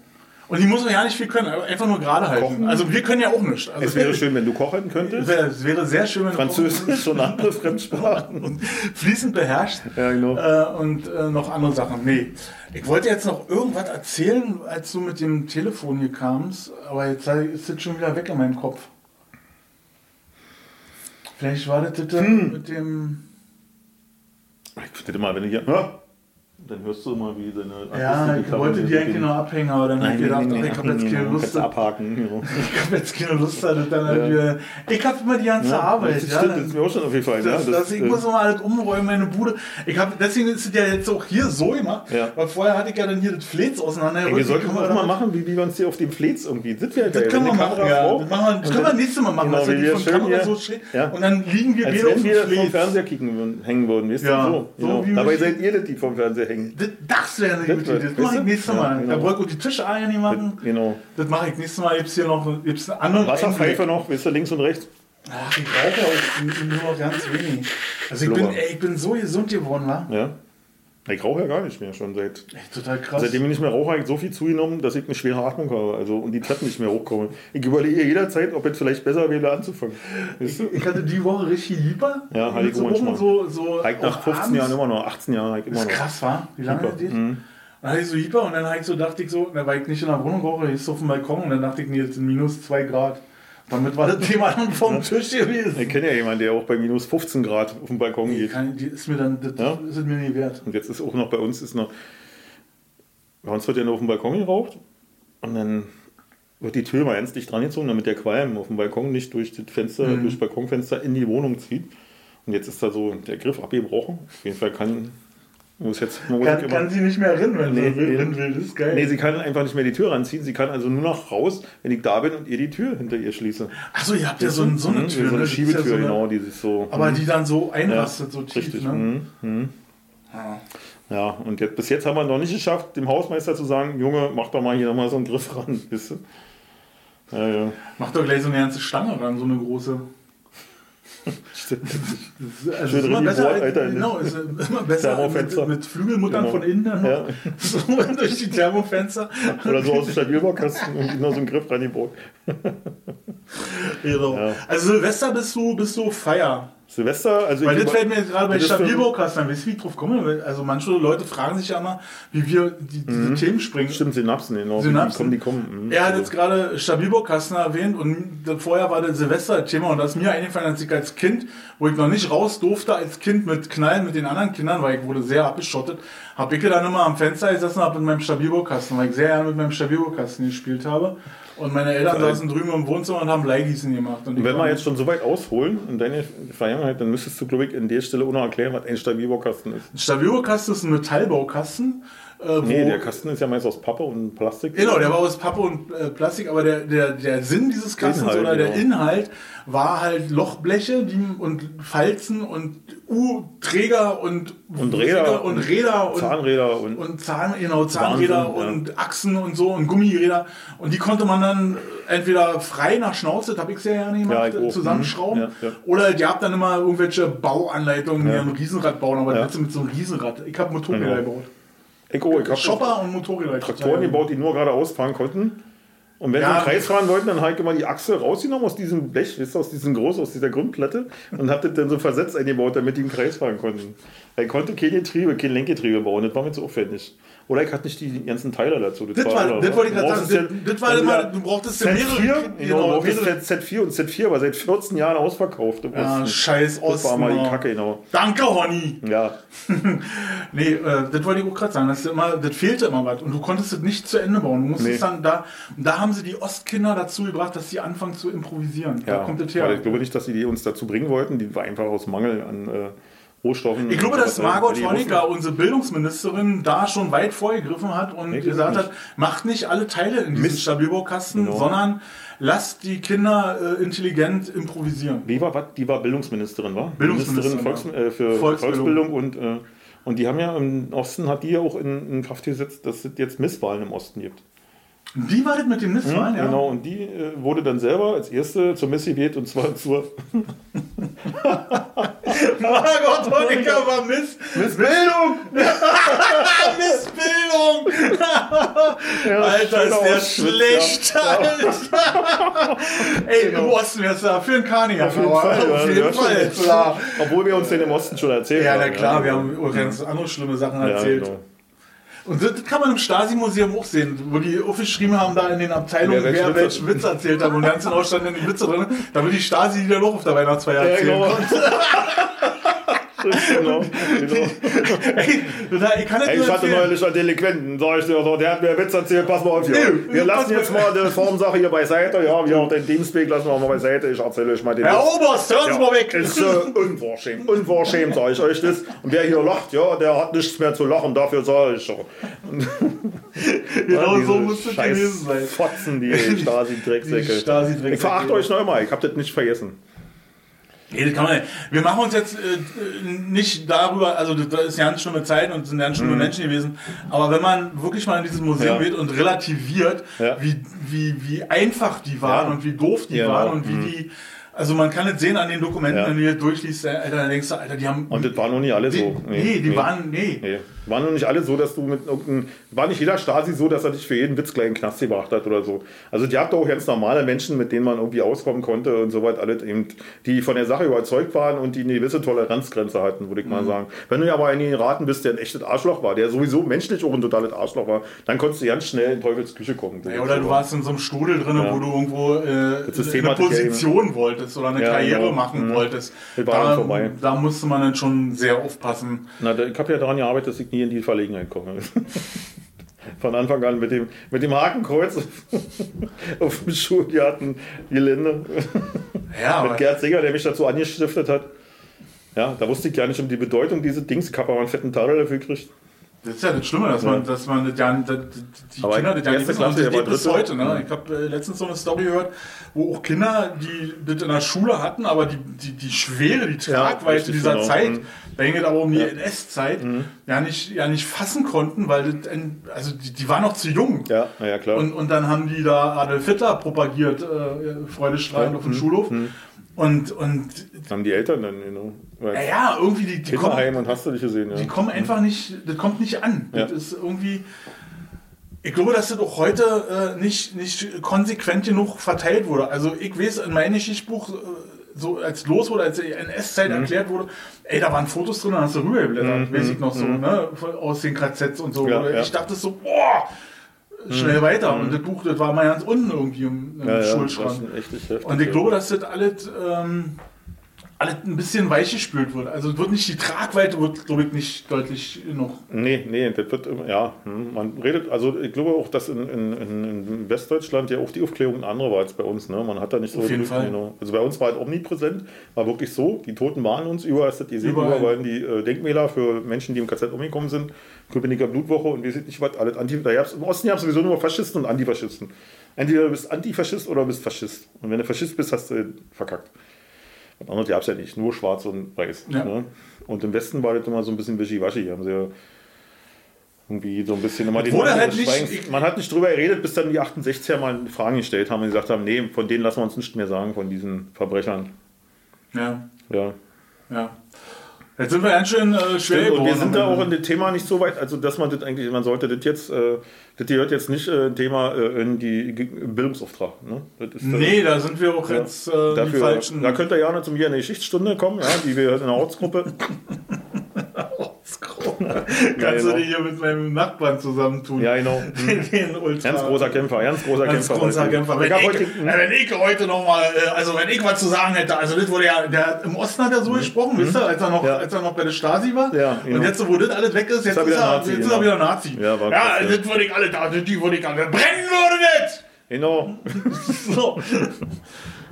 Und die muss ja nicht viel können, einfach nur gerade halten. Kochen. Also wir können ja auch nicht. Also Es wäre schön, wenn du kochen könntest. Es wäre, sehr schön, wenn du Französisch und andere Fremdsprachen. fließend beherrscht. Ja, genau. Äh, und äh, noch andere Sachen. Nee. Ich wollte jetzt noch irgendwas erzählen, als du mit dem Telefon hier kamst, aber jetzt ist das schon wieder weg in meinem Kopf. Vielleicht war das das Hm. mit dem. Ich finde immer, wenn du hier. Ja, Dann hörst du immer, wie deine Ja, ich wollte die eigentlich noch abhängen, aber dann habe ich gedacht, ach, ich habe jetzt keine Lust. Abhaken. Ja. Ich habe jetzt keine Lust, dann halt Ja. wieder, ich habe immer die ganze Arbeit. Das ja, stimmt, das ist mir auch schon aufgefallen. Das, ja, das, ich äh, muss immer alles umräumen, meine Bude. Ich hab, deswegen ist es ja jetzt auch hier so gemacht. Ja. Weil vorher hatte ich ja dann hier das Flets auseinander. Ey, wir sollten auch mal machen, wie, wie wir uns hier auf dem Flets irgendwie. Das wäre geil. Das können wir wenn machen, ja. Das, machen wir, das können wir nächstes Mal machen, Genau, dass wir die wir von Kamera so stehen. Ja. Und dann liegen wir wieder auf wenn dem wir vom. Fernseher kicken, hängen würden. Ja, du? so genau. Dabei wir- seid ihr das, die vom Fernseher hängen. Das, das wäre eine Das gute Idee. Das mache ich du? nächstes Ja, Mal. genau. Da brauche ich die Tische ein nicht machen. Genau. Das mache ich nächstes Mal. Gibt es hier noch gibt's einen anderen Wasserpfeife noch, weißt du, links und rechts. Ach, ich brauche auch nur noch ganz wenig. Also ich bin, ey, ich bin so gesund geworden, wa? Ja. Ich rauche ja gar nicht mehr schon seit. Total krass. Seitdem ich nicht mehr rauche, habe ich so viel zugenommen, dass ich eine schwere Atmung habe. Also und die Treppen nicht mehr hochkomme. Ich überlege jederzeit, ob es vielleicht besser wäre, anzufangen. Du? Ich hatte die Woche richtig lieber. Ja, hatte ich so, manchmal. so, so ich nach auch 15 abends. Jahren immer noch, 18 Jahren ich immer Das ist noch. krass, war? Wie lange das geht? Mhm. Dann hatte ich so lieber und dann ich so, dachte ich so, weil ich nicht in der Wohnung rauche, ich so auf dem Balkon und dann dachte ich, nee, jetzt sind minus 2 Grad. Damit war das Thema dann vom Tisch gewesen. Ich kenne ja jemanden, der auch bei minus 15 Grad auf dem Balkon geht. kann, die ist mir dann, das Ja? ist mir nicht wert. Und jetzt ist auch noch bei uns ist noch. Bei uns wird ja nur auf dem Balkon geraucht. Und dann wird die Tür mal ganz dicht dran gezogen, damit der Qualm auf dem Balkon nicht durch das Fenster, Mhm. durch das Balkonfenster in die Wohnung zieht. Und jetzt ist da so der Griff abgebrochen. Auf jeden Fall kann. Muss jetzt muss Kann, kann sie nicht mehr rennen, wenn Nee, sie will, nee. rennen will. Das ist geil. Nee, sie kann einfach nicht mehr die Tür ranziehen. Sie kann also nur noch raus, wenn ich da bin und ihr die Tür hinter ihr schließe. Achso, ihr habt ja so, ein- so eine Tür. So ne? eine ist ja Schiebetür, so eine- genau, die sich so. Aber mhm. die dann so ja, einrastet, so tief. Richtig. Ne? mhm, mhm. Ja. Ja, und jetzt, bis jetzt haben wir noch nicht geschafft, dem Hausmeister zu sagen, Junge, mach doch mal hier nochmal so einen Griff ran. Weißt du? Ja, ja. Mach doch gleich so eine ganze Stange ran, so eine große. Also Schön immer besser, als, Alter, genau, ist immer besser mit, mit Flügelmuttern Genau. von innen dann. Ja. so durch die Thermofenster. Oder so aus dem Stabilbaukasten und noch so einen Griff rangebaut. Genau. Ja. Also Silvester bist du, bist du Feier. Silvester, also Weil das fällt mir jetzt gerade bei das Stabilbaukasten, weißt du, wie ich drauf komme? Also manche Leute fragen sich ja immer, wie wir die, diese Themen springen. Stimmt, Synapsen, genau. Synapsen. Die kommen, die kommen. mhm. Er hat jetzt gerade Stabilbaukasten erwähnt und vorher war der Silvester-Thema und das ist mir eingefallen, als ich als Kind, wo ich noch nicht raus durfte, als Kind mit Knallen mit den anderen Kindern, weil ich wurde sehr abgeschottet, habe ich dann immer am Fenster gesessen und habe mit meinem Stabilbaukasten, weil ich sehr gerne mit meinem Stabilbaukasten gespielt habe. Und meine Eltern saßen drüben im Wohnzimmer und haben Bleigießen gemacht. Und Wenn wir jetzt schon so weit ausholen in deine Vergangenheit, dann müsstest du, glaube ich, in der Stelle auch noch erklären, was ein Stabilbaukasten ist. Ein Stabilbaukasten ist ein Metallbaukasten. Äh, Nee, der Kasten ist ja meist aus Pappe und Plastik. Genau, der war aus Pappe und äh, Plastik, aber der, der, der Sinn dieses Kastens Inhalt, oder der genau. Inhalt war halt Lochbleche die, und Falzen und U-Träger und, Und Räder und Räder und, Zahnräder und, und Zahn, genau, Zahnräder Wahnsinn, ja. und Achsen und so und Gummiräder. Und die konnte man dann entweder frei nach Schnauze, das habe ich gerne Ja, gemacht, ich auch. zusammenschrauben. Mhm. Ja, ja. Oder ihr habt dann immer irgendwelche Bauanleitungen, die Ja. ein Riesenrad bauen, aber Ja. mit so einem Riesenrad. Ich habe Motorräder Genau. gebaut. Ich, oh, ich habe Shopper und Motorräder. Traktoren gebaut, die nur geradeaus fahren konnten. Und wenn Ja. sie einen Kreis fahren wollten, dann habe ich immer die Achse rausgenommen aus diesem Blech, wisst ihr, aus diesem Groß, aus dieser Grundplatte und habe das dann so versetzt eingebaut, damit die einen Kreis fahren konnten. Ich konnte kein Getriebe, kein Lenkgetriebe bauen, das war mir zu aufwendig. Oder ich hatte nicht die ganzen Teile dazu. Das, war, immer- das wollte ich du gerade brauchst sagen. Das, das war immer, du brauchtest ja Z4, mehrere. genau, du brauchst mehrere Z4 und Z4 war seit 14 Jahren ausverkauft. ja, Osten. scheiß das war mal die Osten. Kacke, genau. Danke, Honey. Ja, Nee, äh, das wollte ich auch gerade sagen. Das, immer, das fehlte immer was. Und du konntest es nicht zu Ende bauen. Du musstest Nee. dann da. Und da haben sie die Ostkinder dazu gebracht, dass sie anfangen zu improvisieren. ja. Da kommt das her. ich glaube nicht, dass sie die uns dazu bringen wollten. Die war einfach aus Mangel an äh, Rohstoffen. Ich glaube, dass Margot die Honecker, unsere Bildungsministerin, da schon weit vorgegriffen hat und glaub gesagt ich hat, macht nicht alle Teile in diesem Mist. Stabilbaukasten, Genau. sondern lasst die Kinder äh, intelligent improvisieren. Wie war was? Die war Bildungsministerin, war? Bildungsministerin, Volks, ja. äh, für Volksbildung. Volksbildung, und, äh, und die haben ja im Osten, hat die ja auch in, in Kraft gesetzt, dass es jetzt Misswahlen im Osten gibt. Die war das mit dem Misswahlen, ja? Genau, und die äh, wurde dann selber als erste zur Miss gewählt und zwar zur Margot Honecker war Miss. Missbildung! Missbildung! Alter, ist der schlecht, Alter! Ey, im Osten wär's da für einen Kanier. Auf jeden Fall, ja, Auf jeden ja, Fall. Obwohl wir uns den im Osten schon erzählt Ja, haben. na klar, wir haben ganz andere schlimme Sachen ja, erzählt. genau. Und das, kann man im Stasi-Museum auch sehen, wo die aufgeschrieben haben, da in den Abteilungen, Wer wer, welchen Witz erzählt hat. Und ganz genau standen die Witze drin, damit die Stasi die dann auch auf der Weihnachtsfeier Ja, erzählen genau. konnte. genau, genau. Ey, ich kann Ey, ich hatte neulich einen Delinquenten, sag ich dir, so, der hat mir einen Witz erzählt, pass mal auf hier. Nee, wir lassen jetzt mal die Formsache hier beiseite, ja, wir den Dienstweg lassen wir mal beiseite, ich erzähle euch mal den Herr. Oberst, hören Sie mal weg. Ist äh, unverschämt, unverschämt, sage ich euch das. Und wer hier lacht, ja, der hat nichts mehr zu lachen, dafür sage ich so. Genau Diese so muss es gewesen sein. Fotzen, die Stasi-Drecksäcke. Stasi-Drecksäcke. Ich verachte euch noch mal, ich hab das nicht vergessen. Nee, das kann man nicht. Wir machen uns jetzt äh, nicht darüber, also das ist eine ganz schlimme Zeit und sind ganz schlimme Menschen gewesen, aber wenn man wirklich mal in dieses Museum Mhm. Ja. geht und relativiert, Ja. wie, wie, wie einfach die waren Ja. und wie doof die Genau. waren und wie die, also man kann es sehen an den Dokumenten, Ja. wenn du das durchliest, Alter, dann denkst du, Alter, die haben... Und das waren noch nicht alle so. nee, die waren, nee. Nee. Waren noch nicht alle so, dass du mit irgendeinem. War nicht jeder Stasi so, dass er dich für jeden Witz gleich in den Knast gebracht hat oder so. Also, die habt auch ganz normale Menschen, mit denen man irgendwie auskommen konnte und so weiter, alles eben, die von der Sache überzeugt waren und die eine gewisse Toleranzgrenze hatten, würde ich Mhm. mal sagen. Wenn du aber einen Iraten bist, der ein echtes Arschloch war, der sowieso menschlich auch ein totales Arschloch war, dann konntest du ganz schnell in Teufels Küche kommen. Ja, oder du warst in so einem Strudel drin, Ja. wo du irgendwo äh, eine Position wolltest oder eine Ja, Karriere genau. machen Mhm. wolltest. Da, da musste man dann schon sehr aufpassen. Na, ich habe ja daran gearbeitet, dass ich nie in die Verlegenheit komme. Von Anfang an mit dem, mit dem Hakenkreuz auf dem Schulgartengelände. Ja, mit Gerd Seger, der mich dazu angestiftet hat. Ja, da wusste ich gar nicht um die Bedeutung dieses Dings. Ich habe aber einen fetten Taler dafür gekriegt. Das ist ja das Schlimme, dass man, Ja. dass man das ja, das, die Aber Kinder das ja nicht erste wissen. Und Klasse, das bis heute. Ne? Ja. Ich habe äh, letztens so eine Story gehört, wo auch Kinder, die das in der Schule hatten, aber die, die, die Schwere, die Ja, Tragweite richtig, dieser genau. Zeit, Mhm. da ging es aber um die Ja. NS-Zeit, ja, nicht, ja nicht fassen konnten, weil das also die, die waren noch zu jung. Ja, ja, klar. Und, und dann haben die da Adolf Hitler propagiert, äh, freudestrahlend Ja, auf dem mhm, Schulhof. Und, und haben die Eltern dann, genau. ja, ja, irgendwie, die, die, kommen, und hast du dich gesehen, ja. die kommen einfach nicht, das kommt nicht an. Das Ja. ist irgendwie. Ich glaube, dass das auch heute äh, nicht, nicht konsequent genug verteilt wurde. Also ich weiß, in meinem Geschichtsbuch, äh, so als los wurde, als die NS-Zeit Mhm. erklärt wurde, ey, da waren Fotos drin, da hast du rübergeblättert, weiß ich noch so, ne, aus den KZs und so. Mhm. Ja, ich. Mhm. dachte so, boah, schnell weiter. Und das Buch, das war mal ganz unten irgendwie im, im ja, ja, Schulschrank. heftig, Und ich ja. glaube, dass das alles, ähm, alles ein bisschen weich gespült wird. Also wird nicht die Tragweite, wird, glaube ich, nicht deutlich genug. Nee, nee, das wird ja, hm, man redet, also ich glaube auch, dass in, in, in Westdeutschland ja auch die Aufklärung eine andere war als bei uns, ne? Man hat da nicht so. Auf jeden Fall. Genau. Also bei uns war halt omnipräsent, war wirklich so, die Toten waren uns, überall die gesehen, Überall. überall die äh, Denkmäler für Menschen, die im KZ umgekommen sind, Köpenicker Blutwoche und wir sind nicht was, alles Anti, da gab's, im Osten gab es sowieso nur Faschisten und Antifaschisten. Entweder du bist Antifaschist oder du bist Faschist. Und wenn du Faschist bist, hast du verkackt. Und andere gab es ja nicht, nur schwarz und weiß. Ja. Ne? Und im Westen war das immer so ein bisschen wischiwaschi. Haben sie ja irgendwie so ein bisschen immer Wurde Mantel halt nicht- Man hat nicht drüber geredet, bis dann die 68er mal Fragen gestellt haben und gesagt haben, nee, von denen lassen wir uns nicht mehr sagen, von diesen Verbrechern. Ja, Ja. ja. Jetzt sind wir ganz schön äh, schwer Und wir sind da auch in dem Thema nicht so weit, also dass man das eigentlich, man sollte das jetzt, äh, das gehört jetzt nicht äh, ein Thema äh, in die Bildungsauftrag. Ne? Das äh, Nee, da sind wir auch Ja. jetzt äh, die Dafür, falschen. da könnt ihr ja noch zu mir in eine Geschichtsstunde kommen, ja, die wir in der Ortsgruppe. Kannst du genau. dich hier mit meinem Nachbarn zusammentun? Ja, genau. Den, den Ultra. Ganz großer Kämpfer, ganz großer Ganz Kämpfer. großer. Kämpfer. Wenn Ich heute, wenn ich heute nochmal, äh, also wenn ich was zu sagen hätte, also das wurde ja, der, im Osten hat er so gesprochen, wisst ihr, als er noch, Mhm. Als er noch bei der Stasi war. Ja, genau. Und jetzt, wo das alles weg ist, jetzt ist er, Nazi, jetzt ist genau. er wieder Nazi. Ja, war ja krass, das würde ich alle, da, die würde ich alle, brennen würde das! genau. So.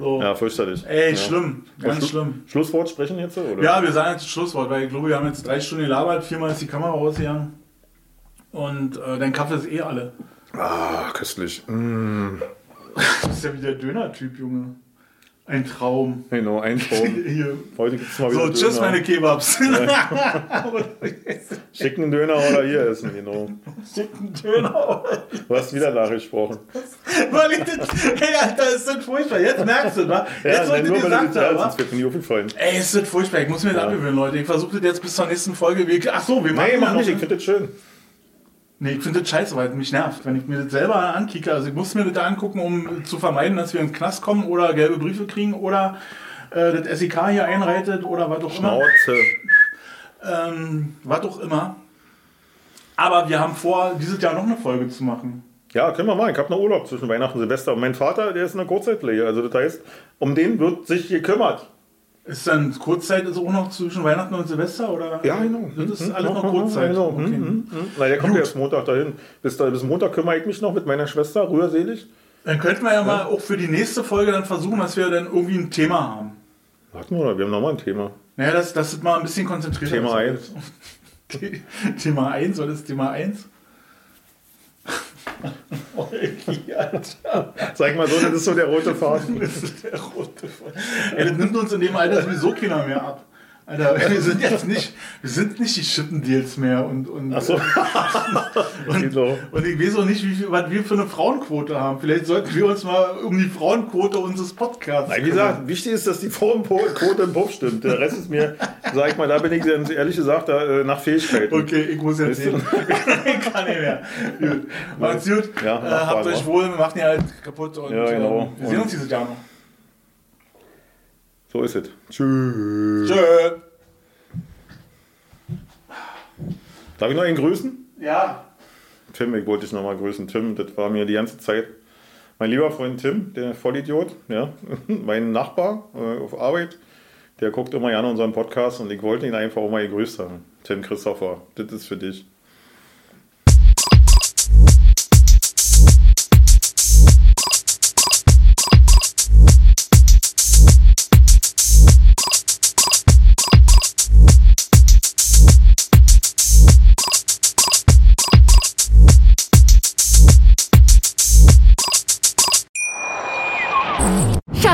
So. Ja, fürchterlich. Ey, ja. schlimm, ganz Schlu- schlimm. Schlusswort sprechen jetzt, oder? Ja, wir sagen jetzt Schlusswort, weil ich glaube, wir haben jetzt drei Stunden gelabert, viermal ist die Kamera rausgegangen. Und äh, dein Kaffee ist eh alle. Ah, köstlich. Mm, Du bist ja wie der Döner-Typ, Junge. Ein Traum. genau, ein Traum. Hier. Heute gibt es mal wieder So, tschüss, Döner. meine Kebabs. Schicken Döner oder hier essen, genau. Schicken Döner. Du hast wieder nachgesprochen. Weil ich das, ey, Alter, ist das furchtbar. Jetzt merkst du, wa? Jetzt, Ja, nein, nur dir gesagt die habe, Zahl wa? sonst wird mir nicht aufgefallen. Ey, ist das furchtbar. Ich muss mir das abgewöhnen, Leute. Ich versuche das jetzt bis zur nächsten Folge. Ach so, wir machen ja mach nicht, ich finde das schön. Nee, ich finde das scheiße, weil es mich nervt. Wenn ich mir das selber ankicke, also ich muss mir das da angucken, um zu vermeiden, dass wir in den Knast kommen oder gelbe Briefe kriegen oder äh, das SEK hier einreitet oder was auch immer. Schnauze. Ähm, was auch immer. Aber wir haben vor, dieses Jahr noch eine Folge zu machen. Ja, können wir mal. Ich habe noch Urlaub zwischen Weihnachten und Silvester. Und mein Vater, der ist in der Kurzzeitpflege. Also das heißt, um den wird sich gekümmert. Ist dann Kurzzeit ist auch noch zwischen Weihnachten und Silvester? Oder? Ja, genau. Das ist Mhm. alles noch Mhm. Kurzzeit. Genau. Okay. Mhm. Mhm. Na, der kommt Gut. erst Montag dahin. Bis, da, bis Montag kümmere ich mich noch mit meiner Schwester, rührselig. Dann könnten wir ja, mal auch für die nächste Folge dann versuchen, dass wir dann irgendwie ein Thema haben. Warten wir mal, wir haben nochmal ein Thema. Naja, das, das ist mal ein bisschen konzentriert. Thema eins. Thema 1, soll das Thema 1? Sag mal so, das ist so der rote Faden. Das ist der rote Faden. Ey, das nimmt uns in dem Alter sowieso keiner mehr ab. Alter, wir sind jetzt nicht, wir sind nicht die Schippendeals mehr und, und, Achso. und, Genau. und ich weiß auch nicht, wie viel, was wir für eine Frauenquote haben. Vielleicht sollten wir uns mal um die Frauenquote unseres Podcasts Nein, wie gesagt, wichtig ist, dass die Frauenquote im Puff stimmt. Der Rest ist mir, sag ich mal, da bin ich ehrlich gesagt da, äh, nach Fähigkeiten. Okay, ich muss jetzt sehen. ich kann nicht mehr. Gut. Macht's gut. Ja, äh, habt euch wohl, wir machen ja halt kaputt und Ja, genau. äh, wir sehen uns dieses Jahr noch. So ist es. Tschüss. Tschö. Darf ich noch einen grüßen? Ja. Tim, ich wollte dich nochmal grüßen. Tim, das war mir die ganze Zeit mein lieber Freund Tim, der Vollidiot, ja, mein Nachbar äh, auf Arbeit, der guckt immer gerne unseren Podcast und ich wollte ihn einfach auch mal gegrüßt haben. Tim Christopher, das ist für dich.